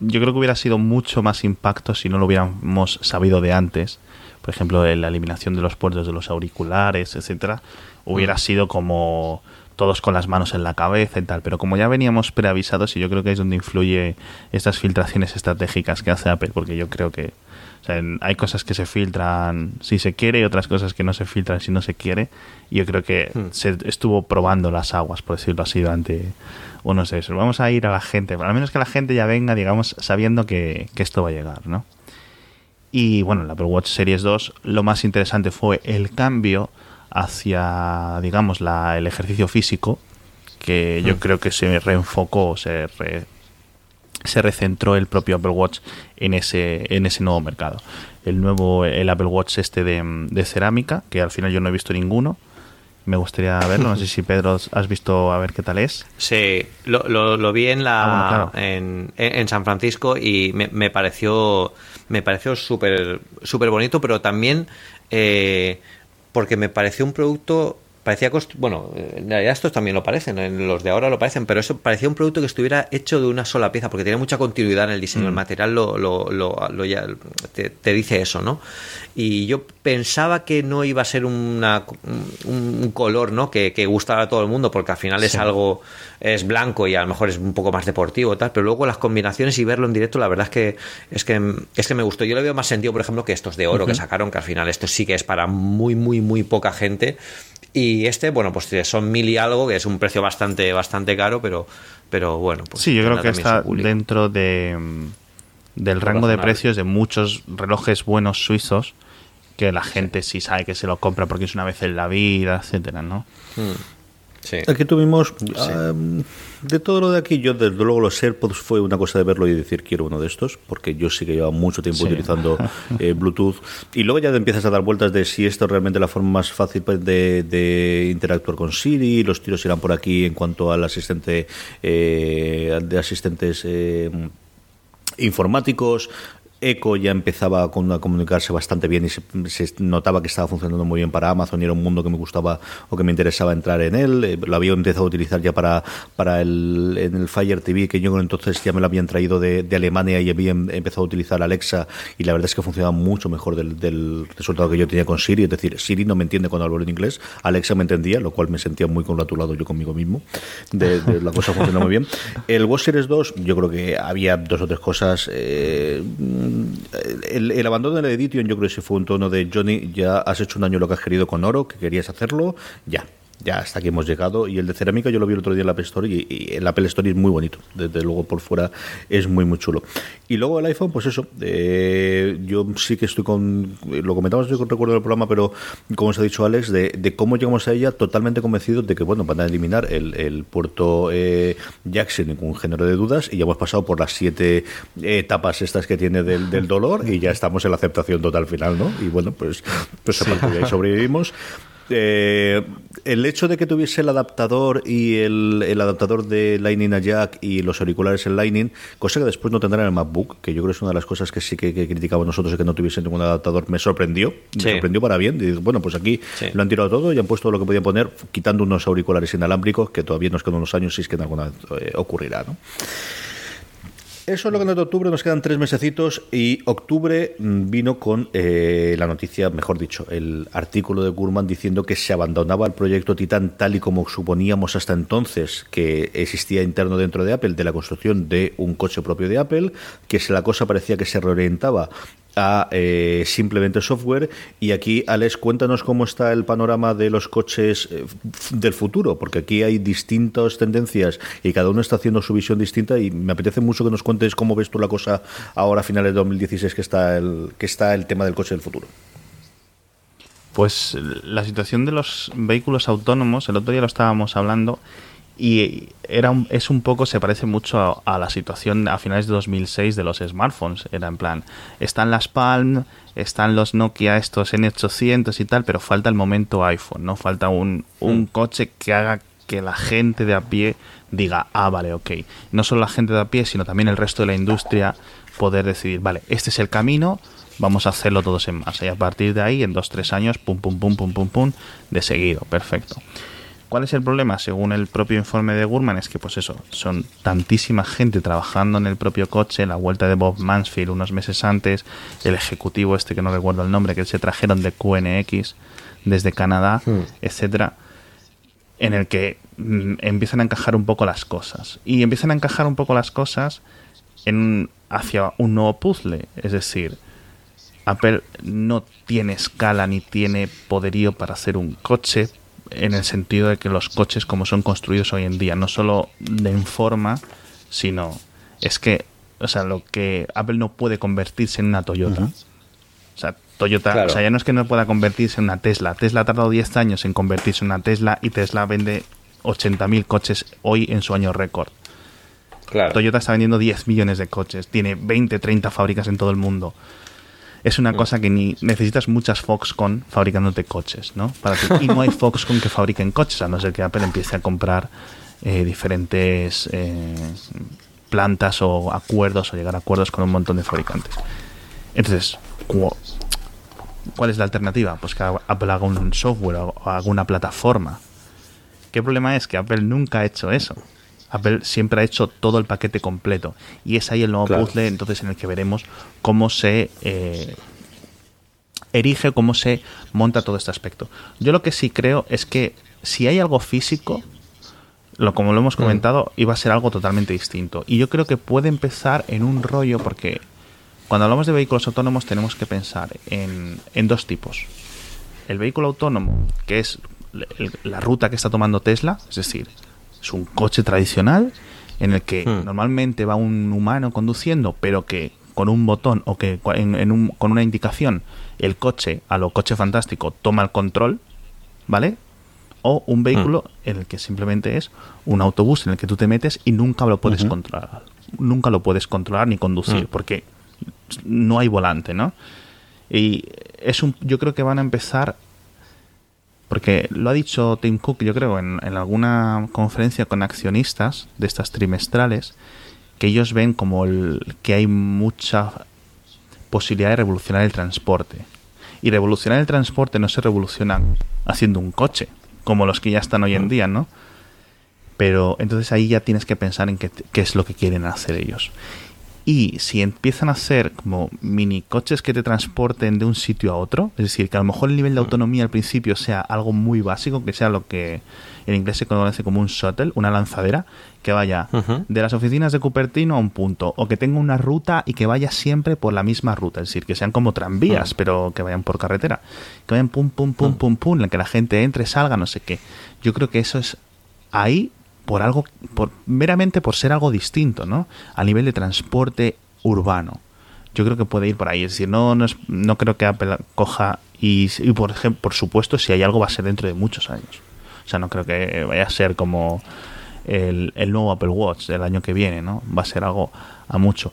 yo creo que hubiera sido mucho más impacto si no lo hubiéramos sabido de antes. Por ejemplo, la eliminación de los puertos de los auriculares, etcétera, hubiera mm. sido como todos con las manos en la cabeza y tal. Pero como ya veníamos preavisados, y yo creo que es donde influye estas filtraciones estratégicas que hace Apple, porque yo creo que hay cosas que se filtran si se quiere y otras cosas que no se filtran si no se quiere. Y yo creo que hmm. se estuvo probando las aguas, por decirlo así, durante unos sé Vamos a ir a la gente, al menos que la gente ya venga, digamos, sabiendo que, esto va a llegar, ¿no? Y bueno, la Apple Watch Series 2 lo más interesante fue el cambio hacia, digamos, la, el ejercicio físico, que yo hmm. creo que se reenfocó, se se recentró el propio Apple Watch en ese, en ese nuevo mercado. El nuevo, el Apple Watch este de, cerámica, que al final yo no he visto ninguno. Me gustaría verlo. No sé si Pedro has visto a ver qué tal es. Sí, lo, lo, vi en la ah, en, en, San Francisco y me, me pareció me pareció súper súper bonito, pero también eh, porque me pareció un producto parecía bueno en realidad estos también lo parecen en los de ahora lo parecen pero eso parecía un producto que estuviera hecho de una sola pieza porque tiene mucha continuidad en el diseño. El mm. material lo, lo, lo, ya, te, dice eso no y yo pensaba que no iba a ser una, un, color no que, que, gustara a todo el mundo porque al final es algo es blanco y a lo mejor es un poco más deportivo tal pero luego las combinaciones y verlo en directo la verdad es que es que es que me gustó. Yo le veo más sentido por ejemplo que estos de oro que sacaron que al final esto sí que es para muy muy muy poca gente y este, bueno, pues son mil y algo, que es un precio bastante, bastante caro, pero, pero bueno. Pues sí, yo creo que está dentro de, mm, del rango de precios de muchos relojes buenos suizos que la gente sí. sabe que se lo compra porque es una vez en la vida, etcétera, ¿no? Hmm. Aquí tuvimos, de todo lo de aquí, yo desde luego los AirPods fue una cosa de verlo y decir quiero uno de estos, porque yo sí que llevo mucho tiempo utilizando eh, Bluetooth. Y luego ya te empiezas a dar vueltas de si esto es realmente la forma más fácil pues, de, interactuar con Siri, los tiros irán por aquí en cuanto al asistente eh, de asistentes eh, informáticos, Echo ya empezaba a comunicarse bastante bien y se, notaba que estaba funcionando muy bien para Amazon y era un mundo que me gustaba o que me interesaba entrar en él. Eh, lo había empezado a utilizar ya para, para el, en el Fire TV, que yo entonces ya me lo habían traído de, Alemania y había em, empezado a utilizar Alexa y la verdad es que funcionaba mucho mejor del, resultado que yo tenía con Siri. Es decir, Siri no me entiende cuando hablo en inglés, Alexa me entendía, lo cual me sentía muy congratulado yo conmigo mismo. De, la cosa funcionó muy bien. El Watch Series 2, yo creo que había dos o tres cosas. Eh, el, abandono de la Edition yo creo que si fue un tono de Johnny, ya has hecho un año lo que has querido con oro, que querías hacerlo, ya, ya hasta aquí hemos llegado. Y el de cerámica yo lo vi el otro día en la Apple Store y, el Apple Store es muy bonito. Desde luego por fuera es muy, muy chulo. Y luego el iPhone, pues eso. Eh, yo sí que estoy con. Lo comentamos yo recuerdo del programa, pero como os ha dicho Alex, de, cómo llegamos a ella totalmente convencidos de que, bueno, van a eliminar el, puerto eh, Jack sin ningún género de dudas. Y ya hemos pasado por las siete etapas estas que tiene del, dolor y ya estamos en la aceptación total final, ¿no? Y bueno, pues, pues a partir de ahí sobrevivimos. Eh, el hecho de que tuviese el adaptador y el, el, adaptador de Lightning a Jack y los auriculares en Lightning, cosa que después no tendrán en el MacBook, que yo creo que es una de las cosas que sí que, que criticamos nosotros, que no tuviese ningún adaptador, me sorprendió, me sorprendió para bien. Y, bueno, pues aquí lo han tirado todo y han puesto lo que podían poner, quitando unos auriculares inalámbricos, que todavía nos quedan unos años si es que en alguna vez eh, ocurrirá. ¿no? Eso es lo que nos de octubre, nos quedan tres mesecitos y octubre mm, vino con eh, la noticia, mejor dicho, el artículo de Gurman diciendo que se abandonaba el proyecto Titan tal y como suponíamos hasta entonces que existía interno dentro de Apple de la construcción de un coche propio de Apple, que la cosa parecía que se reorientaba a eh, simplemente software. Y aquí, Alex, cuéntanos cómo está el panorama de los coches eh, del futuro, porque aquí hay distintas tendencias y cada uno está haciendo su visión distinta y me apetece mucho que nos cuentes cómo ves tú la cosa ahora a finales de 2016 que está el, que está el tema del coche del futuro. Pues la situación de los vehículos autónomos, el otro día lo estábamos hablando, y era es un poco, se parece mucho a, la situación a finales de 2006 de los smartphones. Era en plan, están las Palm, están los Nokia estos N800 y tal, pero falta el momento iPhone, ¿no? Falta un, un mm. coche que haga que la gente de a pie diga, ah, vale, ok. No solo la gente de a pie, sino también el resto de la industria poder decidir, vale, este es el camino, vamos a hacerlo todos en masa. Y a partir de ahí, en dos, tres años, pum, pum, pum, pum, pum, pum, de seguido. Perfecto. ¿Cuál es el problema? Según el propio informe de Gurman, es que pues eso, son tantísima gente trabajando en el propio coche, la vuelta de Bob Mansfield unos meses antes, el ejecutivo este que no recuerdo el nombre, que se trajeron de QNX desde Canadá, hmm. etcétera, en el que mm, empiezan a encajar un poco las cosas. Y empiezan a encajar un poco las cosas en, hacia un nuevo puzzle, es decir, Apple no tiene escala ni tiene poderío para hacer un coche en el sentido de que los coches como son construidos hoy en día, no solo de forma, sino es que, o sea, lo que Apple no puede convertirse en una Toyota. O sea, Toyota, o sea, ya no es que no pueda convertirse en una Tesla. Tesla ha tardado 10 años en convertirse en una Tesla y Tesla vende 80.000 coches hoy en su año récord. Toyota está vendiendo 10 millones de coches, tiene 20, 30 fábricas en todo el mundo es una cosa que ni necesitas muchas Foxconn fabricándote coches, ¿no? Para y no hay Foxconn que fabriquen coches, a no ser que Apple empiece a comprar eh, diferentes eh, plantas o acuerdos o llegar a acuerdos con un montón de fabricantes. Entonces, ¿cuál es la alternativa? Pues que Apple haga un software o haga una plataforma. ¿Qué problema es? Que Apple nunca ha hecho eso. Apple siempre ha hecho todo el paquete completo. Y es ahí el nuevo puzzle, entonces, en el que veremos cómo se eh, erige, cómo se monta todo este aspecto. Yo lo que sí creo es que si hay algo físico, lo como lo hemos mm. comentado, iba a ser algo totalmente distinto. Y yo creo que puede empezar en un rollo, porque cuando hablamos de vehículos autónomos tenemos que pensar en, en dos tipos. El vehículo autónomo, que es la ruta que está tomando Tesla, es decir, es un coche tradicional en el que hmm. normalmente va un humano conduciendo, pero que con un botón o que con una indicación el coche, a lo coche fantástico, toma el control, ¿vale? O un vehículo hmm. en el que simplemente es un autobús en el que tú te metes y nunca lo puedes controlar. Nunca lo puedes controlar ni conducir, hmm. porque no hay volante, ¿no? Y es un, yo creo que van a empezar porque lo ha dicho Tim Cook, yo creo, en, alguna conferencia con accionistas de estas trimestrales, que ellos ven como el, que hay mucha posibilidad de revolucionar el transporte. Y revolucionar el transporte no se revoluciona haciendo un coche, como los que ya están hoy en día, ¿no? Pero entonces ahí ya tienes que pensar en qué, qué es lo que quieren hacer ellos. Y si empiezan a hacer como mini coches que te transporten de un sitio a otro, es decir, que a lo mejor el nivel de autonomía al principio sea algo muy básico, que sea lo que en inglés se conoce como un shuttle, una lanzadera, que vaya de las oficinas de Cupertino a un punto, o que tenga una ruta y que vaya siempre por la misma ruta, es decir, que sean como tranvías, pero que vayan por carretera, que vayan pum, pum, pum, pum, pum, en que la gente entre, salga, no sé qué. Yo creo que eso es ahí por algo, por, meramente por ser algo distinto, ¿no? A nivel de transporte urbano. Yo creo que puede ir por ahí. Es decir, no, no, no creo que Apple coja y, por ejemplo, por supuesto, si hay algo va a ser dentro de muchos años. O sea, no creo que vaya a ser como el, el nuevo Apple Watch del año que viene, ¿no? Va a ser algo a mucho.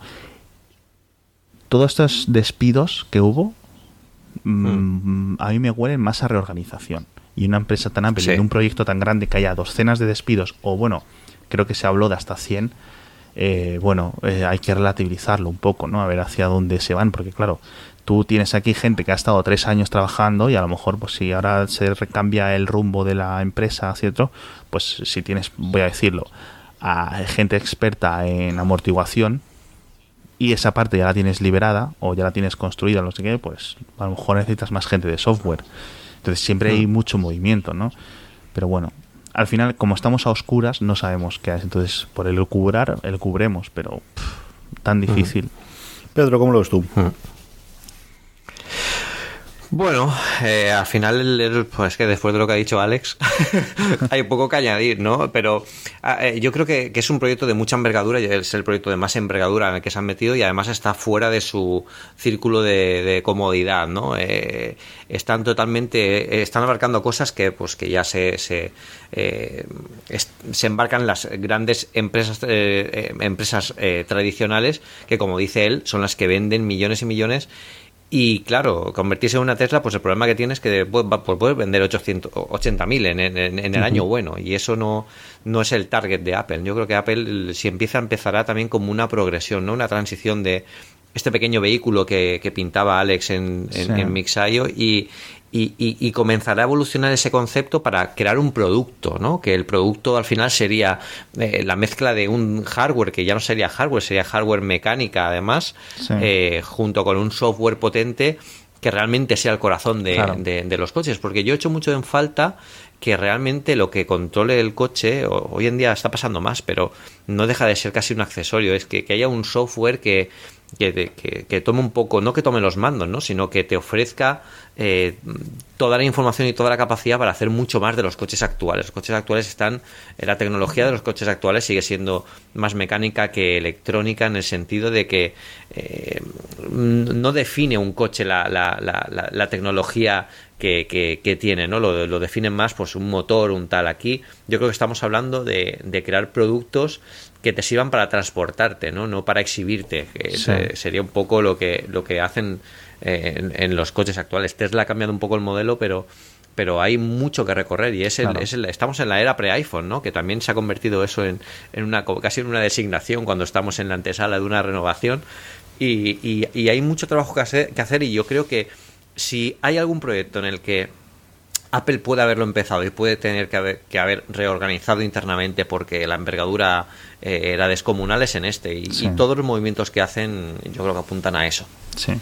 Todos estos despidos que hubo, mm, hmm. a mí me huelen más a reorganización y una empresa tan amplia, en un proyecto tan grande que haya docenas de despidos, o bueno, creo que se habló de hasta 100, eh, bueno, eh, hay que relativizarlo un poco, ¿no? A ver hacia dónde se van, porque claro, tú tienes aquí gente que ha estado tres años trabajando y a lo mejor, pues si ahora se recambia el rumbo de la empresa hacia otro, pues si tienes, voy a decirlo, a gente experta en amortiguación y esa parte ya la tienes liberada o ya la tienes construida, no sé qué, pues a lo mejor necesitas más gente de software. Entonces siempre hay hmm. mucho movimiento, ¿no? Pero bueno, al final, como estamos a oscuras, no sabemos qué es. Entonces, por el cubrar, el cubremos, pero tan hmm. difícil. Pedro, ¿cómo lo ves tú? Bueno, eh, al final, pues que después de lo que ha dicho Alex, hay poco que añadir, ¿no? Pero ah, eh, yo creo que, es un proyecto de mucha envergadura, es el proyecto de más envergadura en el que se han metido y además está fuera de su círculo de, comodidad, ¿no? Eh, están totalmente, están abarcando cosas que, pues, que ya se, se, se embarcan las grandes empresas, empresas tradicionales que, como dice él, son las que venden millones y millones y claro, convertirse en una Tesla, pues el problema que tienes es que pues, puedes vender 80.000 en, en, en el año bueno. Y eso no, no es el target de Apple. Yo creo que Apple, si empieza, empezará también como una progresión, ¿no? Una transición de este pequeño vehículo que, que pintaba Alex en, en, Mixayo y, y, comenzará a evolucionar ese concepto para crear un producto, ¿no? Que el producto al final sería eh, la mezcla de un hardware que ya no sería hardware, sería hardware mecánica además, eh, junto con un software potente que realmente sea el corazón de, de, los coches. Porque yo he hecho mucho en falta que realmente lo que controle el coche, hoy en día está pasando más, pero no deja de ser casi un accesorio, es que, que haya un software que que, que, tome un poco, no que tome los mandos, ¿no? sino que te ofrezca eh, toda la información y toda la capacidad para hacer mucho más de los coches actuales. Los coches actuales están, la tecnología de los coches actuales sigue siendo más mecánica que electrónica en el sentido de que eh, no define un coche la, la, la, la tecnología que, que, tiene, ¿no? Lo, lo más pues un motor, un tal. Aquí yo creo que estamos hablando de, de crear productos que te sirvan para transportarte, ¿no? No para exhibirte. sería un poco lo que, lo que hacen eh, en, los coches actuales. Tesla ha cambiado un poco el modelo, pero pero hay mucho que recorrer y es, estamos en la era pre-iPhone, ¿no? Que también se ha convertido eso en, en, una casi en una designación cuando estamos en la antesala de una renovación y, y, hay mucho trabajo que hacer, que hacer y yo creo que si hay algún proyecto en el que Apple puede haberlo empezado y puede tener que haber, que haber reorganizado internamente porque la envergadura eh, era descomunal es en este y, todos los movimientos que hacen yo creo que apuntan a eso. Sí,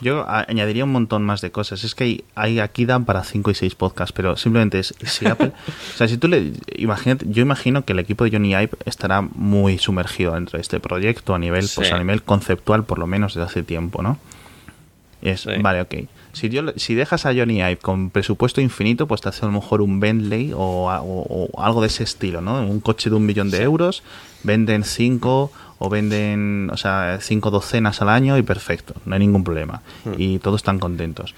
yo añadiría un montón más de cosas. Es que hay, aquí dan para 5 y 6 podcasts, pero simplemente es si Apple, o sea, si tú le imagínate, yo imagino que el equipo de Johnny Ive estará muy sumergido dentro de este proyecto a nivel, pues a nivel conceptual por lo menos desde hace tiempo, ¿no? es, vale, ok si, yo, si dejas a Johnny Ive con presupuesto infinito, pues te hace a lo mejor un Bentley o, algo de ese estilo, ¿no? Un coche de un millón de euros, venden cinco o venden, o sea, cinco docenas al año y perfecto, no hay ningún problema. Hmm. Y todos están contentos.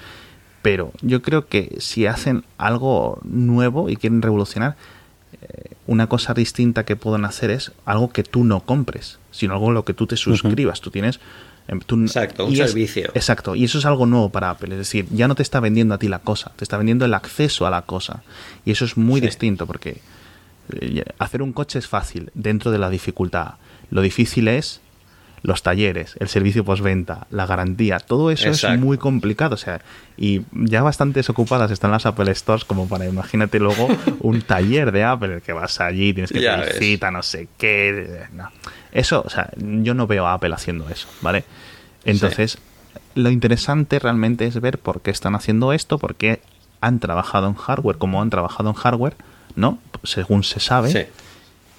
Pero yo creo que si hacen algo nuevo y quieren revolucionar, eh, una cosa distinta que pueden hacer es algo que tú no compres, sino algo en lo que tú te suscribas. Tú tienes Em, exacto, un servicio. exacto, y eso es algo nuevo para Apple, es decir, ya no te está vendiendo a ti la cosa, te está vendiendo el acceso a la cosa. Y eso es muy distinto porque eh, hacer un coche es fácil dentro de la dificultad. Lo difícil es los talleres, el servicio postventa, la garantía, todo eso es muy complicado. O sea, y ya bastante ocupadas están las Apple Stores como para, imagínate luego, un taller de Apple, el que vas allí, tienes que pedir cita, no sé qué. No. Eso, o sea, yo no veo a Apple haciendo eso, ¿vale? Entonces, lo interesante realmente es ver por qué están haciendo esto, por qué han trabajado en hardware como han trabajado en hardware, ¿no? Según se sabe.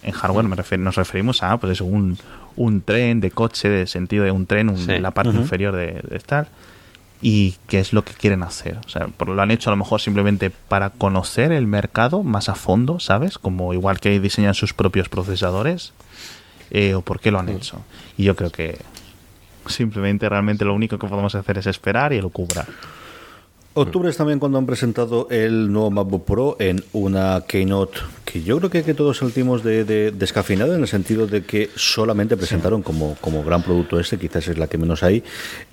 En hardware nos referimos a pues, un, un tren de coche, de sentido de un tren, un, la parte inferior de, de, estar, y qué es lo que quieren hacer. O sea, lo han hecho a lo mejor simplemente para conocer el mercado más a fondo, ¿sabes? Como igual que diseñan sus propios procesadores eh, o por qué lo han hecho. Y yo creo que simplemente realmente lo único que podemos hacer es esperar y lo cubra. Octubre es también cuando han presentado el nuevo MacBook Pro en una keynote que yo creo que, que todos saltimos de, descafinado en el sentido de que solamente presentaron como, como gran producto este, quizás es la que menos hay,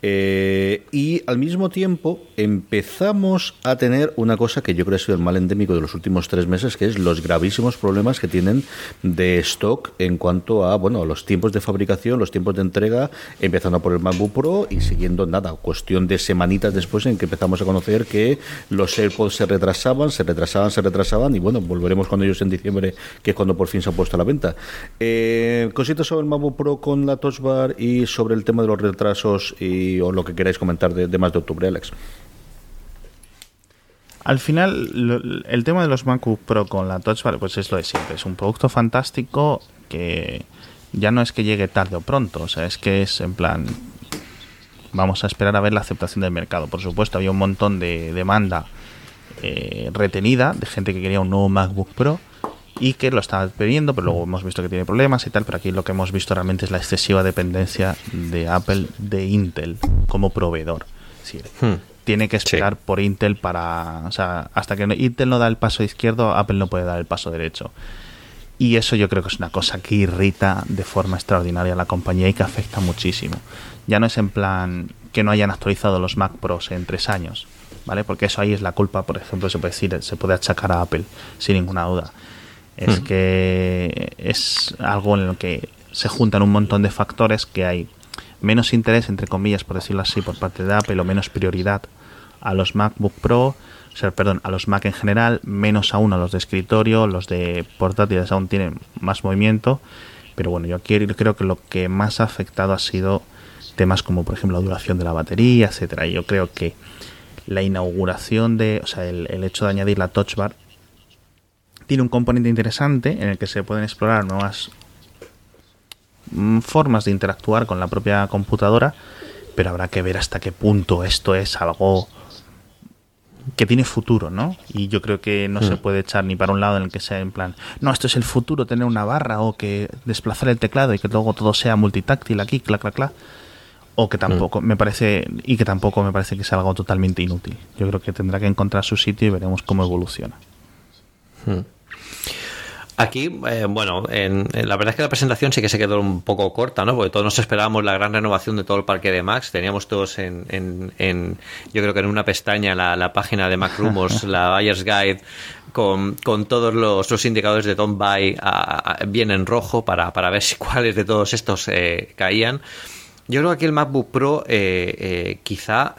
eh, y al mismo tiempo empezamos a tener una cosa que yo creo que ha sido el mal endémico de los últimos tres meses, que es los gravísimos problemas que tienen de stock en cuanto a bueno los tiempos de fabricación, los tiempos de entrega, empezando por el MacBook Pro y siguiendo nada, cuestión de semanitas después en que empezamos a conocer que los AirPods se retrasaban, se retrasaban, se retrasaban y bueno, volveremos con ellos en diciembre, que es cuando por fin se ha puesto a la venta. Eh, cositas sobre el MacBook Pro con la Touch Bar y sobre el tema de los retrasos y o lo que queráis comentar de, más de octubre, Alex. Al final, el tema de los MacBook Pro con la Touch Bar, pues es lo de siempre. Es un producto fantástico que ya no es que llegue tarde o pronto, o sea, es que es en plan, vamos a esperar a ver la aceptación del mercado. Por supuesto, había un montón de demanda eh, retenida de gente que quería un nuevo MacBook Pro y que lo estaba pidiendo, pero luego hemos visto que tiene problemas y tal, pero aquí lo que hemos visto realmente es la excesiva dependencia de Apple de Intel como proveedor. Hmm. Tiene que esperar por Intel para... O sea, hasta que Intel no da el paso izquierdo, Apple no puede dar el paso derecho. Y eso yo creo que es una cosa que irrita de forma extraordinaria a la compañía y que afecta muchísimo. Ya no es en plan que no hayan actualizado los Mac Pros en tres años, ¿vale? Porque eso ahí es la culpa, por ejemplo, se puede decir, se puede achacar a Apple, sin ninguna duda es que es algo en lo que se juntan un montón de factores que hay menos interés, entre comillas, por decirlo así, por parte de Apple o menos prioridad a los MacBook Pro, o sea, perdón, a los Mac en general, menos aún a los de escritorio, los de portátiles aún tienen más movimiento, pero bueno, yo creo que lo que más ha afectado ha sido temas como por ejemplo la duración de la batería, etcétera. Y yo creo que la inauguración de, o sea, el, el hecho de añadir la Touch Bar tiene un componente interesante en el que se pueden explorar nuevas mm, formas de interactuar con la propia computadora, pero habrá que ver hasta qué punto esto es algo que tiene futuro, ¿no? Y yo creo que no se mm. puede echar ni para un lado en el que sea en plan, no, esto es el futuro, tener una barra o que desplazar el teclado y que luego todo sea multitáctil aquí, clac, clac, clac. O que tampoco mm. me parece, y que tampoco me parece que sea algo totalmente inútil. Yo creo que tendrá que encontrar su sitio y veremos cómo evoluciona. Aquí, eh, bueno, en, la verdad es que la presentación sí que se quedó un poco corta, ¿no? Porque todos nos esperábamos la gran renovación de todo el parque de Max. Teníamos todos en, en, yo creo que en una pestaña la, página de Mac Rumors, la Buyer's Guide, con, todos los, indicadores de Don't Buy bien en rojo para, para ver si cuáles de todos estos eh, caían. Yo creo que aquí el MacBook Pro eh, quizá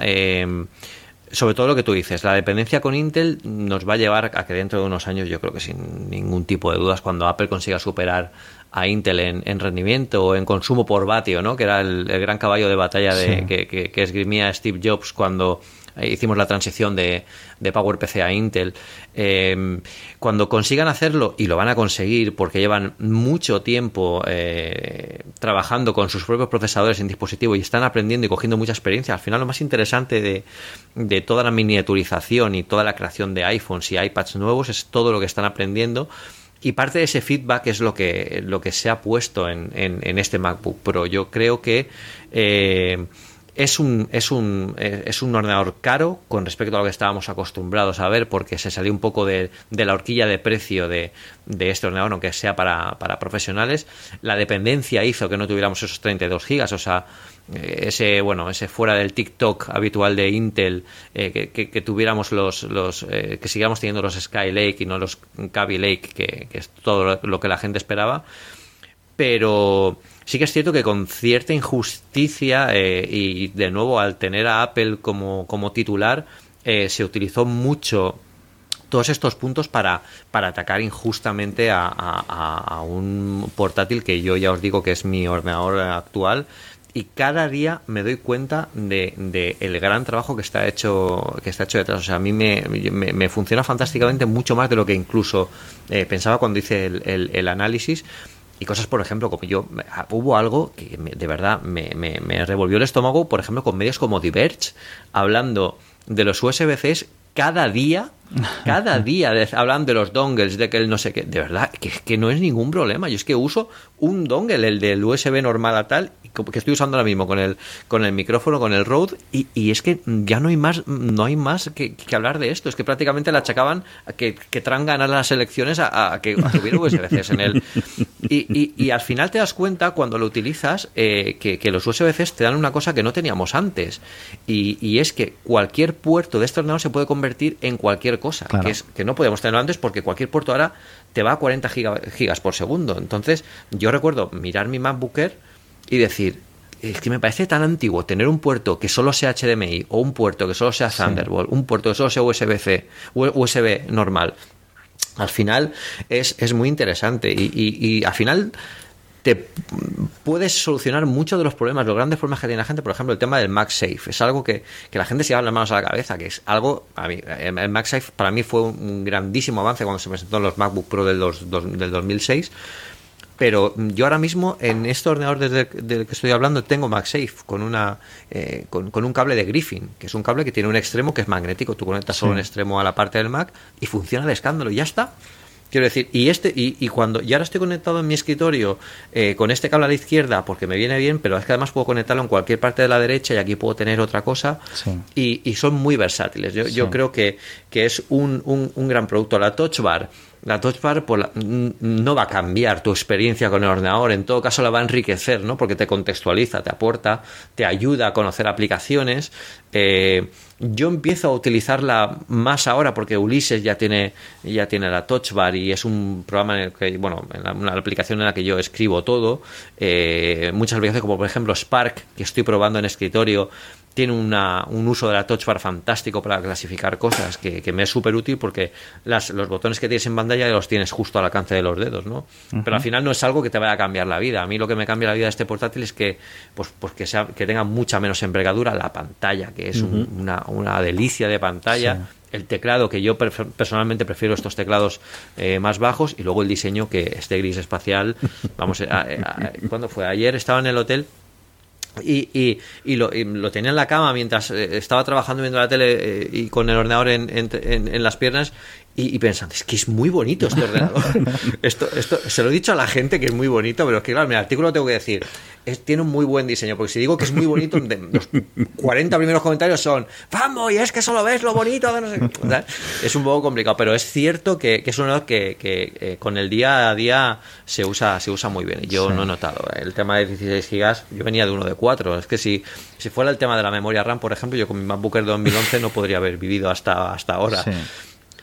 sobre todo lo que tú dices, la dependencia con Intel nos va a llevar a que dentro de unos años, yo creo que sin ningún tipo de dudas, cuando Apple consiga superar a Intel en, rendimiento o en consumo por vatio, ¿no? que era el, gran caballo de batalla de, que, que, esgrimía Steve Jobs cuando hicimos la transición de, PowerPC a Intel. Em, cuando consigan hacerlo, y lo van a conseguir porque llevan mucho tiempo eh, trabajando con sus propios procesadores en dispositivo y están aprendiendo y cogiendo mucha experiencia, al final lo más interesante de, toda la miniaturización y toda la creación de iPhones y iPads nuevos es todo lo que están aprendiendo. Y parte de ese feedback es lo que, lo que se ha puesto en, en, este MacBook Pro. Yo creo que eh, es un, es, un, eh, es un ordenador caro con respecto a lo que estábamos acostumbrados a ver, porque se salió un poco de, de la horquilla de precio de, de, este ordenador, aunque sea para, para, profesionales. La dependencia hizo que no tuviéramos esos 32 gigas, o sea, eh, ese, bueno, ese fuera del TikTok habitual de Intel, eh, que, que, tuviéramos los, los que siguiéramos teniendo los Skylake y no los Kaby Lake, que es todo lo que la gente esperaba. Pero Sí que es cierto que con cierta injusticia eh, y de nuevo al tener a Apple como, como titular eh, se utilizó mucho todos estos puntos para, para atacar injustamente a, un portátil que yo ya os digo que es mi ordenador actual. Y cada día me doy cuenta de, el gran trabajo que está hecho que está hecho detrás. O sea a mí me, me, funciona fantásticamente mucho más de lo que incluso eh, pensaba cuando hice el, el análisis y cosas, por ejemplo, como yo, ah, hubo algo que de verdad me, revolvió el estómago, por ejemplo, con medios como Diverge, hablando de los USB-Cs cada día cada día hablan de los dongles, de que el no sé qué. De verdad, que, que no es ningún problema. Yo es que uso un dongle, el del USB normal a tal, que estoy usando ahora mismo con el, con el micrófono, con el Rode, y, y es que ya no hay más, no hay más que, que, hablar de esto. Es que prácticamente le achacaban a que, que Trump ganara las elecciones a, a que tuviera USB-Cs en él. Y, y, y, al final te das cuenta cuando lo utilizas eh, que, que, los USB-Cs te dan una cosa que no teníamos antes. Y, y, es que cualquier puerto de este ordenador se puede convertir en cualquier cosa. Claro. Que, es, que no podemos tenerlo antes porque cualquier puerto ahora te va a 40 giga, gigas por segundo. Entonces, yo recuerdo mirar mi MacBook Air y decir, es que me parece tan antiguo tener un puerto que solo sea HDMI o un puerto que solo sea Thunderbolt, sí. un puerto que solo sea USB-C, USB normal. Al final es, es muy interesante y, y, y, al final te puedes solucionar muchos de los problemas, los grandes problemas que tiene la gente, por ejemplo, el tema del MagSafe. Es algo que, que la gente se lleva las manos a la cabeza, que es algo, a mí, el MagSafe para mí fue un grandísimo avance cuando se presentó en los MacBook Pro del, dos, dos, del 2006 pero yo ahora mismo en este ordenador desde del que estoy hablando tengo MagSafe con una eh, con, con, un cable de Griffin que es un cable que tiene un extremo que es magnético tú conectas solo sí. un extremo a la parte del Mac y funciona de escándalo y ya está quiero decir y este y, y cuando ya ahora estoy conectado en mi escritorio eh, con este cable a la izquierda porque me viene bien pero es que además puedo conectarlo en cualquier parte de la derecha y aquí puedo tener otra cosa sí. y, y, son muy versátiles yo, sí. yo creo que, que es un, un, un gran producto la Touch Bar la Touch Bar no va a cambiar tu experiencia con el ordenador, en todo caso la va a enriquecer, ¿no? Porque te contextualiza, te aporta, te ayuda a conocer aplicaciones. Eh, yo empiezo a utilizarla más ahora porque Ulises ya tiene, ya tiene la Touch Bar y es un programa en el que, bueno, en la, una aplicación en la que yo escribo todo. Eh, muchas aplicaciones como por ejemplo Spark, que estoy probando en escritorio, tiene una, un uso de la touch bar fantástico para clasificar cosas que, que me es súper útil porque las, los botones que tienes en pantalla los tienes justo al alcance de los dedos, ¿no? Uh -huh. Pero al final no es algo que te vaya a cambiar la vida. A mí lo que me cambia la vida de este portátil es que, pues, pues que, sea, que tenga mucha menos envergadura la pantalla, que es uh -huh. un, una, una, delicia de pantalla. Sí el teclado, que yo personalmente prefiero estos teclados eh, más bajos, y luego el diseño, que este gris espacial, vamos, a, a, a, ¿cuándo fue? Ayer estaba en el hotel y, y, y, lo, y, lo, tenía en la cama mientras eh, estaba trabajando viendo la tele eh, y con el ordenador en, en, en, en las piernas y, y, pensando, es que es muy bonito este ordenador. esto, esto, se lo he dicho a la gente que es muy bonito, pero es que claro, en el artículo tengo que decir, es, tiene un muy buen diseño, porque si digo que es muy bonito, los 40 primeros comentarios son, vamos, y es que solo ves lo bonito, no sé. es un poco complicado, pero es cierto que, que es un ordenador que, que eh, con el día a día se usa, se usa muy bien. Yo sí. no he notado. El tema de 16 gigas, yo venía de uno de 4. Es que si, si fuera el tema de la memoria RAM, por ejemplo, yo con mi MacBook Air de 2011 no podría haber vivido hasta, hasta ahora. Sí.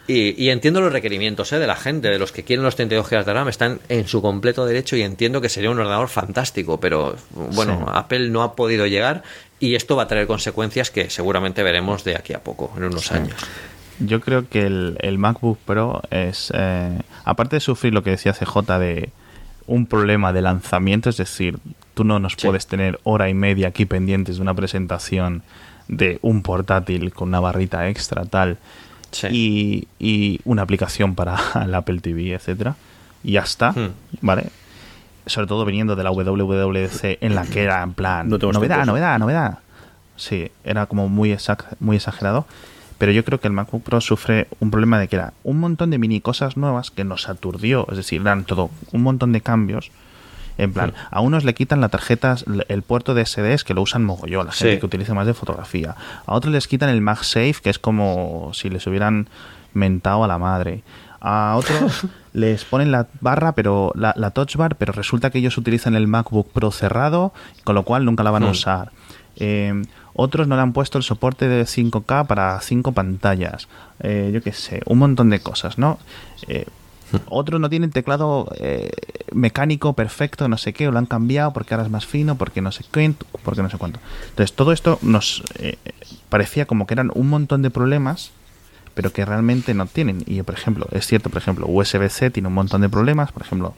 Y, y, entiendo los requerimientos ¿eh? de la gente, de los que quieren los 32 GB de RAM, están en su completo derecho y entiendo que sería un ordenador fantástico, pero bueno, sí. Apple no ha podido llegar y esto va a traer consecuencias que seguramente veremos de aquí a poco, en unos sí. años. Yo creo que el, el MacBook Pro es, eh, aparte de sufrir lo que decía CJ de un problema de lanzamiento, es decir, tú no nos sí. puedes tener hora y media aquí pendientes de una presentación de un portátil con una barrita extra, tal sí. y, y, una aplicación para el Apple TV, etcétera. Y ya está, hmm. ¿vale? Sobre todo viniendo de la WWDC en la que era en plan no novedad, novedad, novedad. Sí, era como muy, muy exagerado. Pero yo creo que el MacBook Pro sufre un problema de que era un montón de mini cosas nuevas que nos aturdió. Es decir, eran todo un montón de cambios. En plan, sí. a unos le quitan la tarjeta, el puerto de SDS que lo usan mogollón, la gente sí. que utiliza más de fotografía. A otros les quitan el MagSafe, que es como si les hubieran mentado a la madre. A otros les ponen la barra, pero la, la, touch bar, pero resulta que ellos utilizan el MacBook Pro cerrado, con lo cual nunca la van a usar. Eh, otros no le han puesto el soporte de 5K para 5 pantallas. Eh, yo qué sé, un montón de cosas, ¿no? Eh, otros no tienen teclado eh, mecánico perfecto, no sé qué, o lo han cambiado porque ahora es más fino, porque no sé qué, porque no sé cuánto. Entonces, todo esto nos eh, parecía como que eran un montón de problemas, pero que realmente no tienen. Y, por ejemplo, es cierto, por ejemplo, USB-C tiene un montón de problemas, por ejemplo,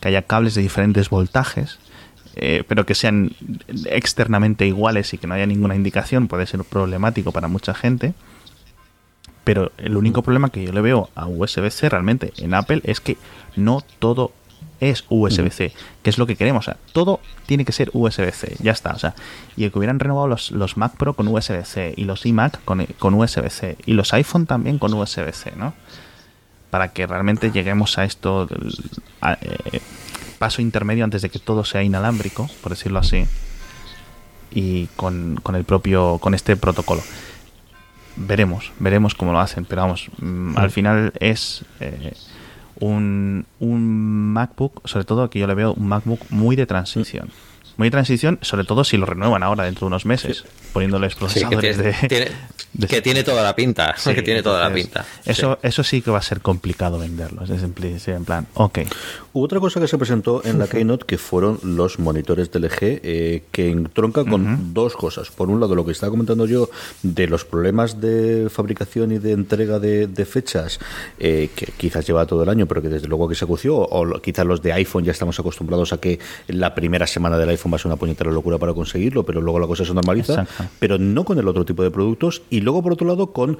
que haya cables de diferentes voltajes, eh, pero que sean externamente iguales y que no haya ninguna indicación, puede ser problemático para mucha gente. Pero el único problema que yo le veo a USB-C realmente en Apple es que no todo es USB-C, que es lo que queremos. O sea, todo tiene que ser USB-C, ya está. O sea, y que hubieran renovado los, los Mac Pro con USB-C y los iMac con, con USB-C y los iPhone también con USB-C, ¿no? Para que realmente lleguemos a esto, eh, paso intermedio antes de que todo sea inalámbrico, por decirlo así, y con, con el propio, con este protocolo veremos, veremos cómo lo hacen, pero vamos, mm, al final es eh, un, un MacBook, sobre todo aquí yo le veo un MacBook muy de transición. Muy de transición, sobre todo si lo renuevan ahora dentro de unos meses, poniéndoles procesadores de, que tiene toda la pinta. que tiene toda la pinta. Eso, eso sí que va a ser complicado venderlos. Es en, plan, ok. Hubo otra cosa que se presentó en la Keynote que fueron los monitores de LG, eh, que entronca con dos cosas. Por un lado, lo que estaba comentando yo de los problemas de fabricación y de entrega de, fechas, eh, que quizás lleva todo el año, pero que desde luego que se acució, o quizás los de iPhone ya estamos acostumbrados a que la primera semana del iPhone va a ser una puñetera locura para conseguirlo, pero luego la cosa se normaliza, pero no con el otro tipo de productos. Y luego, por otro lado, con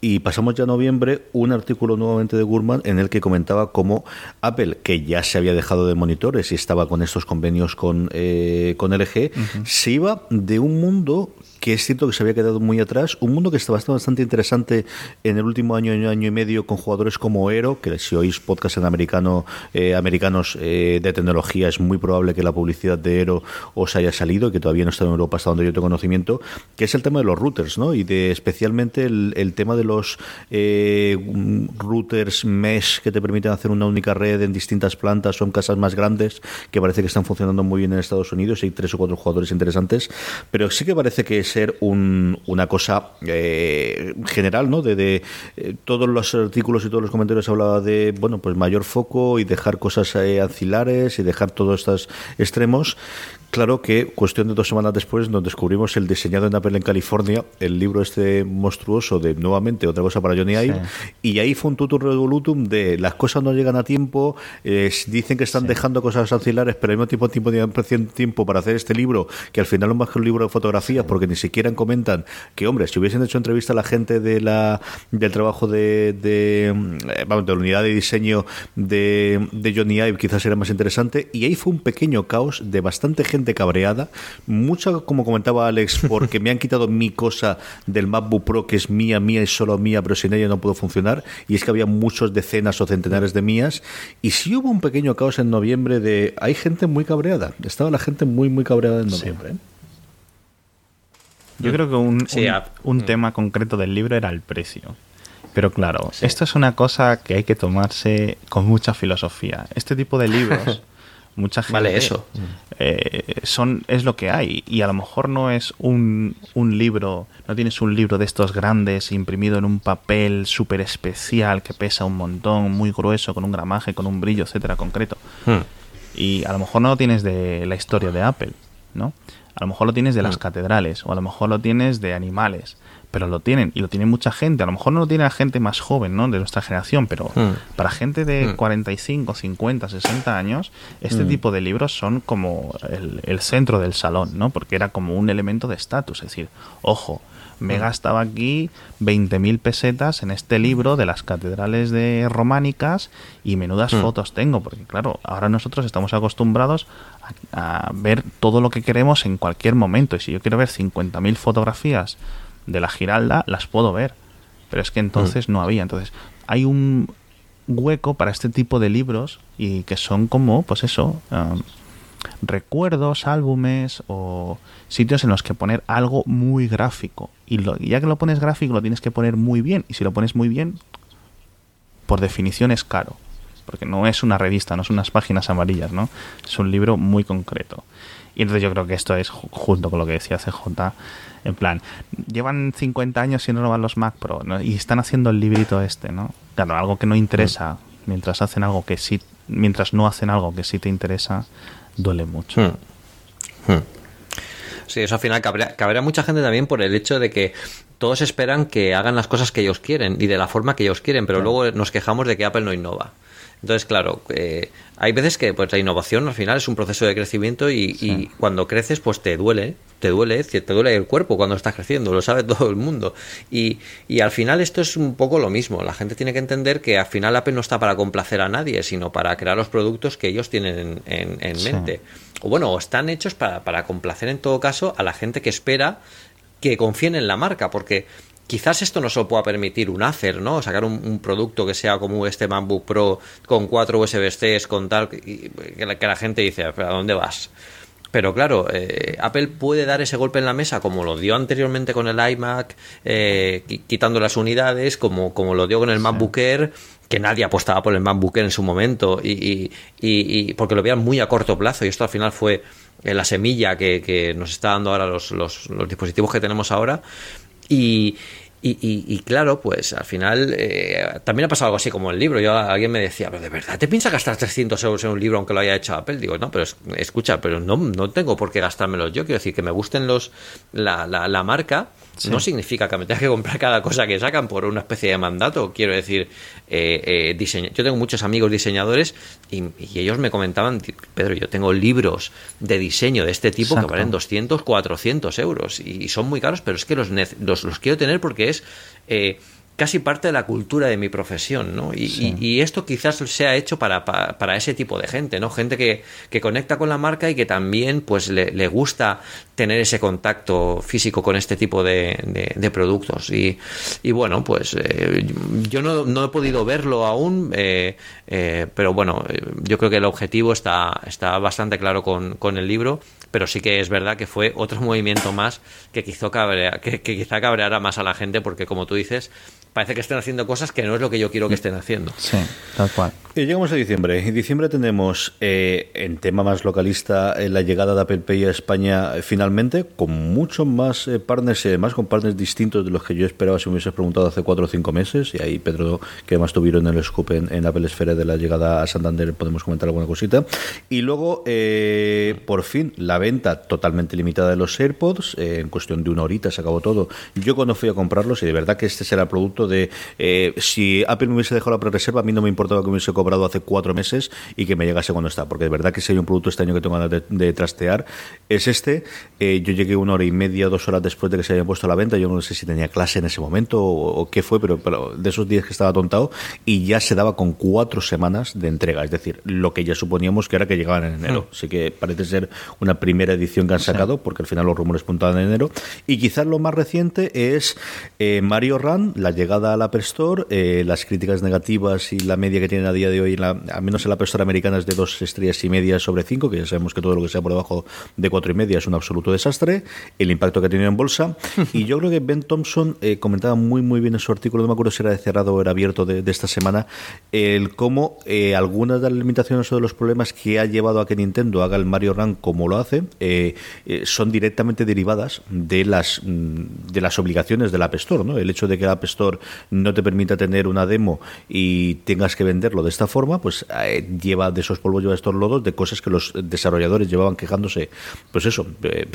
y pasamos ya a noviembre un artículo nuevamente de Gurman en el que comentaba cómo Apple, que ya se había dejado de monitores y estaba con estos convenios con, eh, con LG, se iba de un mundo que es cierto que se había quedado muy atrás. Un mundo que está bastante interesante en el último año, año y medio, con jugadores como Ero, que si oís podcast en americano, eh, americanos eh, de tecnología, es muy probable que la publicidad de Ero os haya salido y que todavía no está en Europa hasta donde yo tengo conocimiento, que es el tema de los routers, ¿no? Y de especialmente el, tema de los eh, routers mesh que te permiten hacer una única red en distintas plantas, son casas más grandes que parece que están funcionando muy bien en Estados Unidos, hay tres o cuatro jugadores interesantes, pero sí que parece que es ser un, una cosa eh, general, ¿no? De, eh, todos los artículos y todos los comentarios hablaba de, bueno, pues mayor foco y dejar cosas eh, y dejar todos estos extremos Claro que, cuestión de dos semanas después, nos descubrimos el diseñado en Apple en California, el libro este monstruoso de nuevamente otra cosa para Johnny Ive, y ahí fue un tutur revolutum de las cosas no llegan a tiempo, eh, dicen que están dejando cosas auxiliares, pero al mismo tiempo, tiempo tiempo para hacer este libro, que al final no es más que un libro de fotografías, porque ni siquiera comentan que, hombre, si hubiesen hecho entrevista a la gente de la del trabajo de, de, eh, vamos, de la unidad de diseño de, de Johnny Ive, quizás era más interesante, y ahí fue un pequeño caos de bastante gente cabreada, mucha, como comentaba Alex, porque me han quitado mi cosa del MacBook Pro, que es mía, mía y solo mía, pero sin ella no puedo funcionar, y es que había muchos decenas o centenares de mías, y sí hubo un pequeño caos en noviembre de... Hay gente muy cabreada, estaba la gente muy, muy cabreada en noviembre. ¿eh? Yo creo que un, un, mm. tema concreto del libro era el precio. Pero claro, esto es una cosa que hay que tomarse con mucha filosofía. Este tipo de libros Mucha gente. Vale, eso. Eh, son, es lo que hay. Y a lo mejor no es un, un libro, no tienes un libro de estos grandes imprimido en un papel súper especial que pesa un montón, muy grueso, con un gramaje, con un brillo, etcétera, concreto. Hmm. Y a lo mejor no lo tienes de la historia de Apple, ¿no? A lo mejor lo tienes de las hmm. catedrales, o a lo mejor lo tienes de animales pero lo tienen y lo tiene mucha gente. A lo mejor no lo tiene la gente más joven, ¿no? De nuestra generación, pero mm. para gente de 45, 50, 60 años, este mm. tipo de libros son como el, centro del salón, ¿no? Porque era como un elemento de estatus. Es decir, ojo, me mm. gastaba aquí 20.000 pesetas en este libro de las catedrales de románicas y menudas fotos tengo, porque claro, ahora nosotros estamos acostumbrados a, a, ver todo lo que queremos en cualquier momento y si yo quiero ver 50.000 fotografías de la Giralda las puedo ver. Pero es que entonces mm. no había. Entonces, hay un hueco para este tipo de libros y que son como, pues eso, um, recuerdos, álbumes o sitios en los que poner algo muy gráfico. Y lo, ya que lo pones gráfico, lo tienes que poner muy bien. Y si lo pones muy bien, por definición es caro. Porque no es una revista, no son unas páginas amarillas, ¿no? Es un libro muy concreto. Y entonces yo creo que esto es, junto con lo que decía CJ, en plan, llevan 50 años sin renovar los Mac Pro y están haciendo el librito este, ¿no? Claro, algo que no interesa, mientras hacen algo que sí, mientras no hacen algo que sí te interesa, duele mucho. Hmm. Hmm. Sí, eso al final cabrea, mucha gente también por el hecho de que todos esperan que hagan las cosas que ellos quieren y de la forma que ellos quieren, pero luego nos quejamos de que Apple no innova. Entonces, claro, eh, hay veces que pues la innovación al final es un proceso de crecimiento y, cuando creces pues te duele, te duele, te duele el cuerpo cuando estás creciendo, lo sabe todo el mundo. Y, y, al final esto es un poco lo mismo, la gente tiene que entender que al final Apple no está para complacer a nadie, sino para crear los productos que ellos tienen en, mente. O bueno, están hechos para, para complacer en todo caso a la gente que espera que confíen en la marca, porque quizás esto no se lo pueda permitir un Acer, ¿no? Sacar un, producto que sea como este MacBook Pro con cuatro USB-Cs, con tal, que la, gente dice, ¿a dónde vas? Pero claro, eh, Apple puede dar ese golpe en la mesa como lo dio anteriormente con el iMac, eh, quitando las unidades, como, como lo dio con el MacBook Air, que nadie apostaba por el MacBook Air en su momento, y, y, porque lo veían muy a corto plazo, y esto al final fue eh, la semilla que, que nos está dando ahora los, los, los dispositivos que tenemos ahora. Y, y, y, claro, pues al final eh, también ha pasado algo así como el libro. Yo alguien me decía, pero de verdad, ¿te piensas gastar 300 euros en un libro aunque lo haya hecho Apple? Digo, no, pero escucha, pero no, no tengo por qué gastármelos yo. Quiero decir, que me gusten los la, la, la marca no significa que me tenga que comprar cada cosa que sacan por una especie de mandato. Quiero decir, eh, eh yo tengo muchos amigos diseñadores y, ellos me comentaban, Pedro, yo tengo libros de diseño de este tipo que valen 200, 400 euros y, son muy caros, pero es que los, los, los quiero tener porque es... Eh, casi parte de la cultura de mi profesión, ¿no? Y, esto quizás se ha hecho para, para, ese tipo de gente, ¿no? Gente que, que, conecta con la marca y que también pues le, gusta tener ese contacto físico con este tipo de, de, productos. Y, y, bueno, pues eh, yo no, no, he podido verlo aún, eh, eh, pero bueno, yo creo que el objetivo está, está bastante claro con, con el libro pero sí que es verdad que fue otro movimiento más que, quiso que, que quizá cabreara más a la gente porque como tú dices parece que estén haciendo cosas que no es lo que yo quiero que estén haciendo. Sí, tal cual. Y llegamos a diciembre. En diciembre tenemos, eh, en tema más localista, eh, la llegada de Apple Pay a España eh, con mucho más partners y además con partners distintos de los que yo esperaba si me hubieses preguntado hace cuatro o cinco meses. Y ahí, Pedro, que además tuvieron el scoop en, Apple Esfera de la llegada a Santander, podemos comentar alguna cosita. Y luego, por fin, la venta totalmente limitada de los AirPods. en cuestión de una horita se acabó todo. Yo cuando fui a comprarlos, y de verdad que este será el producto de eh, si Apple me hubiese dejado la pre-reserva, a mí no me importaba que me hubiese cobrado hace cuatro meses y que me llegase cuando está, porque de verdad que si hay un producto este año que tengo ganas de, trastear, es este. Eh, yo llegué una hora y media, dos horas después de que se haya puesto a la venta, yo no sé si tenía clase en ese momento o, qué fue, pero, de esos días que estaba tontado y ya se daba con cuatro semanas de entrega, es decir, lo que ya suponíamos que era que llegaban en enero. Hmm. Así que parece ser una primera edición que han sacado, porque al final los rumores puntaban en enero. Y quizás lo más reciente es eh, Mario Run, la llegada a la App Store, eh, las críticas negativas y la media que tienen a día de hoy, la, al menos en la App Store americana, es de dos estrellas y media sobre cinco, que ya sabemos que todo lo que sea por debajo de cuatro y media es un absoluto desastre, el impacto que ha tenido en bolsa. y yo creo que Ben Thompson eh, comentaba muy, muy bien en su artículo, no me acuerdo si era de cerrado o era abierto de, esta semana, el cómo eh, algunas de las limitaciones o de los problemas que ha llevado a que Nintendo haga el Mario Run como lo hace, son directamente derivadas de las, mm, de las obligaciones de la App Store, ¿no? El hecho de que la App Store no te permita tener una demo y tengas que venderlo de esta forma, pues eh, lleva de esos polvos, lleva estos lodos de cosas que los desarrolladores llevaban quejándose, pues eso, eh,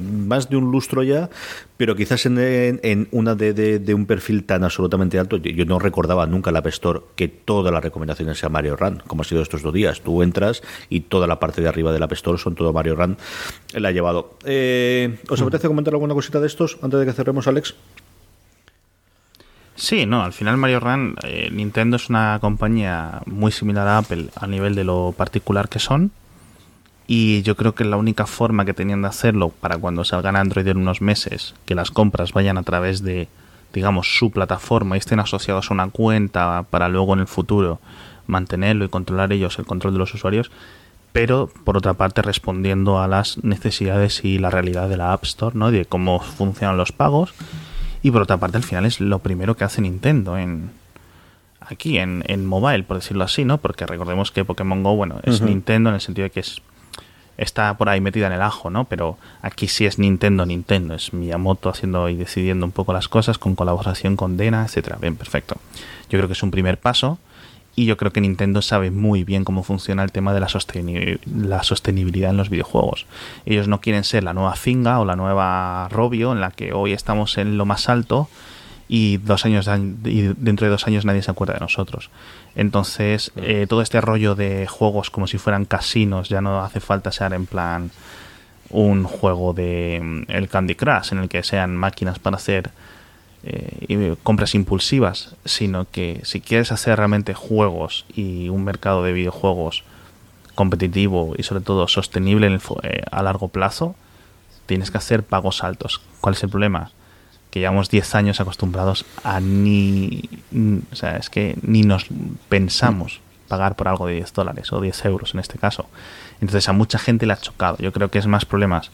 más de un lustro ya, pero quizás en, una de, un perfil tan absolutamente alto, yo, no recordaba nunca la App Store que todas las recomendaciones sea Mario Run, como ha sido estos dos días. Tú entras y toda la parte de arriba de la App Store son todo Mario Run. La ha llevado. Eh, ¿Os apetece comentar alguna cosita de estos antes de que cerremos, Alex? Sí, no, al final Mario Run, eh, Nintendo es una compañía muy similar a Apple a nivel de lo particular que son. Y yo creo que la única forma que tenían de hacerlo para cuando salgan Android en unos meses, que las compras vayan a través de, digamos, su plataforma y estén asociados a una cuenta para luego en el futuro mantenerlo y controlar ellos el control de los usuarios, pero por otra parte respondiendo a las necesidades y la realidad de la App Store, ¿no? De cómo funcionan los pagos y por otra parte, al final es lo primero que hace Nintendo en aquí en, en mobile, por decirlo así, ¿no? Porque recordemos que Pokémon Go, bueno, es Nintendo en el sentido de que es está por ahí metida en el ajo, ¿no? Pero aquí sí es Nintendo, Nintendo, es Miyamoto haciendo y decidiendo un poco las cosas con colaboración con Dena, etcétera. Bien, perfecto. Yo creo que es un primer paso y yo creo que Nintendo sabe muy bien cómo funciona el tema de la, la sostenibilidad en los videojuegos. Ellos no quieren ser la nueva Finga o la nueva Robio, en la que hoy estamos en lo más alto y dos años y dentro de dos años nadie se acuerda de nosotros. Entonces, eh, todo este rollo de juegos como si fueran casinos, ya no hace falta ser en plan un juego de mm, el Candy Crush en el que sean máquinas para hacer eh, compras impulsivas, sino que si quieres hacer realmente juegos y un mercado de videojuegos competitivo y sobre todo sostenible eh, a largo plazo, tienes que hacer pagos altos. ¿Cuál es el problema? Que llevamos 10 años acostumbrados a ni... O sea, es que ni nos pensamos pagar por algo de 10 dólares o 10 euros en este caso. Entonces a mucha gente le ha chocado. Yo creo que es más problemas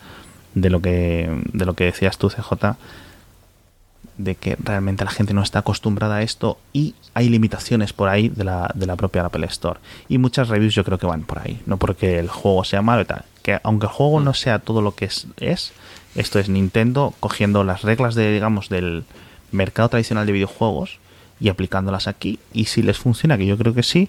de lo que, de lo que decías tú, CJ, de que realmente la gente no está acostumbrada a esto y hay limitaciones por ahí de la, de la propia Apple Store. Y muchas reviews yo creo que van por ahí, no porque el juego sea malo y tal. Que aunque el juego no sea todo lo que es, es esto es Nintendo cogiendo las reglas de, digamos, del mercado tradicional de videojuegos y aplicándolas aquí. Y si les funciona, que yo creo que sí,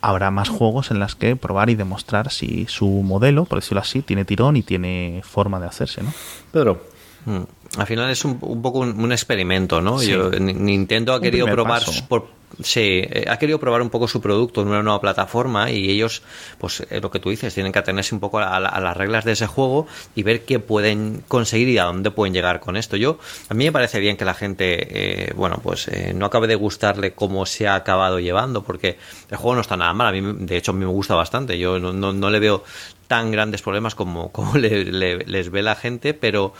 habrá más juegos en las que probar y demostrar si su modelo, por decirlo así, tiene tirón y tiene forma de hacerse, ¿no? Pedro, Mm. Al final es un, poco un, experimento, ¿no? Nintendo ha querido probar por, sí, eh, ha querido probar un poco su producto en una nueva plataforma y ellos, pues lo que tú dices, tienen que atenerse un poco a, las reglas de ese juego y ver qué pueden conseguir y a dónde pueden llegar con esto. Yo, a mí me parece bien que la gente, eh, bueno, pues eh, no acabe de gustarle cómo se ha acabado llevando, porque el juego no está nada mal. A mí, de hecho, a mí me gusta bastante. Yo no, no, le veo tan grandes problemas como, como les ve la gente, pero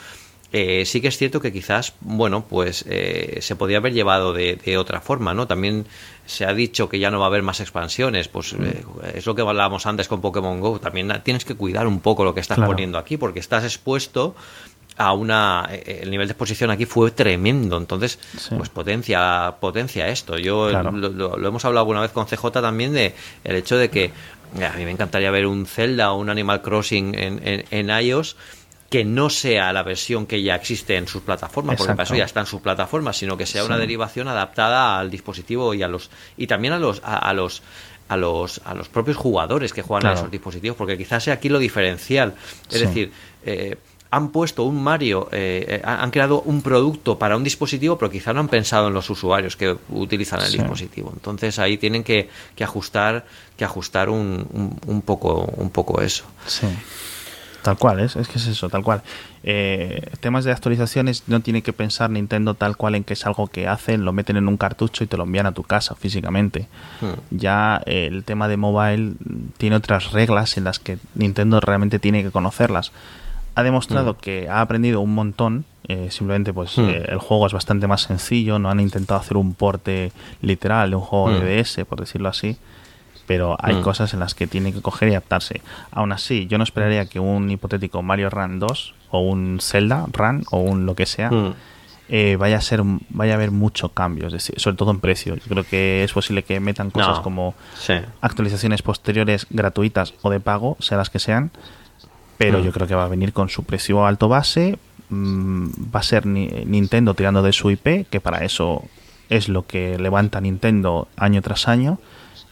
eh, sí que es cierto que quizás, bueno, pues eh, se podía haber llevado de, otra forma, ¿no? También se ha dicho que ya no va a haber más expansiones, pues eh, es lo que hablábamos antes con Pokémon Go, también tienes que cuidar un poco lo que estás poniendo aquí, porque estás expuesto a una el nivel de exposición aquí fue tremendo entonces pues potencia potencia esto. Yo lo, hemos hablado alguna vez con CJ también de el hecho de que a mí me encantaría ver un Zelda o un Animal Crossing en, en, en iOS que no sea la versión que ya existe en sus plataformas, porque para eso ya está en sus plataformas, sino que sea una derivación adaptada al dispositivo y a los y también a los a, los a los a los propios jugadores que juegan a esos dispositivos, porque quizás sea aquí lo diferencial, es decir, eh, han puesto un Mario, eh, eh, han creado un producto para un dispositivo, pero quizá no han pensado en los usuarios que utilizan el dispositivo. Entonces ahí tienen que, que ajustar, que ajustar un, un, un, poco, un poco eso. Sí. Tal cual, es, es que es eso, tal cual. Eh, temas de actualizaciones no tiene que pensar Nintendo tal cual en que es algo que hacen, lo meten en un cartucho y te lo envían a tu casa físicamente. Hmm. Ya eh, el tema de mobile tiene otras reglas en las que Nintendo realmente tiene que conocerlas. Ha demostrado hmm. que ha aprendido un montón. Eh, simplemente, pues hmm. el juego es bastante más sencillo. No han intentado hacer un porte literal de un juego de DS, por decirlo así pero hay mm. cosas en las que tiene que coger y adaptarse. Aún así, yo no esperaría que un hipotético Mario Run 2 o un Zelda Run o un lo que sea mm. eh, vaya a ser vaya a haber mucho cambio, sobre todo en precio. Yo creo que es posible que metan cosas como actualizaciones posteriores gratuitas o de pago, sea las que sean, pero mm. yo creo que va a venir con su precio alto base. va a ser Nintendo tirando de su IP, que para eso es lo que levanta Nintendo año tras año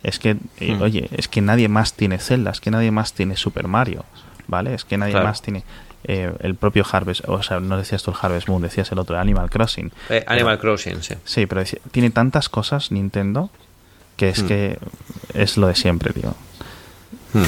es que, eh, hmm. oye, es que nadie más tiene Zelda, es que nadie más tiene Super Mario, ¿vale? Es que nadie más tiene eh, el propio Harvest, o sea, no decías tú el Harvest Moon, decías el otro, Animal Crossing. Eh, Animal Crossing, sí. Sí, pero tiene tantas cosas Nintendo que es hmm. que es lo de siempre, tío. Hmm.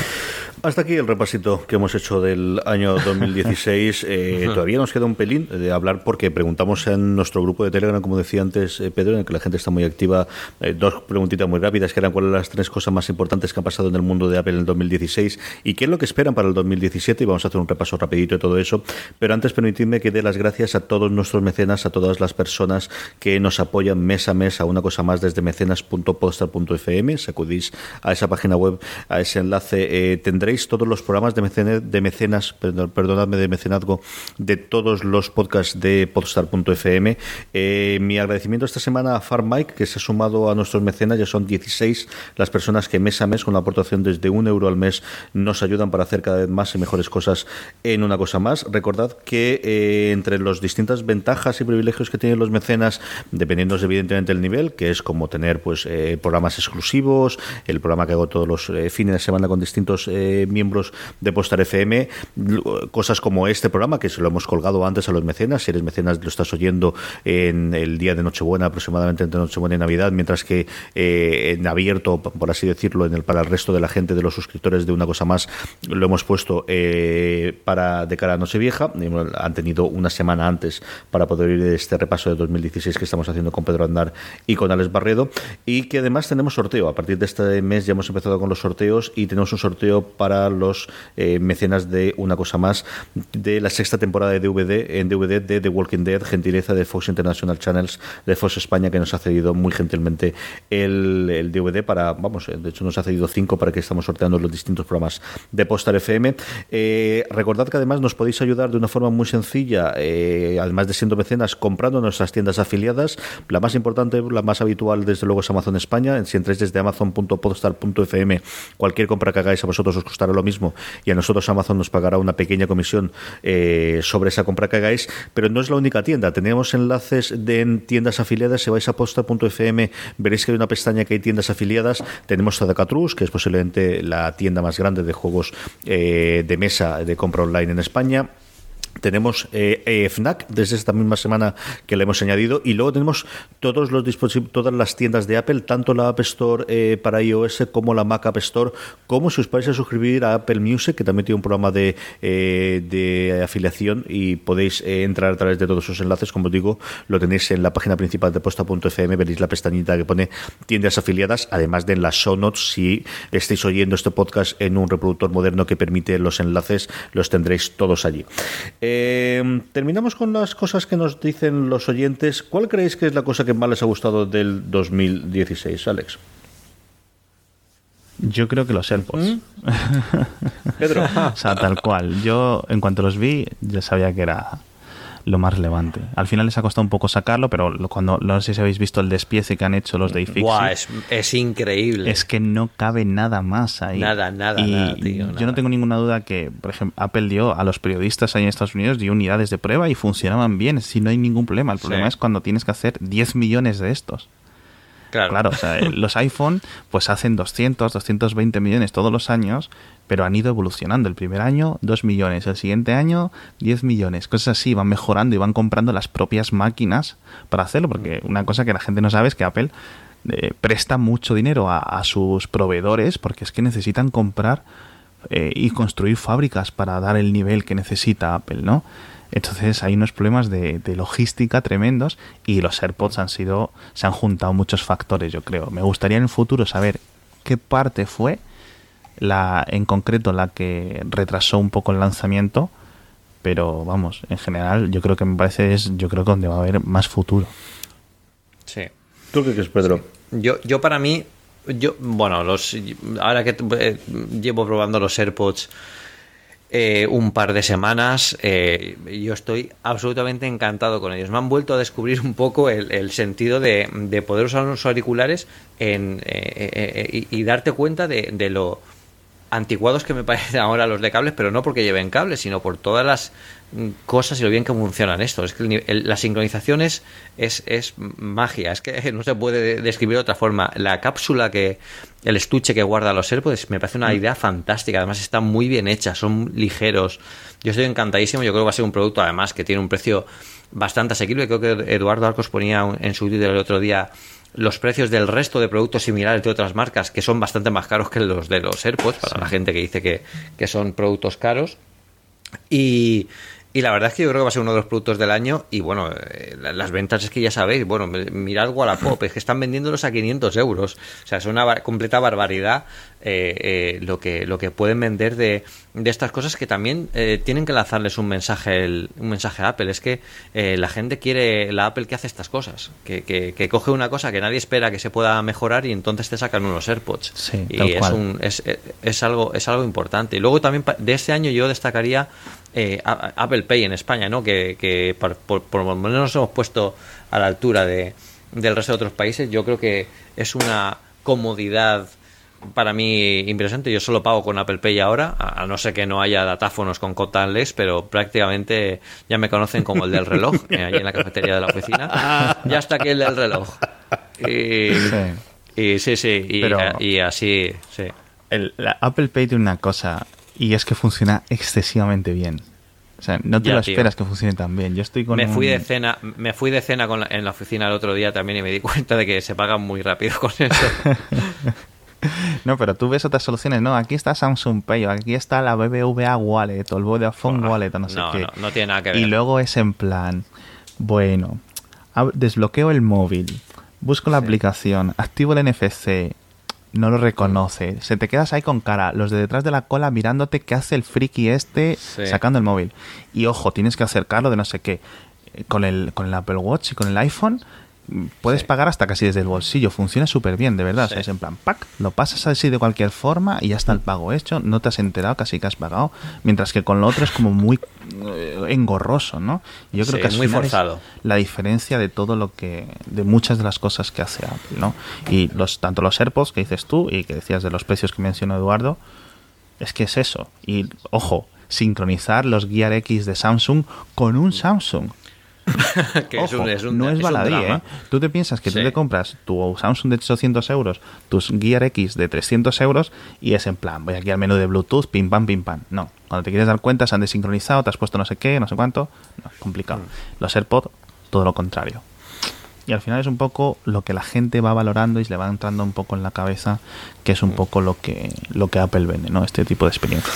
Hasta aquí el repasito que hemos hecho del año 2016. Eh, todavía nos queda un pelín de hablar porque preguntamos en nuestro grupo de Telegram, como decía antes eh, Pedro, en el que la gente está muy activa, eh, dos preguntitas muy rápidas, que eran cuáles son las tres cosas más importantes que han pasado en el mundo de Apple en el 2016 y qué es lo que esperan para el 2017. Y vamos a hacer un repaso rapidito de todo eso. Pero antes permitidme que dé las gracias a todos nuestros mecenas, a todas las personas que nos apoyan mes a mes a una cosa más desde mecenas.podstar.fm. Sacudís a esa página web, a ese enlace. tendréis todos los programas de, mecenas, perdonadme, de mecenazgo de todos los podcasts de podstar.fm. Eh, mi agradecimiento esta semana a FarmMike, que se ha sumado a nuestros mecenas, ya son 16 las personas que mes a mes, con la aportación desde un euro al mes, nos ayudan para hacer cada vez más y mejores cosas en una cosa más. Recordad que eh, entre las distintas ventajas y privilegios que tienen los mecenas, dependiendo evidentemente del nivel, que es como tener pues eh, programas exclusivos, el programa que hago todos los fines de semana con distintos eh, miembros de Postar FM, cosas como este programa, que se lo hemos colgado antes a los mecenas, si eres mecenas lo estás oyendo en el día de Nochebuena, aproximadamente entre Nochebuena y Navidad, mientras que eh, en abierto, por así decirlo, en el, para el resto de la gente, de los suscriptores de una cosa más, lo hemos puesto eh, para de cara a Nochevieja, han tenido una semana antes para poder ir este repaso de 2016 que estamos haciendo con Pedro Andar y con Alex Barredo, y que además tenemos sorteo, a partir de este mes ya hemos empezado con los sorteos y tenemos un sorteo para los eh, mecenas de una cosa más de la sexta temporada de DVD en DVD de The Walking Dead, gentileza de Fox International Channels de Fox España que nos ha cedido muy gentilmente el, DVD para, vamos, de hecho nos ha cedido cinco para que estamos sorteando los distintos programas de Postar FM. Eh, recordad que además nos podéis ayudar de una forma muy sencilla, eh, además de siendo mecenas, comprando nuestras tiendas afiliadas. La más importante, la más habitual, desde luego, es Amazon España. Si entráis desde amazon.podstar.fm, cualquier compra que hagáis a vosotros os costará lo mismo y a nosotros Amazon nos pagará una pequeña comisión eh, sobre esa compra que hagáis. Pero no es la única tienda. Tenemos enlaces de en tiendas afiliadas. Si vais a podstar.fm, veréis que hay una pestaña que hay tiendas afiliadas. Tenemos Zadacatrus, que es posiblemente la tienda más grande de juegos eh, de mesa de compra online en España. Tenemos eh, eh, FNAC desde esta misma semana que le hemos añadido y luego tenemos todos los dispositivos, todas las tiendas de Apple, tanto la App Store eh, para iOS como la Mac App Store, como si os vais a suscribir a Apple Music, que también tiene un programa de, de afiliación y podéis entrar a través de todos esos enlaces, como os digo, lo tenéis en la página principal de posta.fm, veréis la pestañita que pone tiendas afiliadas, además de en las show notes, si estáis oyendo este podcast en un reproductor moderno que permite los enlaces, los tendréis todos allí. Eh, terminamos con las cosas que nos dicen los oyentes. ¿Cuál creéis que es la cosa que más les ha gustado del 2016, Alex? Yo creo que los AirPods. ¿Mm? Pedro. o sea, tal cual. Yo, en cuanto los vi, ya sabía que era lo más relevante. Al final les ha costado un poco sacarlo, pero cuando no sé si habéis visto el despiece que han hecho los de iFixit. es, increíble. Es que no cabe nada más ahí. Nada, nada, nada, tío, Yo no tengo ninguna duda que, por ejemplo, Apple dio a los periodistas ahí en Estados Unidos dio unidades de prueba y funcionaban bien, si no hay ningún problema. El problema es cuando tienes que hacer 10 millones de estos. Claro. o sea, los iPhone pues hacen 200, 220 millones todos los años, pero han ido evolucionando. El primer año 2 millones, el siguiente año 10 millones, cosas así, van mejorando y van comprando las propias máquinas para hacerlo, porque una cosa que la gente no sabe es que Apple eh, presta mucho dinero a, sus proveedores porque es que necesitan comprar eh, y construir fábricas para dar el nivel que necesita Apple, ¿no? Entonces hay unos problemas de, logística tremendos y los AirPods han sido, se han juntado muchos factores, yo creo. Me gustaría en el futuro saber qué parte fue la, en concreto la que retrasó un poco el lanzamiento, pero vamos, en general yo creo que me parece es, yo creo que donde va a haber más futuro. Sí. ¿Tú qué crees, Pedro? Yo, yo para mí, yo, bueno, los, ahora que eh, llevo probando los AirPods eh, un par de semanas. Eh, yo estoy absolutamente encantado con ellos. Me han vuelto a descubrir un poco el, sentido de, poder usar unos auriculares en, eh, y, darte cuenta de, de, lo anticuados que me parecen ahora los de cables, pero no porque lleven cables, sino por todas las cosas y lo bien que funcionan esto. Es que la sincronización es, es, magia, es que no se puede describir de otra forma. La cápsula que, el estuche que guarda los AirPods me parece una mm. idea fantástica, además está muy bien hecha, son ligeros. Yo estoy encantadísimo, yo creo que va a ser un producto además que tiene un precio bastante asequible. Creo que Eduardo Arcos ponía en su Twitter el otro día los precios del resto de productos similares de otras marcas que son bastante más caros que los de los AirPods, para la gente que dice que, que son productos caros. Y, y la verdad es que yo creo que va a ser uno de los productos del año. Y bueno, eh, las ventas es que ya sabéis, bueno, mirad Wallapop, es que están vendiéndolos a 500 euros. O sea, es una completa barbaridad eh, eh, lo, que, lo que pueden vender de, de estas cosas que también tienen que lanzarles un mensaje, un mensaje a Apple. Es que la gente quiere la Apple que hace estas cosas, que, que, coge una cosa que nadie espera que se pueda mejorar y entonces te sacan unos AirPods. Sí, y es, un, es, es, algo, es algo importante. Y luego también de este año yo destacaría eh, Apple Pay en España, ¿no? Que, por, lo menos nos hemos puesto a la altura de, del resto de otros países. Yo creo que es una comodidad para mí impresionante. Yo solo pago con Apple Pay ahora, a no ser que no haya datáfonos con contactless, pero prácticamente ya me conocen como el del reloj, eh, allí en la cafetería de la oficina. Ya está aquí el del reloj. Y sí, y, sí, y, y así, sí. el, Apple Pay tiene una cosa y es que funciona excesivamente bien. O sea, no te lo esperas que funcione tan bien. Yo estoy con me fui de cena, me fui de cena con en la oficina el otro día también y me di cuenta de que se pagan muy rápido con eso. no, pero tú ves otras soluciones. No, aquí está Samsung Pay, aquí está la BBVA Wallet o el Vodafone Wallet, no sé qué. No, no tiene nada que ver. Y luego es en plan, bueno, desbloqueo el móvil, busco la aplicación, activo el NFC, no lo reconoce. Se te quedas ahí con cara, los de detrás de la cola mirándote qué hace el friki este sacando el móvil. Y ojo, tienes que acercarlo de no sé qué. Con el, con el Apple Watch y con el iPhone puedes pagar hasta casi desde el bolsillo. Funciona súper bien, de verdad. es en plan, pack, lo pasas así de cualquier forma y ya está el pago hecho. No te has enterado casi que has pagado. Mientras que con lo otro es como muy eh, engorroso, ¿no? yo creo que es muy forzado. la diferencia de todo lo que. de muchas de las cosas que hace Apple, ¿no? Y los, tanto los AirPods que dices tú y que decías de los precios que mencionó Eduardo, es que es eso. Y ojo, sincronizar los Gear X de Samsung con un Samsung no es, baladí, ¿eh? Tú te piensas que tú te compras tu Samsung de 800 euros, tus Gear X de 300 euros y es en plan, voy aquí al menú de Bluetooth, pim pam, pim pam. No, cuando te quieres dar cuenta se han desincronizado, te has puesto no sé qué, no sé cuánto. No, complicado. Mm. Los AirPods, todo lo contrario. Y al final es un poco lo que la gente va valorando y se le va entrando un poco en la cabeza, que es un mm. poco lo que, lo que Apple vende, ¿no? Este tipo de experiencia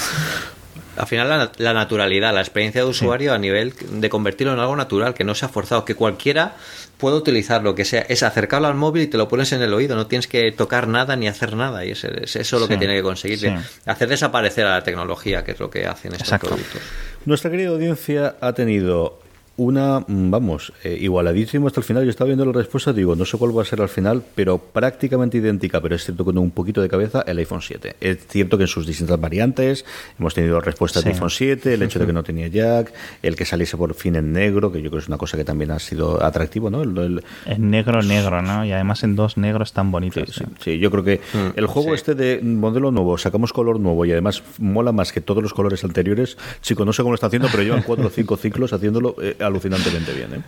al final la, naturalidad, la experiencia de usuario a nivel de convertirlo en algo natural, que no sea forzado, que cualquiera pueda utilizarlo, que sea, es acercarlo al móvil y te lo pones en el oído, no tienes que tocar nada ni hacer nada, y es, eso lo que tiene que conseguir, hacer desaparecer a la tecnología, que es lo que hacen estos productos. Nuestra querida audiencia ha tenido una, mm, vamos, eh, igualadísimo hasta el final. Yo estaba viendo la respuesta, digo, no sé cuál va a ser al final, pero prácticamente idéntica, pero es cierto con un poquito de cabeza, el iPhone 7. Es cierto que en sus distintas variantes hemos tenido respuestas de iPhone 7, el hecho de que no tenía jack, el que saliese por fin en negro, que yo creo que es una cosa que también ha sido atractivo, ¿no? El, En negro, negro, ¿no? Y además en dos negros tan bonitos. Sí, yo creo que mm, el juego este de modelo nuevo, sacamos color nuevo y además mola más que todos los colores anteriores. Chico, no sé cómo lo está haciendo, pero llevan cuatro o cinco ciclos haciéndolo. Eh, alucinantemente bien. ¿eh?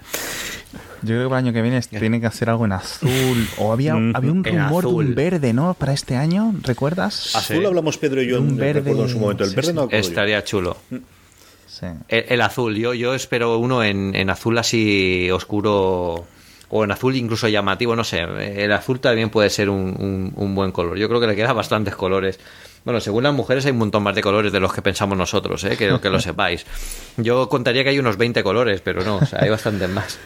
Yo creo que el año que viene tiene que hacer algo en azul. O había, había un rumor de un verde, ¿no? Para este año, ¿recuerdas? Azul hablamos Pedro y yo un verde, en su momento. El verde no Estaría chulo. El, azul, yo, yo espero uno en, en azul así oscuro o en azul incluso llamativo, no sé. El azul también puede ser un, un buen color. Yo creo que le quedan bastantes colores. Bueno, según las mujeres hay un montón más de colores de los que pensamos nosotros, ¿eh? que, que lo sepáis. Yo contaría que hay unos 20 colores, pero no, o sea, hay bastantes más.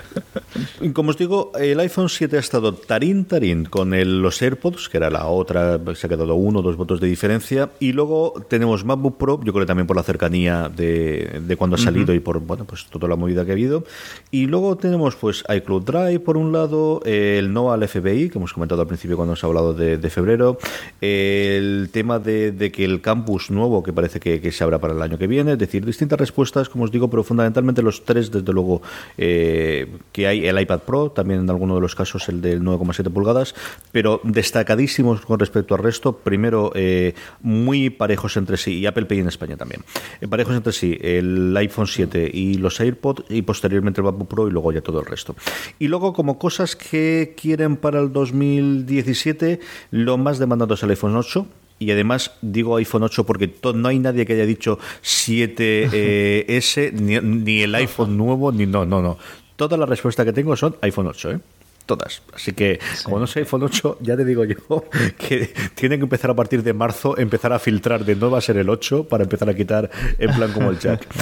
Como os digo, el iPhone 7 ha estado tarín, tarín con los AirPods, que era la otra, se ha quedado uno o dos votos de diferencia. Y luego tenemos MacBook Pro, yo creo que también por la cercanía de, de cuando ha salido y por bueno pues toda la movida que ha habido. Y luego tenemos pues iCloud Drive por un lado, el no al FBI, que hemos comentado al principio cuando ha hablado de, de febrero, el tema de de, que el campus nuevo que parece que, se abra para el año que viene, es decir, distintas respuestas, como os digo, pero fundamentalmente los tres, desde luego, eh, que hay el iPad Pro, también en alguno de los casos el del 9,7 pulgadas, pero destacadísimos con respecto al resto, primero eh, muy parejos entre sí, y Apple Pay en España también, eh, parejos entre sí, el iPhone 7 y los AirPods, y posteriormente el MacBook Pro, y luego ya todo el resto. Y luego, como cosas que quieren para el 2017, lo más demandado es el iPhone 8, y además digo iPhone 8 porque no hay nadie que haya dicho 7S, eh, ni, el iPhone nuevo, ni no, no, no. Todas las respuestas que tengo son iPhone 8, ¿eh? Todas. Así que, como no sé iPhone 8, ya te digo yo que tienen que empezar a partir de marzo, empezar a filtrar de no va a ser el 8 para empezar a quitar en plan como el jack.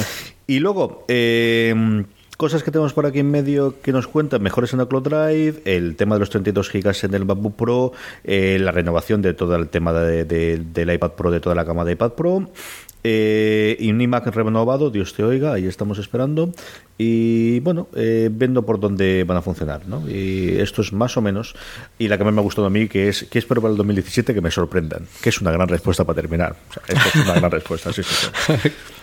Y luego, eh, Cosas que tenemos por aquí en medio que nos cuentan, mejores en el Cloud Drive, el tema de los 32 GB en el MacBook Pro, eh, la renovación de todo el tema de, del iPad Pro, de toda la cama de iPad Pro, eh, y un iMac renovado, Dios te oiga, ahí estamos esperando. Y bueno, eh, viendo por dónde van a funcionar, ¿no? Y esto es más o menos, y la que más me ha gustado a mí, que es, que espero para el 2017 que me sorprendan, que es una gran respuesta para terminar. O sea, esto es una gran respuesta, sí, sí. sí.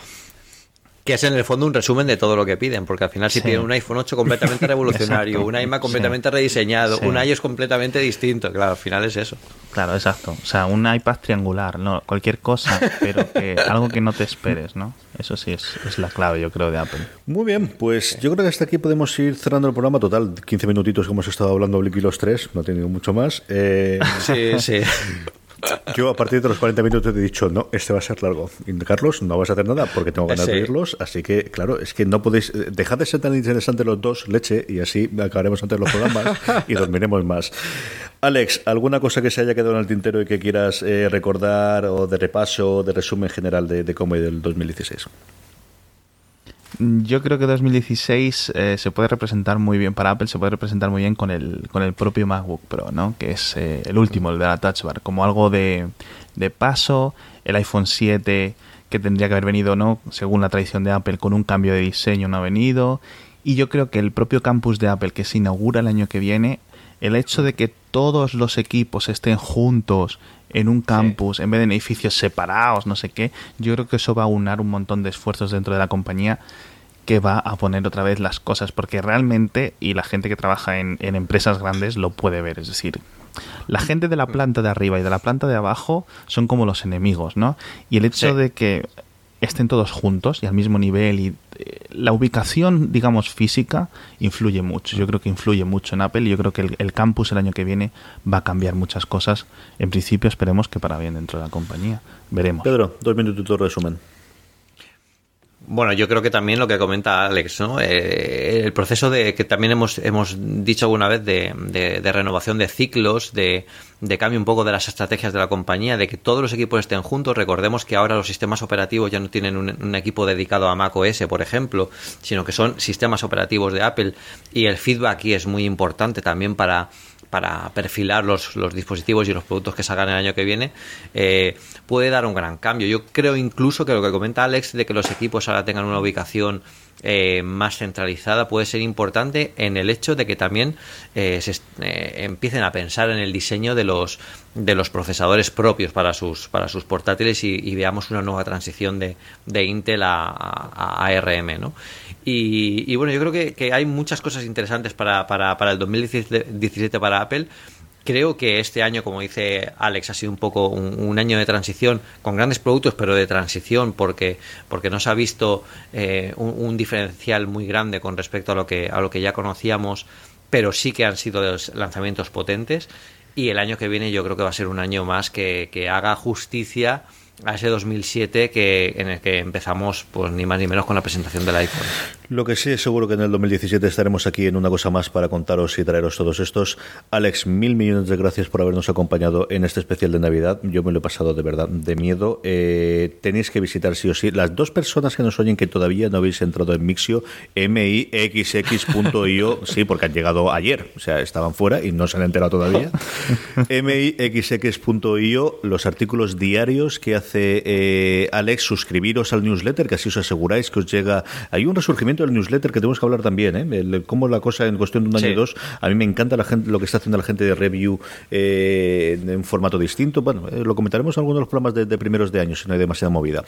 Que es en el fondo un resumen de todo lo que piden, porque al final si piden un iPhone 8 completamente revolucionario, un iMac completamente rediseñado, un iOS completamente distinto, claro, al final es eso. Claro, exacto. O sea, un iPad triangular, no, cualquier cosa, pero que algo que no te esperes, ¿no? Eso sí es, es, la clave, yo creo, de Apple. Muy bien, pues yo creo que hasta aquí podemos ir cerrando el programa. Total, 15 minutitos que hemos estado hablando Blicky los tres, no he tenido mucho más. Eh, sí, sí. Yo a partir de los 40 minutos te he dicho, no, este va a ser largo. Y Carlos, no vas a hacer nada porque tengo ganas de oírlos. Así que, claro, es que no podéis. Eh, dejad de ser tan interesantes los dos, leche, y así acabaremos antes los programas y dormiremos más. Alex, ¿alguna cosa que se haya quedado en el tintero y que quieras eh, recordar o de repaso, de resumen general de, de Como del 2016? Yo creo que 2016 eh, se puede representar muy bien para Apple, se puede representar muy bien con el, con el propio MacBook Pro, ¿no? que es eh, el último, el de la Touch Bar, como algo de, de paso, el iPhone 7 que tendría que haber venido, ¿no? según la tradición de Apple, con un cambio de diseño no ha venido, y yo creo que el propio campus de Apple que se inaugura el año que viene, el hecho de que todos los equipos estén juntos en un campus en vez de en edificios separados, no sé qué, yo creo que eso va a unar un montón de esfuerzos dentro de la compañía que va a poner otra vez las cosas, porque realmente, y la gente que trabaja en, empresas grandes lo puede ver, es decir, la gente de la planta de arriba y de la planta de abajo son como los enemigos, ¿no? Y el hecho de que estén todos juntos y al mismo nivel y eh, la ubicación, digamos, física influye mucho. Yo creo que influye mucho en Apple y yo creo que el, campus el año que viene va a cambiar muchas cosas. En principio esperemos que para bien dentro de la compañía. Veremos. Pedro, dos minutos de resumen. Bueno, yo creo que también lo que comenta Alex, ¿no? Eh, el proceso de que también hemos, hemos dicho alguna vez de, de, renovación de ciclos, de, de, cambio un poco de las estrategias de la compañía, de que todos los equipos estén juntos. Recordemos que ahora los sistemas operativos ya no tienen un, un equipo dedicado a Mac OS, por ejemplo, sino que son sistemas operativos de Apple y el feedback aquí es muy importante también para para perfilar los, los, dispositivos y los productos que salgan el año que viene, eh, puede dar un gran cambio. Yo creo incluso que lo que comenta Alex de que los equipos ahora tengan una ubicación eh, más centralizada puede ser importante en el hecho de que también eh, se empiecen a pensar en el diseño de los de los procesadores propios para sus para sus portátiles y, veamos una nueva transición de, de Intel a, a, ARM ¿no? Y, bueno, yo creo que, hay muchas cosas interesantes para, para, para el 2017 para Apple. Creo que este año, como dice Alex, ha sido un poco un, año de transición con grandes productos, pero de transición porque, porque no se ha visto eh, un, diferencial muy grande con respecto a lo que, a lo que ya conocíamos, pero sí que han sido lanzamientos potentes. Y el año que viene yo creo que va a ser un año más que, que haga justicia a ese 2007 que, en el que empezamos pues ni más ni menos con la presentación del iPhone. Lo que sí es seguro que en el 2017 estaremos aquí en una cosa más para contaros y traeros todos estos. Alex, mil millones de gracias por habernos acompañado en este especial de Navidad. Yo me lo he pasado de verdad de miedo. Eh, tenéis que visitar sí o sí. Las dos personas que nos oyen que todavía no habéis entrado en Mixio, mixx.io, sí, porque han llegado ayer, o sea, estaban fuera y no se han enterado todavía. mixx.io, los artículos diarios que hace eh, Alex, suscribiros al newsletter, que así os aseguráis que os llega. Hay un resurgimiento del newsletter que tenemos que hablar también, ¿eh? cómo la cosa en cuestión de un año y dos. A mí me encanta la gente, lo que está haciendo la gente de review eh, en formato distinto. Bueno, eh, lo comentaremos en algunos de los programas de, primeros de año, si no hay demasiada movida.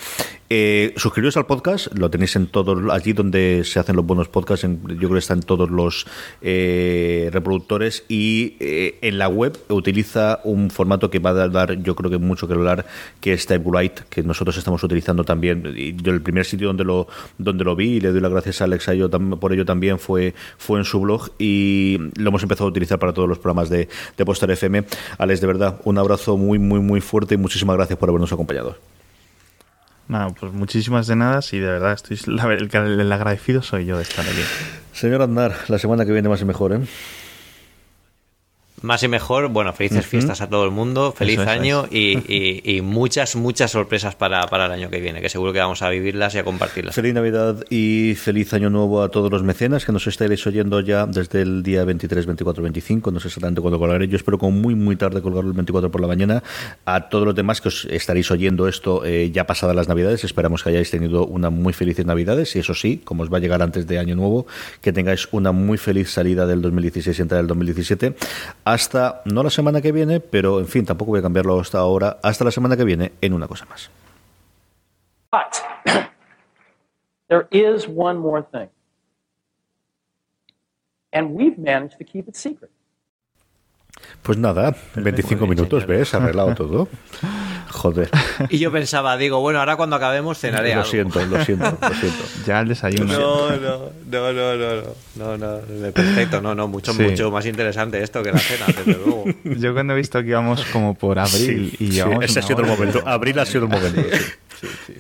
suscribiros al podcast, lo tenéis en todos, allí donde se hacen los buenos podcasts, yo creo que están todos los reproductores y en la web utiliza un formato que va a dar, yo creo que mucho que hablar, que es Type que nosotros estamos utilizando también. Y yo el primer sitio donde lo, donde lo vi, y le doy las gracias a Alex yo, por ello también, fue, fue en su blog y lo hemos empezado a utilizar para todos los programas de, de Postar FM. Alex, de verdad, un abrazo muy, muy, muy fuerte y muchísimas gracias por habernos acompañado. No, pues muchísimas de nada, y de verdad estoy el, el agradecido soy yo de estar aquí. Señor Andar, la semana que viene más y mejor, ¿eh? Más y mejor, bueno, felices fiestas a todo el mundo, feliz año y, muchas, muchas sorpresas para, para, el año que viene, que seguro que vamos a vivirlas y a compartirlas. Feliz Navidad y feliz año nuevo a todos los mecenas que nos estaréis oyendo ya desde el día 23, 24, 25, no sé exactamente cuándo colgaré, yo espero con muy, muy tarde colgarlo el 24 por la mañana. A todos los demás que os estaréis oyendo esto eh, ya pasadas las Navidades, esperamos que hayáis tenido una muy feliz Navidades y eso sí, como os va a llegar antes de año nuevo, que tengáis una muy feliz salida del 2016 y entrada del 2017 hasta, no la semana que viene, pero en fin, tampoco voy a cambiarlo hasta ahora, hasta la semana que viene en una cosa más. But there is one more thing. And we've managed to keep it secret. Pues nada, 25 minutos, ¿ves? Arreglado todo. Joder. Y yo pensaba, digo, bueno, ahora cuando acabemos cenaré Lo algo. siento, lo siento, lo siento. Ya el desayuno. No, no, no, no, no, no, no, no, perfecto, no, no, mucho, Sí. mucho más interesante esto que la cena, desde luego. Yo cuando he visto que íbamos como por abril Sí, y sí, ese ha sido el momento. Abril ha sido el momento. sí.